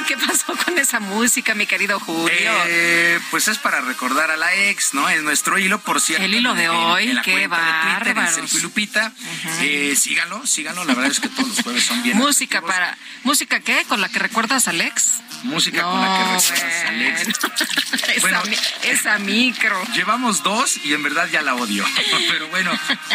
No, ¿qué pasó con esa música, mi querido Julio? Eh, pues es para recordar a la ex, ¿no? Es nuestro hilo, por cierto. El hilo de en- hoy, en la qué y Lupita. Eh, síganlo, síganlo. La verdad es que todos los jueves son bien. música para. ¿Música qué? ¿Con la que recuerdas a Alex? Música con la que recuerdas a Alex. (laughs) Esa, Bueno, mi- esa micro. Llevamos dos y en verdad ya la odio. (laughs) Pero bueno,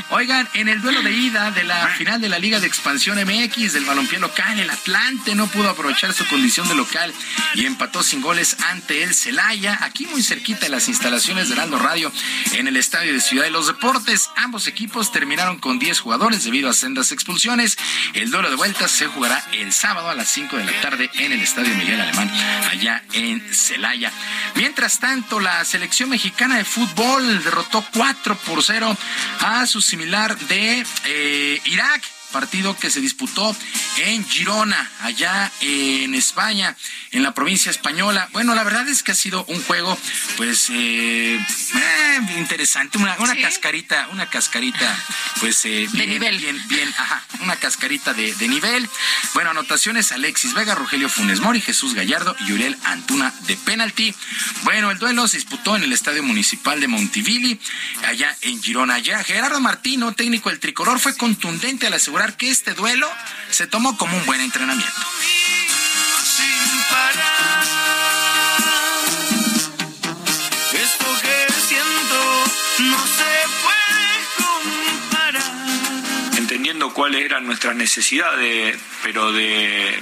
oigan, en el duelo de ida de la final de la Liga de Expansión MX del balompié local, el Atlante no pudo aprovechar su condición de local y empató sin goles ante el Celaya, aquí muy cerquita de las instalaciones de Aldo Radio en el estadio de Ciudad de los Deportes. Ambos equipos terminaron con 10 jugadores debido a sendas expulsiones. El duelo de vueltas se jugará el sábado a las 5 de la tarde en el estadio Miguel Alemán, allá en Celaya. Mientras tanto, la selección mexicana de fútbol derrotó 4 por 0 a su similar de eh, Irak partido que se disputó en Girona, allá en España, en la provincia española. Bueno, la verdad es que ha sido un juego, pues, eh, eh, interesante, una, cascarita, una cascarita, pues, eh, de nivel. Bien, bien, ajá, una cascarita de, nivel. Bueno, anotaciones, Alexis Vega, Rogelio Funes Mori, Jesús Gallardo y Uriel Antuna de penalti. Bueno, el duelo se disputó en el Estadio Municipal de Montivilli, allá en Girona. Ya Gerardo Martino, técnico del tricolor, fue contundente al asegurar que este duelo se tomó como un buen entrenamiento. Entendiendo cuáles eran nuestras necesidades, pero de,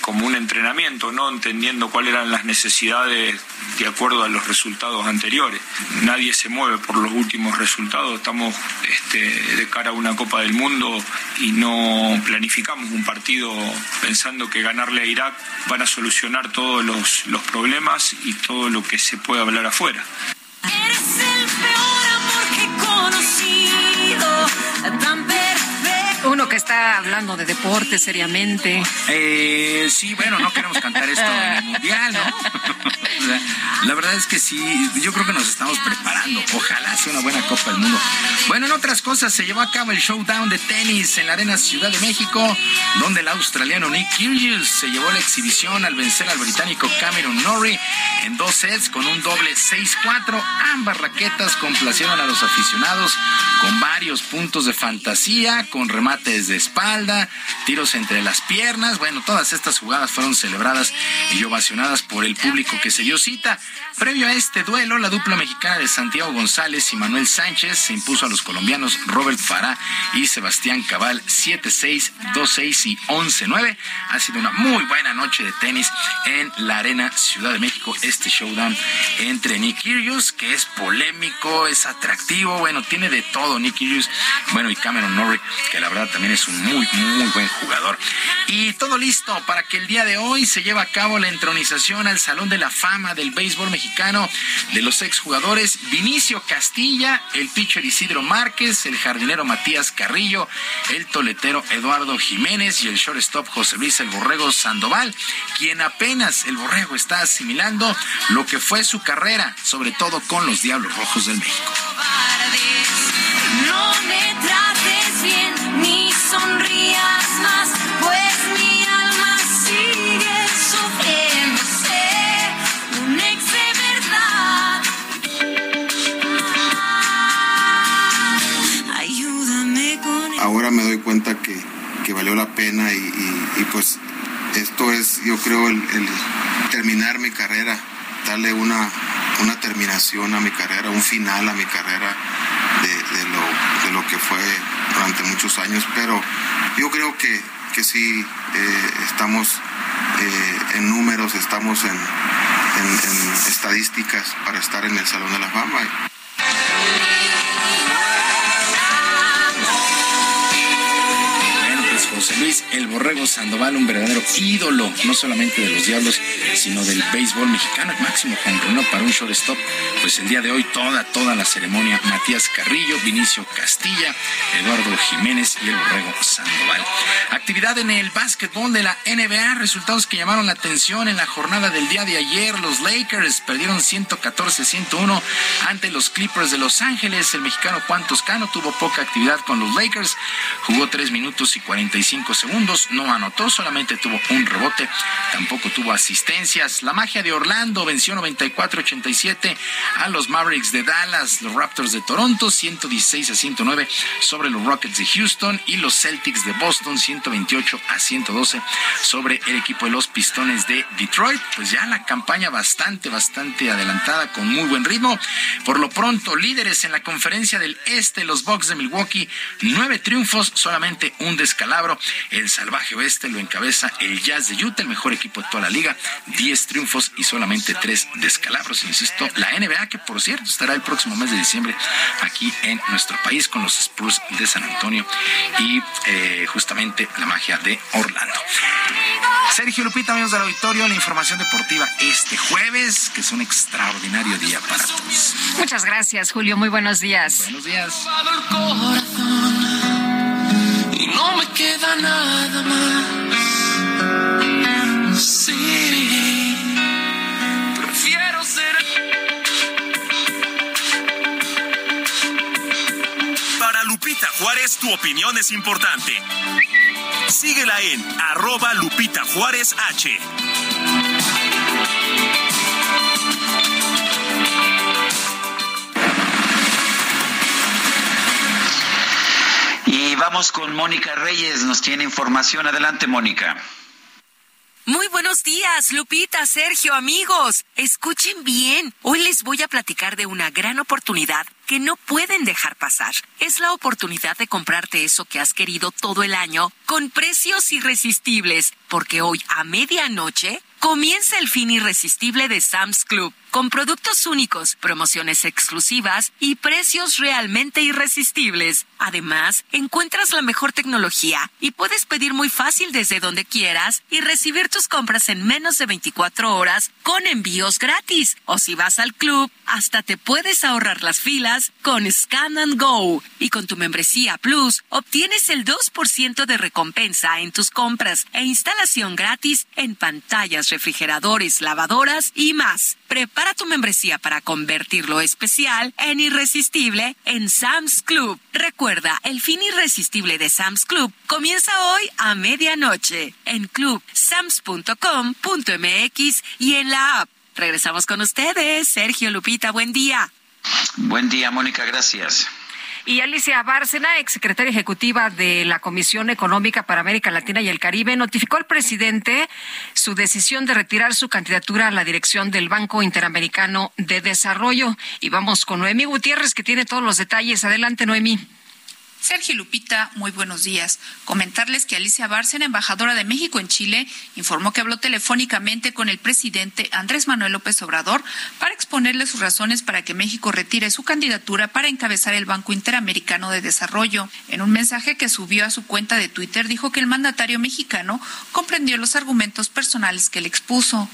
como un entrenamiento, no entendiendo cuáles eran las necesidades de acuerdo a los resultados anteriores. Nadie se mueve por los últimos resultados, estamos este, de cara a una Copa del Mundo y no planificamos un partido pensando que ganarle a Irak van a solucionar todos los, los problemas y todo lo que se puede hablar afuera. Eres el peor amor que he conocido, tan (laughs) uno que está hablando de deporte seriamente. Eh, sí, bueno, no queremos cantar esto en el mundial, ¿no? (laughs) la verdad es que sí, yo creo que nos estamos preparando. Ojalá sea una buena Copa del Mundo. Bueno, en otras cosas, se llevó a cabo el showdown de tenis en la Arena Ciudad de México, donde el australiano Nick Kyrgios se llevó la exhibición al vencer al británico Cameron Norrie en dos sets con un doble 6-4. Ambas raquetas complacieron a los aficionados con varios puntos de fantasía, con remate de espalda, tiros entre las piernas. Bueno, todas estas jugadas fueron celebradas y ovacionadas por el público que se dio cita. Previo a este duelo, la dupla mexicana de Santiago González y Manuel Sánchez se impuso a los colombianos Robert Farah y Sebastián Cabal 7-6, 2-6 y 11-9. Ha sido una muy buena noche de tenis en la Arena Ciudad de México. Este showdown entre Nick Kyrgios, que es polémico, es atractivo, bueno, tiene de todo Nick Kyrgios, bueno, y Cameron Norrie, que la verdad también es un muy, muy buen jugador. Y todo listo para que el día de hoy se lleve a cabo la entronización al Salón de la Fama del Béisbol Mexicano de los exjugadores Vinicio Castilla, el pitcher Isidro Márquez, el jardinero Matías Carrillo, el toletero Eduardo Jiménez y el shortstop José Luis El Borrego Sandoval, quien apenas el Borrego está asimilando lo que fue su carrera, sobre todo con los Diablos Rojos del México. No me trates bien ni sonrías más, pues mi alma sigue sufriendo. un ex de verdad. ayúdame con Ahora me doy cuenta que, que valió la pena y, y, pues esto es, yo creo, el, el terminar mi carrera, darle una, una terminación a mi carrera, un final a mi carrera de, lo, de lo que fue durante muchos años, pero yo creo que, que sí eh, estamos eh, en números, estamos en, en estadísticas para estar en el Salón de la Fama. José Luis El Borrego Sandoval, un verdadero ídolo, no solamente de los Diablos, sino del béisbol mexicano, el máximo jonronero para un shortstop. Pues el día de hoy toda, toda la ceremonia, Matías Carrillo, Vinicio Castilla, Eduardo Jiménez y El Borrego Sandoval. Actividad en el básquetbol de la NBA, resultados que llamaron la atención en la jornada del día de ayer. Los Lakers perdieron 114-101 ante los Clippers de Los Ángeles. El mexicano Juan Toscano tuvo poca actividad con los Lakers, jugó 3 minutos y 45 segundos, no anotó, solamente tuvo un rebote, tampoco tuvo asistencias. La magia de Orlando venció 94-87 a los Mavericks de Dallas, los Raptors de Toronto 116 a 109 sobre los Rockets de Houston y los Celtics de Boston 128 a 112 sobre el equipo de los Pistones de Detroit. Pues ya la campaña bastante, bastante adelantada con muy buen ritmo. Por lo pronto, líderes en la conferencia del Este, los Bucks de Milwaukee, nueve triunfos, solamente un descalabro oro. El salvaje oeste lo encabeza el Jazz de Utah, el mejor equipo de toda la liga. 10 triunfos y solamente 3 descalabros. Insisto, la NBA, que por cierto estará el próximo mes de diciembre aquí en nuestro país con los Spurs de San Antonio y eh, justamente la magia de Orlando. Sergio Lupita, amigos del auditorio, la información deportiva este jueves, que es un extraordinario día para todos. Muchas gracias, Julio. Muy buenos días. Buenos días. No me queda nada más. Sí, prefiero ser. Para Lupita Juárez, tu opinión es importante. Síguela en arroba Lupita Juárez H. vamos con Mónica Reyes, nos tiene información. Adelante, Mónica. Muy buenos días, Lupita, Sergio, amigos. Escuchen bien. Hoy les voy a platicar de una gran oportunidad que no pueden dejar pasar. Es la oportunidad de comprarte eso que has querido todo el año con precios irresistibles, porque hoy a medianoche comienza el fin irresistible de Sam's Club, con productos únicos, promociones exclusivas y precios realmente irresistibles. Además, encuentras la mejor tecnología y puedes pedir muy fácil desde donde quieras y recibir tus compras en menos de 24 horas con envíos gratis. O si vas al club, hasta te puedes ahorrar las filas con Scan and Go. Y con tu membresía Plus, obtienes el 2% de recompensa en tus compras e instalación gratis en pantallas, refrigeradores, lavadoras y más. Prepara tu membresía para convertir lo especial en irresistible en Sam's Club. Recuerda, el fin irresistible de Sam's Club comienza hoy a medianoche en clubsams.com.mx y en la app. Regresamos con ustedes, Sergio Lupita, buen día. Buen día, Mónica, gracias. Y Alicia Bárcena, exsecretaria ejecutiva de la Comisión Económica para América Latina y el Caribe, notificó al presidente su decisión de retirar su candidatura a la dirección del Banco Interamericano de Desarrollo. Y vamos con Noemí Gutiérrez, que tiene todos los detalles. Adelante, Noemí. Sergio Lupita, muy buenos días. Comentarles que Alicia Bárcena, embajadora de México en Chile, informó que habló telefónicamente con el presidente Andrés Manuel López Obrador para exponerle sus razones para que México retire su candidatura para encabezar el Banco Interamericano de Desarrollo. En un mensaje que subió a su cuenta de Twitter dijo que el mandatario mexicano comprendió los argumentos personales que le expuso.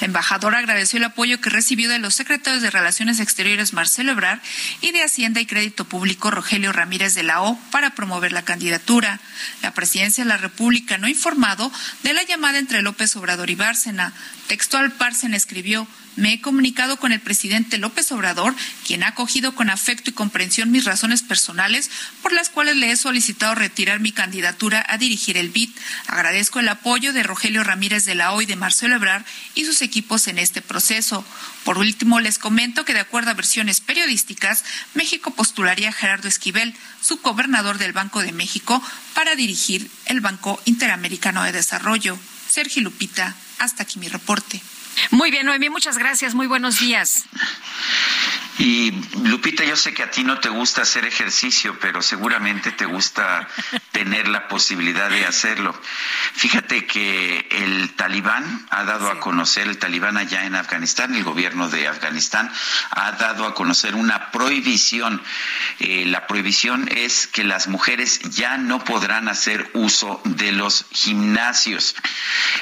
La embajadora agradeció el apoyo que recibió de los secretarios de Relaciones Exteriores Marcelo Ebrard y de Hacienda y Crédito Público Rogelio Ramírez de la O para promover la candidatura. La presidencia de la República no informado de la llamada entre López Obrador y Bárcena. Textual Bárcena escribió me he comunicado con el presidente López Obrador, quien ha acogido con afecto y comprensión mis razones personales por las cuales le he solicitado retirar mi candidatura a dirigir el BID. Agradezco el apoyo de Rogelio Ramírez de la OI de Marcelo Ebrard y sus equipos en este proceso. Por último, les comento que de acuerdo a versiones periodísticas, México postularía a Gerardo Esquivel, subgobernador del Banco de México, para dirigir el Banco Interamericano de Desarrollo. Sergio Lupita, hasta aquí mi reporte. Muy bien, Noemí, muchas gracias. Muy buenos días. Y Lupita, yo sé que a ti no te gusta hacer ejercicio, pero seguramente te gusta (laughs) tener la posibilidad de hacerlo. Fíjate que el talibán ha dado a conocer, el talibán allá en Afganistán, el gobierno de Afganistán, ha dado a conocer una prohibición. Eh, la prohibición es que las mujeres ya no podrán hacer uso de los gimnasios.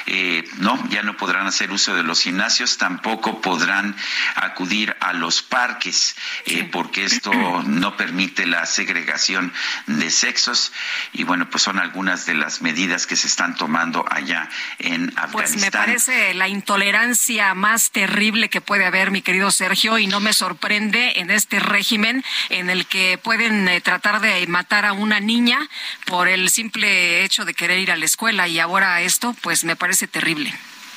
Eh, no, ya no podrán hacer uso de los gimnasios, tampoco podrán acudir a los parques eh, porque esto no permite la segregación de sexos y bueno, pues son algunas de las medidas que se están tomando allá en Afganistán. Pues me parece la intolerancia más terrible que puede haber, mi querido Sergio, y no me sorprende en este régimen en el que pueden eh, tratar de matar a una niña por el simple hecho de querer ir a la escuela y ahora esto, pues me parece terrible.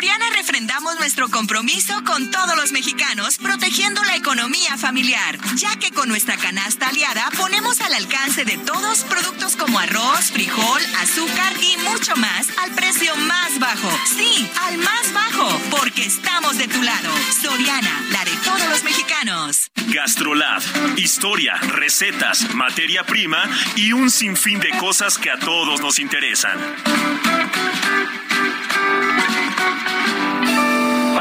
Soriana refrendamos nuestro compromiso con todos los mexicanos, protegiendo la economía familiar, ya que con nuestra canasta aliada ponemos al alcance de todos productos como arroz, frijol, azúcar y mucho más al precio más bajo. Sí, al más bajo, porque estamos de tu lado. Soriana, la de todos los mexicanos. Gastrolab, historia, recetas, materia prima y un sinfín de cosas que a todos nos interesan. Thank you.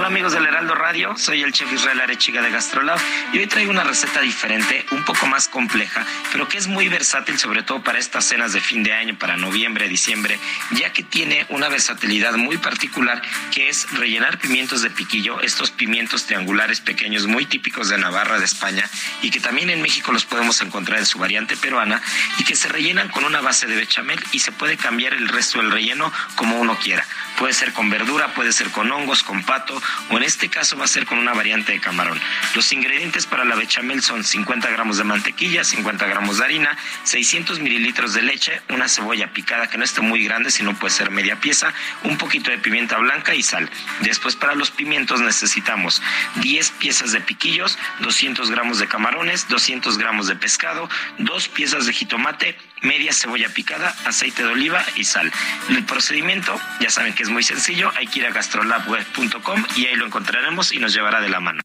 Amigos del Heraldo Radio, soy el chef Israel Arechiga de Gastrolab y hoy traigo una receta diferente, un poco más compleja, pero que es muy versátil sobre todo para estas cenas de fin de año, para noviembre, diciembre, ya que tiene una versatilidad muy particular que es rellenar pimientos de piquillo, estos pimientos triangulares pequeños muy típicos de Navarra, de España, y que también en México los podemos encontrar en su variante peruana, y que se rellenan con una base de bechamel y se puede cambiar el resto del relleno como uno quiera. Puede ser con verdura, puede ser con hongos, con pato, o en este caso va a ser con una variante de camarón. Los ingredientes para la bechamel son 50 gramos de mantequilla, 50 gramos de harina, 600 mililitros de leche, una cebolla picada que no esté muy grande, sino puede ser media pieza, un poquito de pimienta blanca y sal. Después para los pimientos necesitamos 10 piezas de piquillos, 200 gramos de camarones, 200 gramos de pescado, dos piezas de jitomate, media cebolla picada, aceite de oliva y sal. El procedimiento, ya saben que es muy sencillo, hay que ir a gastrolabweb.com y ahí lo encontraremos y nos llevará de la mano.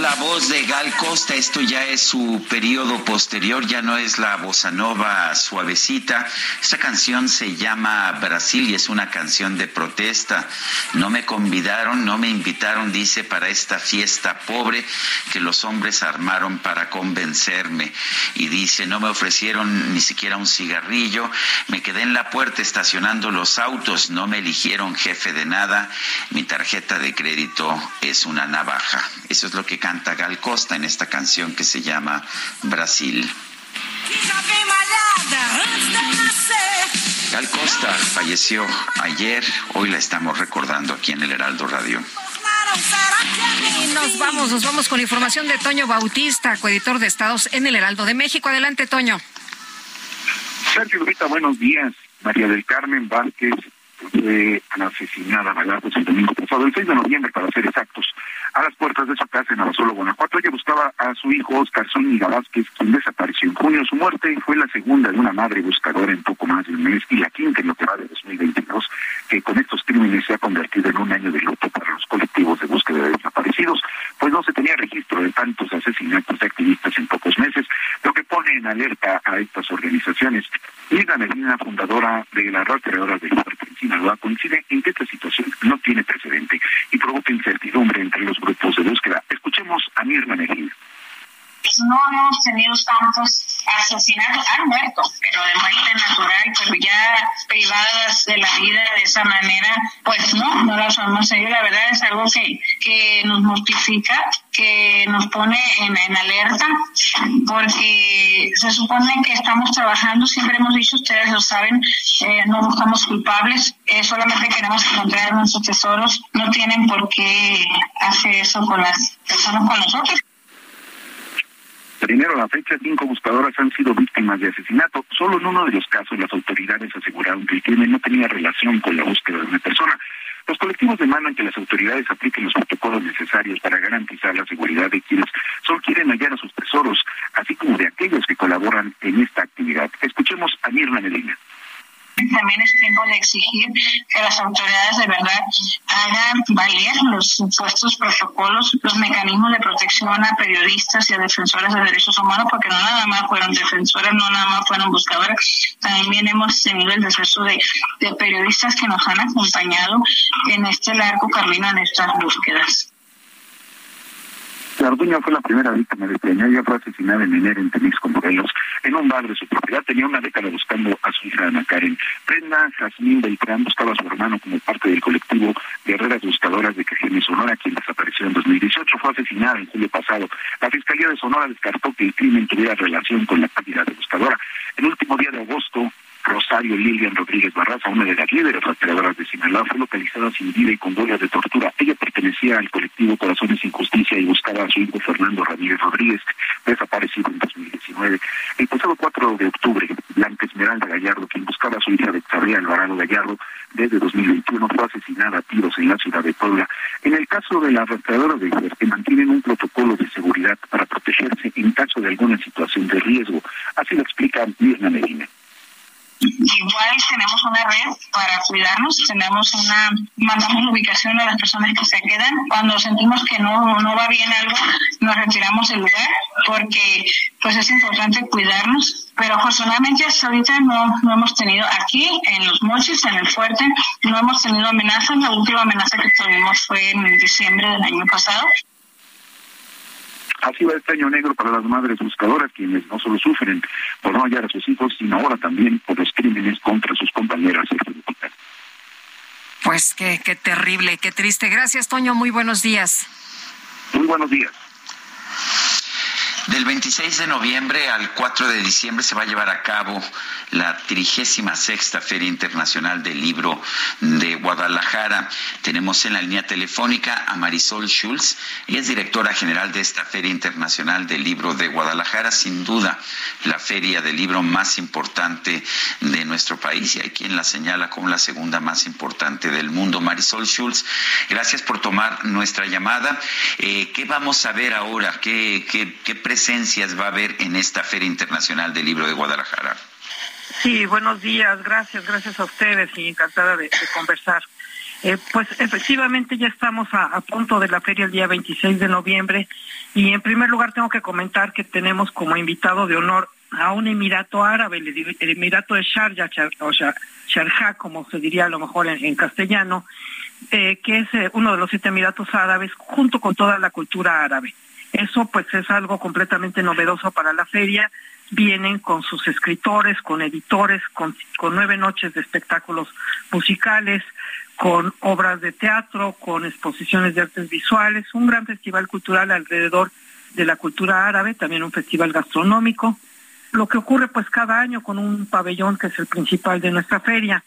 La voz de Gal Costa, esto ya es su periodo posterior, ya no es la bossa nova suavecita. Esta canción se llama Brasil y es una canción de protesta. No me convidaron, no me invitaron, dice, para esta fiesta pobre que los hombres armaron para convencerme. Y dice, no me ofrecieron ni siquiera un cigarrillo, me quedé en la puerta estacionando los autos, no me eligieron jefe de nada, mi tarjeta de crédito es una navaja. Eso es lo que canta Gal Costa en esta canción que se llama Brasil. Gal Costa falleció ayer, hoy la estamos recordando aquí en el Heraldo Radio. Y nos vamos, nos vamos con información de Toño Bautista, coeditor de Estados en el Heraldo de México. Adelante, Toño. Sergio Lupita, buenos días. María del Carmen Vázquez fue asesinada a balazos el domingo pasado, el 6 de noviembre para ser exactos, a las puertas de su casa en Abasolo, Guanajuato. Ella buscaba a su hijo Oscar Zúñiga Vázquez, quien desapareció en junio. Su muerte fue la segunda de una madre buscadora en poco más de un mes y la quinta en lo que va de 2022, que con estos crímenes se ha convertido en un año de luto para los colectivos de búsqueda de desaparecidos, pues no se tenía registro de tantos asesinatos de activistas en pocos meses, lo que pone en alerta a estas organizaciones. Mirna Medina, fundadora de la Red Creadora de Libertad en Sinaloa, coincide en que esta situación no tiene precedente y provoca incertidumbre entre los grupos de búsqueda. Escuchemos a Mirna Medina. Pues no hemos tenido tantos asesinatos, han muerto, pero de muerte natural, pero ya privadas de la vida de esa manera, pues no, no las hemos tenido. La verdad es algo que, que nos mortifica, que nos pone en, alerta, porque se supone que estamos trabajando, siempre hemos dicho, ustedes lo saben, eh, no buscamos culpables, eh, solamente queremos encontrar nuestros tesoros, no tienen por qué hacer eso con las personas, con nosotros. Primero, a la fecha, cinco buscadoras han sido víctimas de asesinato. Solo en uno de los casos las autoridades aseguraron que el crimen no tenía relación con la búsqueda de una persona. Los colectivos demandan que las autoridades apliquen los protocolos necesarios para garantizar la seguridad de quienes solo quieren hallar a sus tesoros, así como de aquellos que colaboran en esta actividad. Escuchemos a Mirna Medina. También es tiempo de exigir que las autoridades de verdad hagan valer los supuestos protocolos, los mecanismos de protección a periodistas y a defensoras de derechos humanos, porque no nada más fueron defensoras, no nada más fueron buscadoras, también hemos tenido el deceso de, de periodistas que nos han acompañado en este largo camino en estas búsquedas. La Orduña fue la primera víctima de Peña. Ella fue asesinada en enero en Temisco, Morelos, en un bar de su propiedad. Tenía una década buscando a su hija Ana Karen. Prenda Jazmín Beltrán buscaba a su hermano como parte del colectivo Guerreras Buscadoras de Cajeme, Sonora, quien desapareció en 2018. Fue asesinada en julio pasado. La Fiscalía de Sonora descartó que el crimen tuviera relación con la cantidad de buscadora. El último día de agosto, Rosario Lilian Rodríguez Barraza, una de las líderes rastreadoras de Sinaloa, fue localizada sin vida y con huellas de tortura. Ella pertenecía al colectivo Corazones sin Justicia y buscaba a su hijo Fernando Ramírez Rodríguez, desaparecido en 2019. El pasado 4 de octubre, Blanca Esmeralda Gallardo, quien buscaba a su hija de Xavier Alvarado Gallardo desde 2021, fue asesinada a tiros en la ciudad de Puebla. En el caso de las rastreadoras de que mantienen un protocolo de seguridad para protegerse en caso de alguna situación de riesgo. Así lo explica Mirna Medina. Igual tenemos una red para cuidarnos, tenemos una, mandamos la ubicación a las personas que se quedan. Cuando sentimos que no, no va bien algo, nos retiramos del lugar porque pues es importante cuidarnos. Pero afortunadamente hasta ahorita no, no hemos tenido aquí, en los mochis, en el fuerte, no hemos tenido amenazas. La última amenaza que tuvimos fue en diciembre del año pasado. Así va este año negro para las madres buscadoras, quienes no solo sufren por no hallar a sus hijos, sino ahora también por los crímenes contra sus compañeras. Pues qué, qué terrible, qué triste. Gracias, Toño. Muy buenos días. Muy buenos días. Del 26 de noviembre al 4 de diciembre se va a llevar a cabo la 36 Feria Internacional del Libro de Guadalajara. Tenemos en la línea telefónica a Marisol Schulz, ella es directora general de esta Feria Internacional del Libro de Guadalajara, sin duda la feria del libro más importante de nuestro país y hay quien la señala como la segunda más importante del mundo. Marisol Schulz, gracias por tomar nuestra llamada. Eh, ¿Qué vamos a ver ahora? ¿Qué, qué, qué presencias va a haber en esta Feria Internacional del Libro de Guadalajara? Sí, buenos días, gracias, gracias a ustedes y encantada de, conversar. Eh, pues efectivamente ya estamos a, punto de la feria el día 26 de noviembre y en primer lugar tengo que comentar que tenemos como invitado de honor a un emirato árabe, el, emirato de Sharjah, o Sharjah, como se diría a lo mejor en, en castellano, eh, que es eh, uno de los siete emiratos árabes junto con toda la cultura árabe. Eso pues es algo completamente novedoso para la feria. Vienen con sus escritores, con editores, con, nueve noches de espectáculos musicales, con obras de teatro, con exposiciones de artes visuales, un gran festival cultural alrededor de la cultura árabe, también un festival gastronómico. Lo que ocurre pues cada año con un pabellón que es el principal de nuestra feria.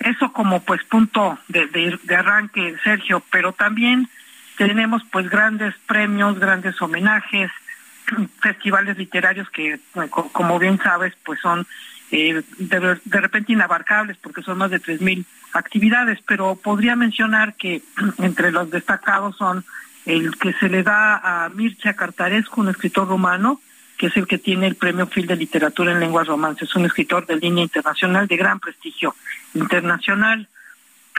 Eso como pues punto de arranque, Sergio, pero también tenemos pues grandes premios, grandes homenajes, (clears throat) festivales literarios que, como bien sabes, pues son eh, de, repente inabarcables porque son más de tres mil actividades, pero podría mencionar que (clears throat) entre los destacados son el que se le da a Mircea Cartarescu, un escritor rumano, que es el que tiene el premio Phil de Literatura en Lenguas Romances, un escritor de línea internacional de gran prestigio internacional.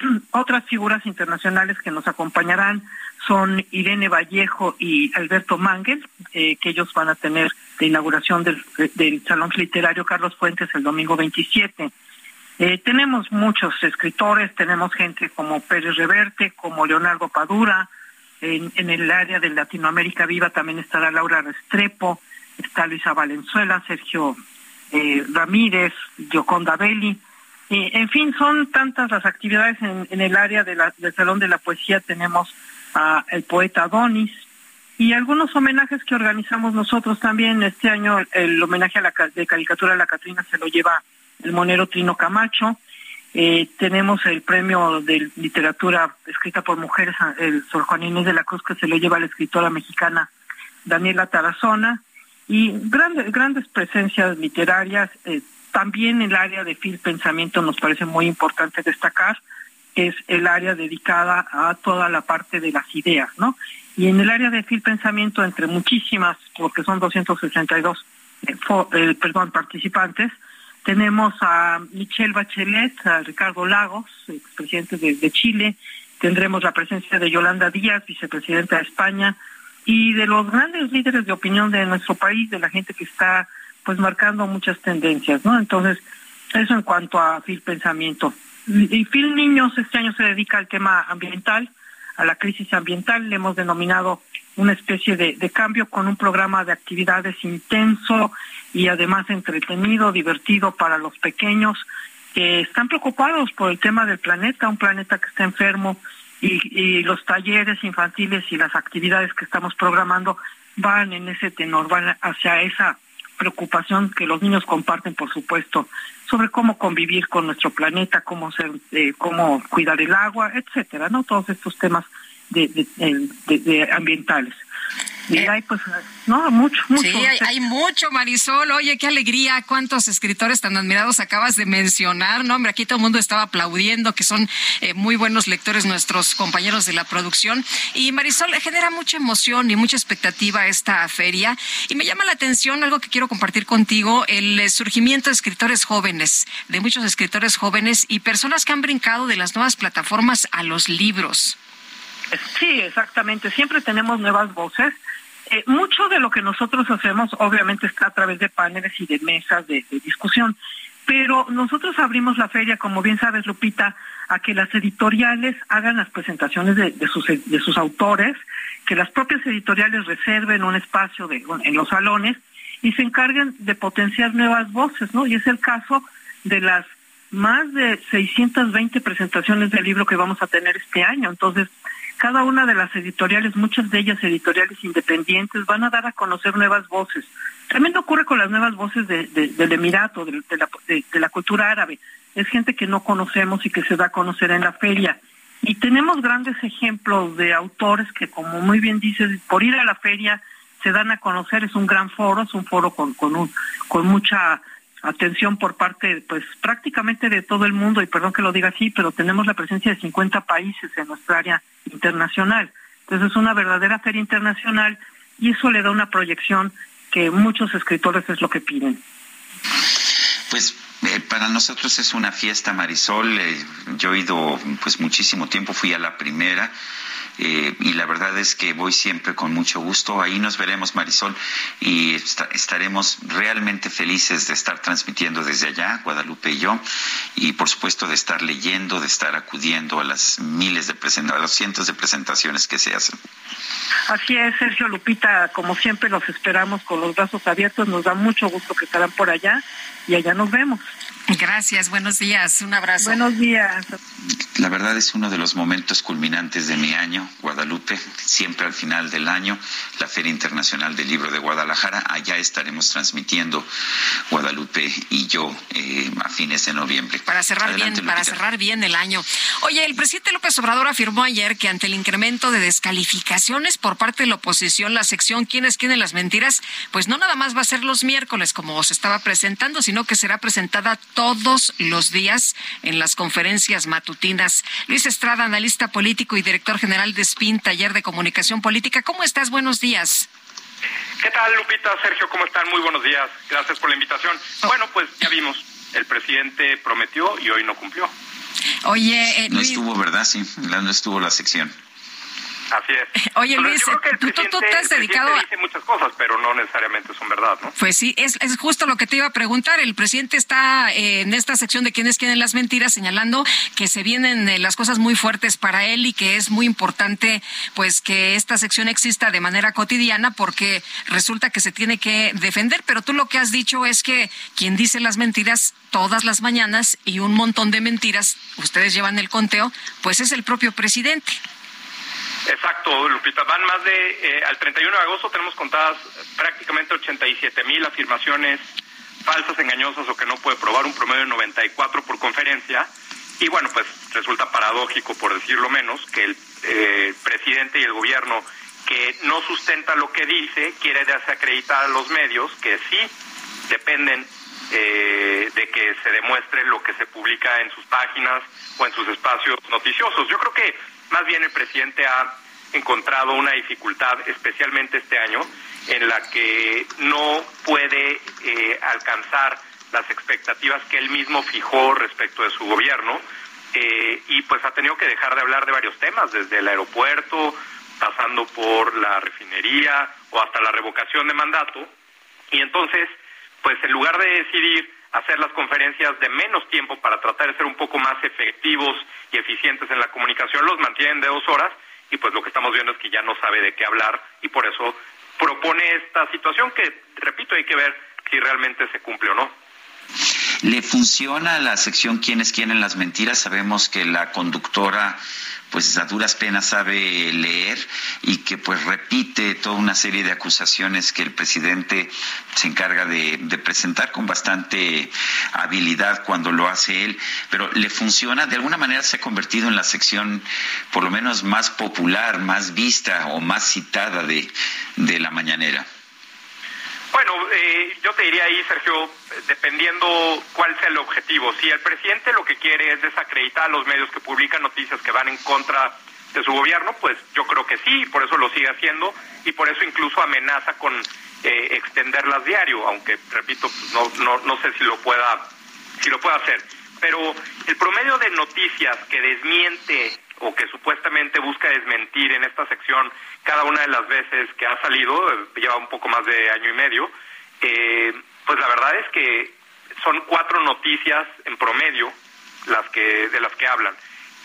(clears throat) Otras figuras internacionales que nos acompañarán son Irene Vallejo y Alberto Mangel, eh, que ellos van a tener la inauguración del, del, Salón Literario Carlos Fuentes el domingo 27. Eh, tenemos muchos escritores, tenemos gente como Pérez Reverte, como Leonardo Padura, en, el área de Latinoamérica Viva también estará Laura Restrepo, está Luisa Valenzuela, Sergio eh, Ramírez, Gioconda Belli. En fin, son tantas las actividades en, el área del Salón de la Poesía. Tenemos a el poeta Adonis y algunos homenajes que organizamos nosotros también. Este año el homenaje a la de caricatura a la Catrina se lo lleva el monero Trino Camacho. Eh, tenemos el premio de literatura escrita por mujeres, el Sor Juan Inés de la Cruz, que se lo lleva la escritora mexicana Daniela Tarazona, y grandes, grandes presencias literarias. Eh, también el área de fil pensamiento nos parece muy importante destacar, es el área dedicada a toda la parte de las ideas, ¿no? Y en el área de fil pensamiento, entre muchísimas, porque son 262 eh, eh, perdón, participantes, tenemos a Michelle Bachelet, a Ricardo Lagos, expresidente de, de Chile, tendremos la presencia de Yolanda Díaz, vicepresidenta de España, y de los grandes líderes de opinión de nuestro país, de la gente que está pues marcando muchas tendencias, ¿no? Entonces, eso en cuanto a Phil Pensamiento. Y Phil Niños este año se dedica al tema ambiental, a la crisis ambiental, le hemos denominado una especie de, cambio con un programa de actividades intenso y además entretenido, divertido para los pequeños que están preocupados por el tema del planeta, un planeta que está enfermo y, y los talleres infantiles y las actividades que estamos programando van en ese tenor, van hacia esa preocupación que los niños comparten, por supuesto, sobre cómo convivir con nuestro planeta, cómo ser, eh, cómo cuidar el agua, etcétera, ¿no? Todos estos temas de, ambientales. Y Eh, hay pues, no, mucho, mucho. Sí, hay, hay mucho, Marisol. Oye, qué alegría. Cuántos escritores tan admirados acabas de mencionar. No, hombre, aquí todo el mundo estaba aplaudiendo, que son eh, muy buenos lectores nuestros compañeros de la producción. Y Marisol, genera mucha emoción y mucha expectativa esta feria. Y me llama la atención algo que quiero compartir contigo, el eh, surgimiento de escritores jóvenes, de muchos escritores jóvenes y personas que han brincado de las nuevas plataformas a los libros. Sí, exactamente. Siempre tenemos nuevas voces. Eh, mucho de lo que nosotros hacemos obviamente está a través de paneles y de mesas de, de discusión, pero nosotros abrimos la feria, como bien sabes, Lupita, a que las editoriales hagan las presentaciones de, de sus, de autores, que las propias editoriales reserven un espacio de, en los salones y se encarguen de potenciar nuevas voces, ¿no? Y es el caso de las más de 620 presentaciones del libro que vamos a tener este año. Entonces, cada una de las editoriales, muchas de ellas editoriales independientes, van a dar a conocer nuevas voces. También ocurre con las nuevas voces de, de, del Emirato, de, la, cultura árabe. Es gente que no conocemos y que se da a conocer en la feria. Y tenemos grandes ejemplos de autores que, como muy bien dices, por ir a la feria se dan a conocer. Es un gran foro, es un foro con, con mucha atención por parte, pues prácticamente de todo el mundo, y perdón que lo diga así, pero tenemos la presencia de 50 países en nuestra área internacional. Entonces es una verdadera feria internacional y eso le da una proyección que muchos escritores es lo que piden. Pues eh, para nosotros es una fiesta, Marisol. Eh, yo he ido pues muchísimo tiempo, fui a la primera. Eh, y la verdad es que voy siempre con mucho gusto. Ahí nos veremos, Marisol, y est estaremos realmente felices de estar transmitiendo desde allá, Guadalupe y yo, y por supuesto de estar leyendo, de estar acudiendo a las miles de presentaciones, a los cientos de presentaciones que se hacen. Así es, Sergio Lupita, como siempre los esperamos con los brazos abiertos, nos da mucho gusto que estarán por allá y allá nos vemos. Gracias, buenos días, un abrazo. Buenos días. La verdad es uno de los momentos culminantes de mi año, Guadalupe, siempre al final del año, la Feria Internacional del Libro de Guadalajara. Allá estaremos transmitiendo Guadalupe y yo eh, a fines de noviembre. Para cerrar Adelante, bien, Lupita. para cerrar bien el año. Oye, el presidente López Obrador afirmó ayer que ante el incremento de descalificaciones por parte de la oposición, la sección ¿Quiénes quieren las mentiras? Pues no nada más va a ser los miércoles como se estaba presentando, sino que será presentada todos los días en las conferencias matutinas. Luis Estrada, analista político y director general de SPIN, taller de comunicación política. ¿Cómo estás? Buenos días. ¿Qué tal, Lupita? Sergio, ¿cómo están? Muy buenos días. Gracias por la invitación. Oh. Bueno, pues ya vimos. El presidente prometió y hoy no cumplió. Oye, eh, no estuvo, ¿verdad? Sí, no estuvo la sección. Así es. (laughs) Oye, Luis, tú, tú, te has dedicado a... dice muchas cosas, pero no necesariamente son verdad, ¿no? Pues sí, es, es justo lo que te iba a preguntar. El presidente está eh, en esta sección de quienes quieren las mentiras señalando que se vienen eh, las cosas muy fuertes para él y que es muy importante pues que esta sección exista de manera cotidiana porque resulta que se tiene que defender, pero tú lo que has dicho es que quien dice las mentiras todas las mañanas y un montón de mentiras, ustedes llevan el conteo, pues es el propio presidente. Exacto, Lupita. Van más de, eh, al 31 de agosto tenemos contadas prácticamente 87 mil afirmaciones falsas, engañosas o que no puede probar, un promedio de 94 por conferencia. Y bueno, pues resulta paradójico, por decirlo menos, que el eh, presidente y el gobierno que no sustenta lo que dice quiere desacreditar a los medios que sí dependen eh, de que se demuestre lo que se publica en sus páginas o en sus espacios noticiosos. Yo creo que más bien el presidente ha encontrado una dificultad, especialmente este año, en la que no puede eh, alcanzar las expectativas que él mismo fijó respecto de su gobierno eh, y pues ha tenido que dejar de hablar de varios temas, desde el aeropuerto, pasando por la refinería o hasta la revocación de mandato. Y entonces, pues en lugar de decidir hacer las conferencias de menos tiempo para tratar de ser un poco más efectivos y eficientes en la comunicación, los mantienen de dos horas y pues lo que estamos viendo es que ya no sabe de qué hablar y por eso propone esta situación que, repito, hay que ver si realmente se cumple o no. ¿Le funciona la sección ¿Quiénes quieren las mentiras? Sabemos que la conductora pues a duras penas sabe leer y que pues repite toda una serie de acusaciones que el presidente se encarga de, de, presentar con bastante habilidad cuando lo hace él, pero le funciona, de alguna manera se ha convertido en la sección por lo menos más popular, más vista o más citada de, de la mañanera. Bueno, eh, yo te diría ahí, Sergio, dependiendo cuál sea el objetivo. Si el presidente lo que quiere es desacreditar a los medios que publican noticias que van en contra de su gobierno, pues yo creo que sí, por eso lo sigue haciendo, y por eso incluso amenaza con eh, extenderlas diario, aunque, repito, pues no, no, no sé si lo pueda, si lo pueda hacer. Pero el promedio de noticias que desmiente o que supuestamente busca desmentir en esta sección cada una de las veces que ha salido, lleva un poco más de año y medio, eh, pues la verdad es que son cuatro noticias en promedio las que de las que hablan.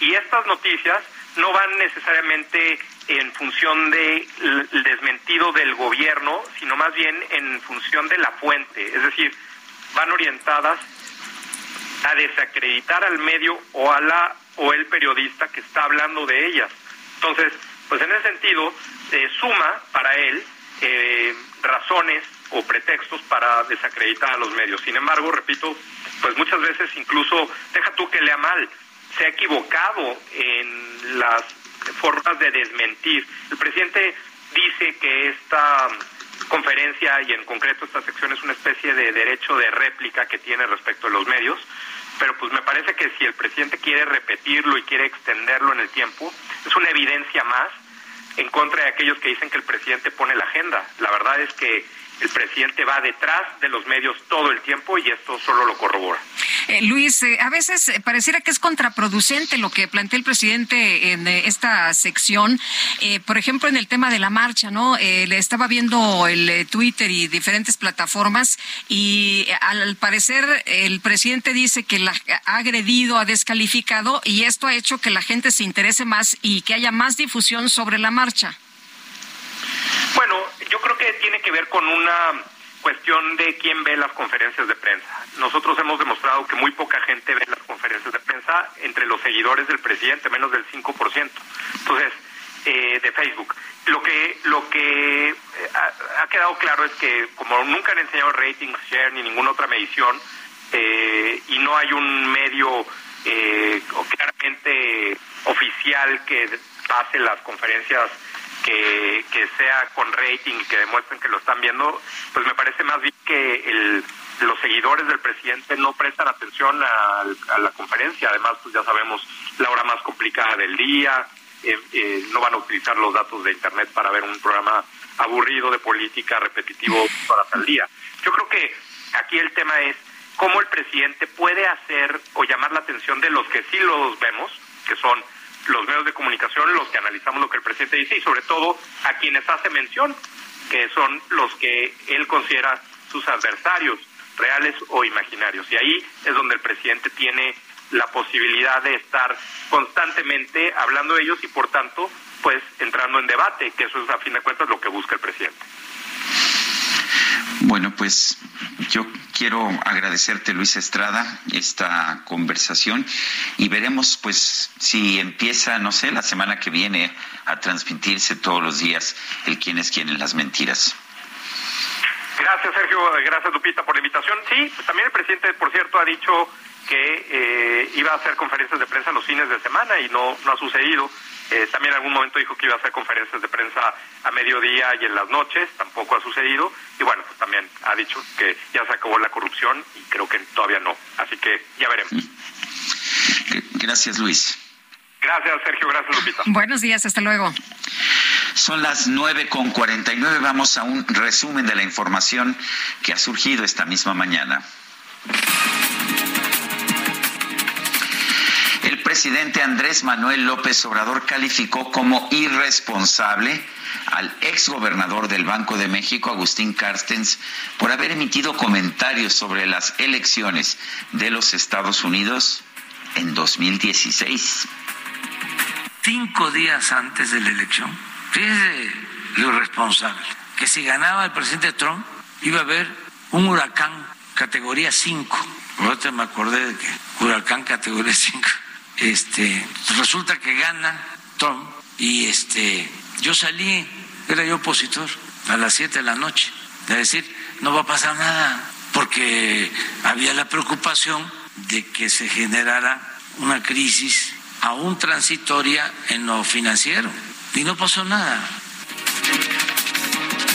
Y estas noticias no van necesariamente en función del desmentido del gobierno, sino más bien en función de la fuente, es decir, van orientadas a desacreditar al medio o a la o el periodista que está hablando de ellas. Entonces, pues en ese sentido, eh, suma para él eh, razones o pretextos para desacreditar a los medios. Sin embargo, repito, pues muchas veces incluso, deja tú que lea mal, se ha equivocado en las formas de desmentir. El presidente dice que esta conferencia y en concreto esta sección es una especie de derecho de réplica que tiene respecto a los medios, pero pues me parece que si el presidente quiere repetirlo y quiere extenderlo en el tiempo, es una evidencia más en contra de aquellos que dicen que el presidente pone la agenda. La verdad es que el presidente va detrás de los medios todo el tiempo y esto solo lo corrobora. Eh, Luis, eh, a veces eh, pareciera que es contraproducente lo que plantea el presidente en eh, esta sección. Por ejemplo, en el tema de la marcha, ¿no? le estaba viendo el Twitter y diferentes plataformas y al parecer el presidente dice que la ha agredido, ha descalificado y esto ha hecho que la gente se interese más y que haya más difusión sobre la marcha. Bueno, yo creo que tiene que ver con una cuestión de quién ve las conferencias de prensa. Nosotros hemos demostrado que muy poca gente ve las conferencias de prensa entre los seguidores del presidente, menos del 5%. Entonces, eh, de Facebook. Lo que lo que eh, ha, quedado claro es que como nunca han enseñado ratings, share ni ninguna otra medición eh, y no hay un medio eh, claramente oficial que pase las conferencias que, que sea con rating y que demuestren que lo están viendo, pues me parece más bien que el, los seguidores del presidente no prestan atención a, a, la conferencia. Además, pues ya sabemos la hora más complicada del día, eh, eh, no van a utilizar los datos de Internet para ver un programa aburrido de política repetitivo horas al día. Yo creo que aquí el tema es cómo el presidente puede hacer o llamar la atención de los que sí los vemos, que son los medios de comunicación, los que analizamos lo que el presidente dice y sobre todo a quienes hace mención, que son los que él considera sus adversarios, reales o imaginarios. Y ahí es donde el presidente tiene la posibilidad de estar constantemente hablando de ellos y por tanto, pues entrando en debate, que eso es a fin de cuentas lo que busca el presidente. Bueno, pues yo quiero agradecerte, Luis Estrada, esta conversación y veremos, pues, si empieza, no sé, la semana que viene a transmitirse todos los días el quién es quién en las mentiras. Gracias, Sergio. Gracias, Lupita, por la invitación. Sí, también el presidente, por cierto, ha dicho que eh, iba a hacer conferencias de prensa los fines de semana y no, no ha sucedido. Eh, también en algún momento dijo que iba a hacer conferencias de prensa a mediodía y en las noches, tampoco ha sucedido. Y bueno, pues también ha dicho que ya se acabó la corrupción y creo que todavía no. Así que ya veremos. Gracias, Luis. Gracias, Sergio. Gracias, Lupita. Buenos días, hasta luego. Son las nueve con cuarenta y nueve. Vamos a un resumen de la información que ha surgido esta misma mañana. Presidente Andrés Manuel López Obrador calificó como irresponsable al exgobernador del Banco de México, Agustín Carstens, por haber emitido comentarios sobre las elecciones de los Estados Unidos en 2016. Cinco días antes de la elección, fíjese lo irresponsable, que si ganaba el presidente Trump iba a haber un huracán categoría 5. Ahorita me acordé de que huracán categoría 5. Este, resulta que gana Trump y este, yo salí, era yo opositor, a las 7 de la noche, de decir, no va a pasar nada, porque había la preocupación de que se generara una crisis aún transitoria en lo financiero. Y no pasó nada.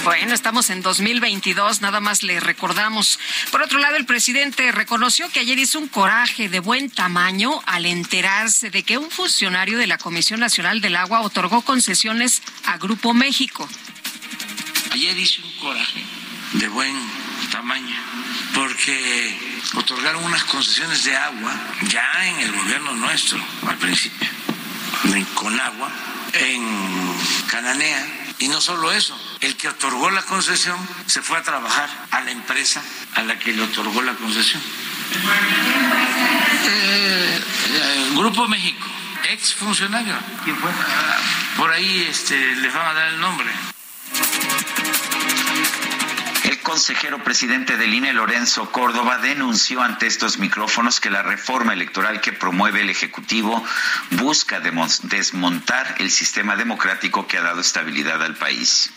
Bueno, estamos en 2022, nada más le recordamos. Por otro lado, el presidente reconoció que ayer hizo un coraje de buen tamaño al enterarse de que un funcionario de la Comisión Nacional del Agua otorgó concesiones a Grupo México. Ayer hice un coraje de buen tamaño porque otorgaron unas concesiones de agua ya en el gobierno nuestro al principio, con agua, en Cananea. Y no solo eso, el que otorgó la concesión se fue a trabajar a la empresa a la que le otorgó la concesión. Eh, eh, Grupo México, ex funcionario. Por ahí este, les van a dar el nombre. El consejero presidente del INE, Lorenzo Córdoba, denunció ante estos micrófonos que la reforma electoral que promueve el Ejecutivo busca desmontar el sistema democrático que ha dado estabilidad al país.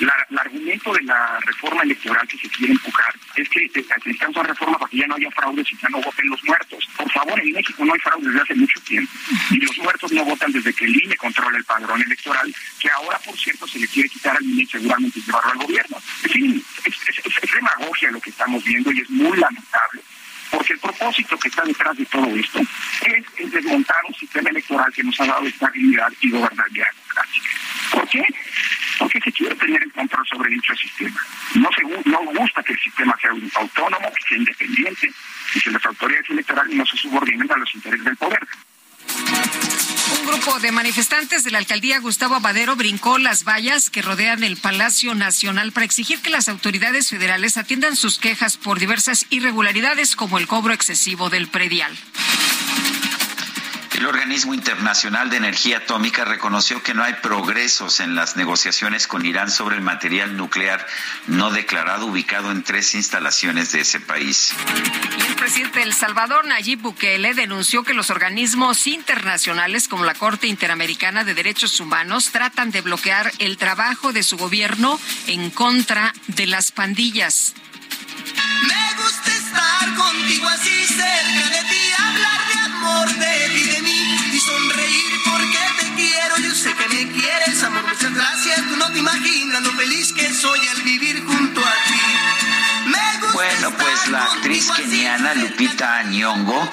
El argumento de la reforma electoral que se quiere empujar es que necesitamos una reforma para que ya no haya fraudes y ya no voten los muertos. Por favor, en México no hay fraudes desde hace mucho tiempo. Y los muertos no votan desde que el INE controla el padrón electoral, que ahora, por cierto, se le quiere quitar al INE y seguramente llevarlo al gobierno. En fin, es, es, demagogia lo que estamos viendo y es muy lamentable porque el propósito que está detrás de todo esto es el desmontar un sistema electoral que nos ha dado estabilidad y gobernabilidad democrática. ¿Por qué? Porque se quiere tener el control sobre dicho sistema. No, se, gusta que el sistema sea autónomo, que sea independiente y que las autoridades electorales no se subordinen a los intereses del poder. Un grupo de manifestantes de la alcaldía Gustavo Abadero brincó las vallas que rodean el Palacio Nacional para exigir que las autoridades federales atiendan sus quejas por diversas irregularidades como el cobro excesivo del predial. El Organismo Internacional de Energía Atómica reconoció que no hay progresos en las negociaciones con Irán sobre el material nuclear no declarado ubicado en tres instalaciones de ese país. Y el presidente de El Salvador, Nayib Bukele, denunció que los organismos internacionales como la Corte Interamericana de Derechos Humanos tratan de bloquear el trabajo de su gobierno en contra de las pandillas. Me gusta estar contigo así cerca de ti, me quieres, amor, muchas gracias. Tú no te imaginas lo feliz que soy al vivir junto a ti. Me gusta Bueno, pues la actriz keniana Lupita Nyong'o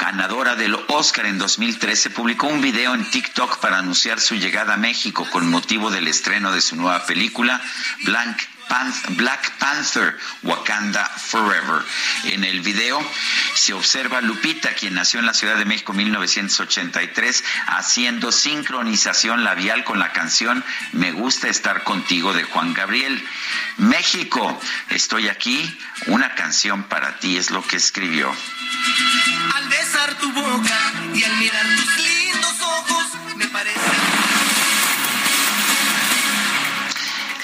ganadora del Oscar en 2013, publicó un video en TikTok para anunciar su llegada a México con motivo del estreno de su nueva película, Black Panther, Wakanda Forever. En el video se observa Lupita, quien nació en la Ciudad de México en 1983, haciendo sincronización labial con la canción Me gusta estar contigo de Juan Gabriel. México, estoy aquí, una canción para ti es lo que escribió. Al besar tu boca y al mirar tus lindos ojos, me parece.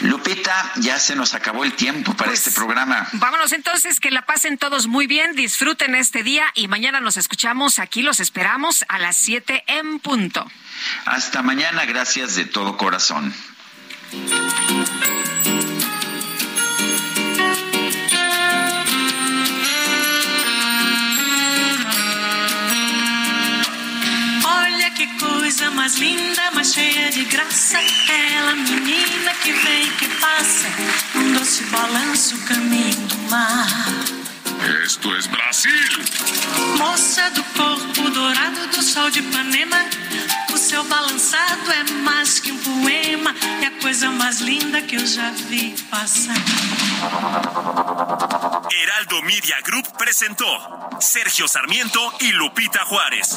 Lupita, ya se nos acabó el tiempo para Pues, este programa. Vámonos entonces, que la pasen todos muy bien, disfruten este día y mañana nos escuchamos aquí, los esperamos a las 7 en punto. Hasta mañana, gracias de todo corazón. Que coisa mais linda, mais cheia de graça. Ela, menina que vem, que passa, num doce balanço, caminho do mar. Esto es Brasil. Moça do corpo dourado do sol de Ipanema, seu balançado é mais que um poema, é a coisa mais linda que eu já vi passar. Heraldo Media Group presentó Sergio Sarmiento y Lupita Juárez.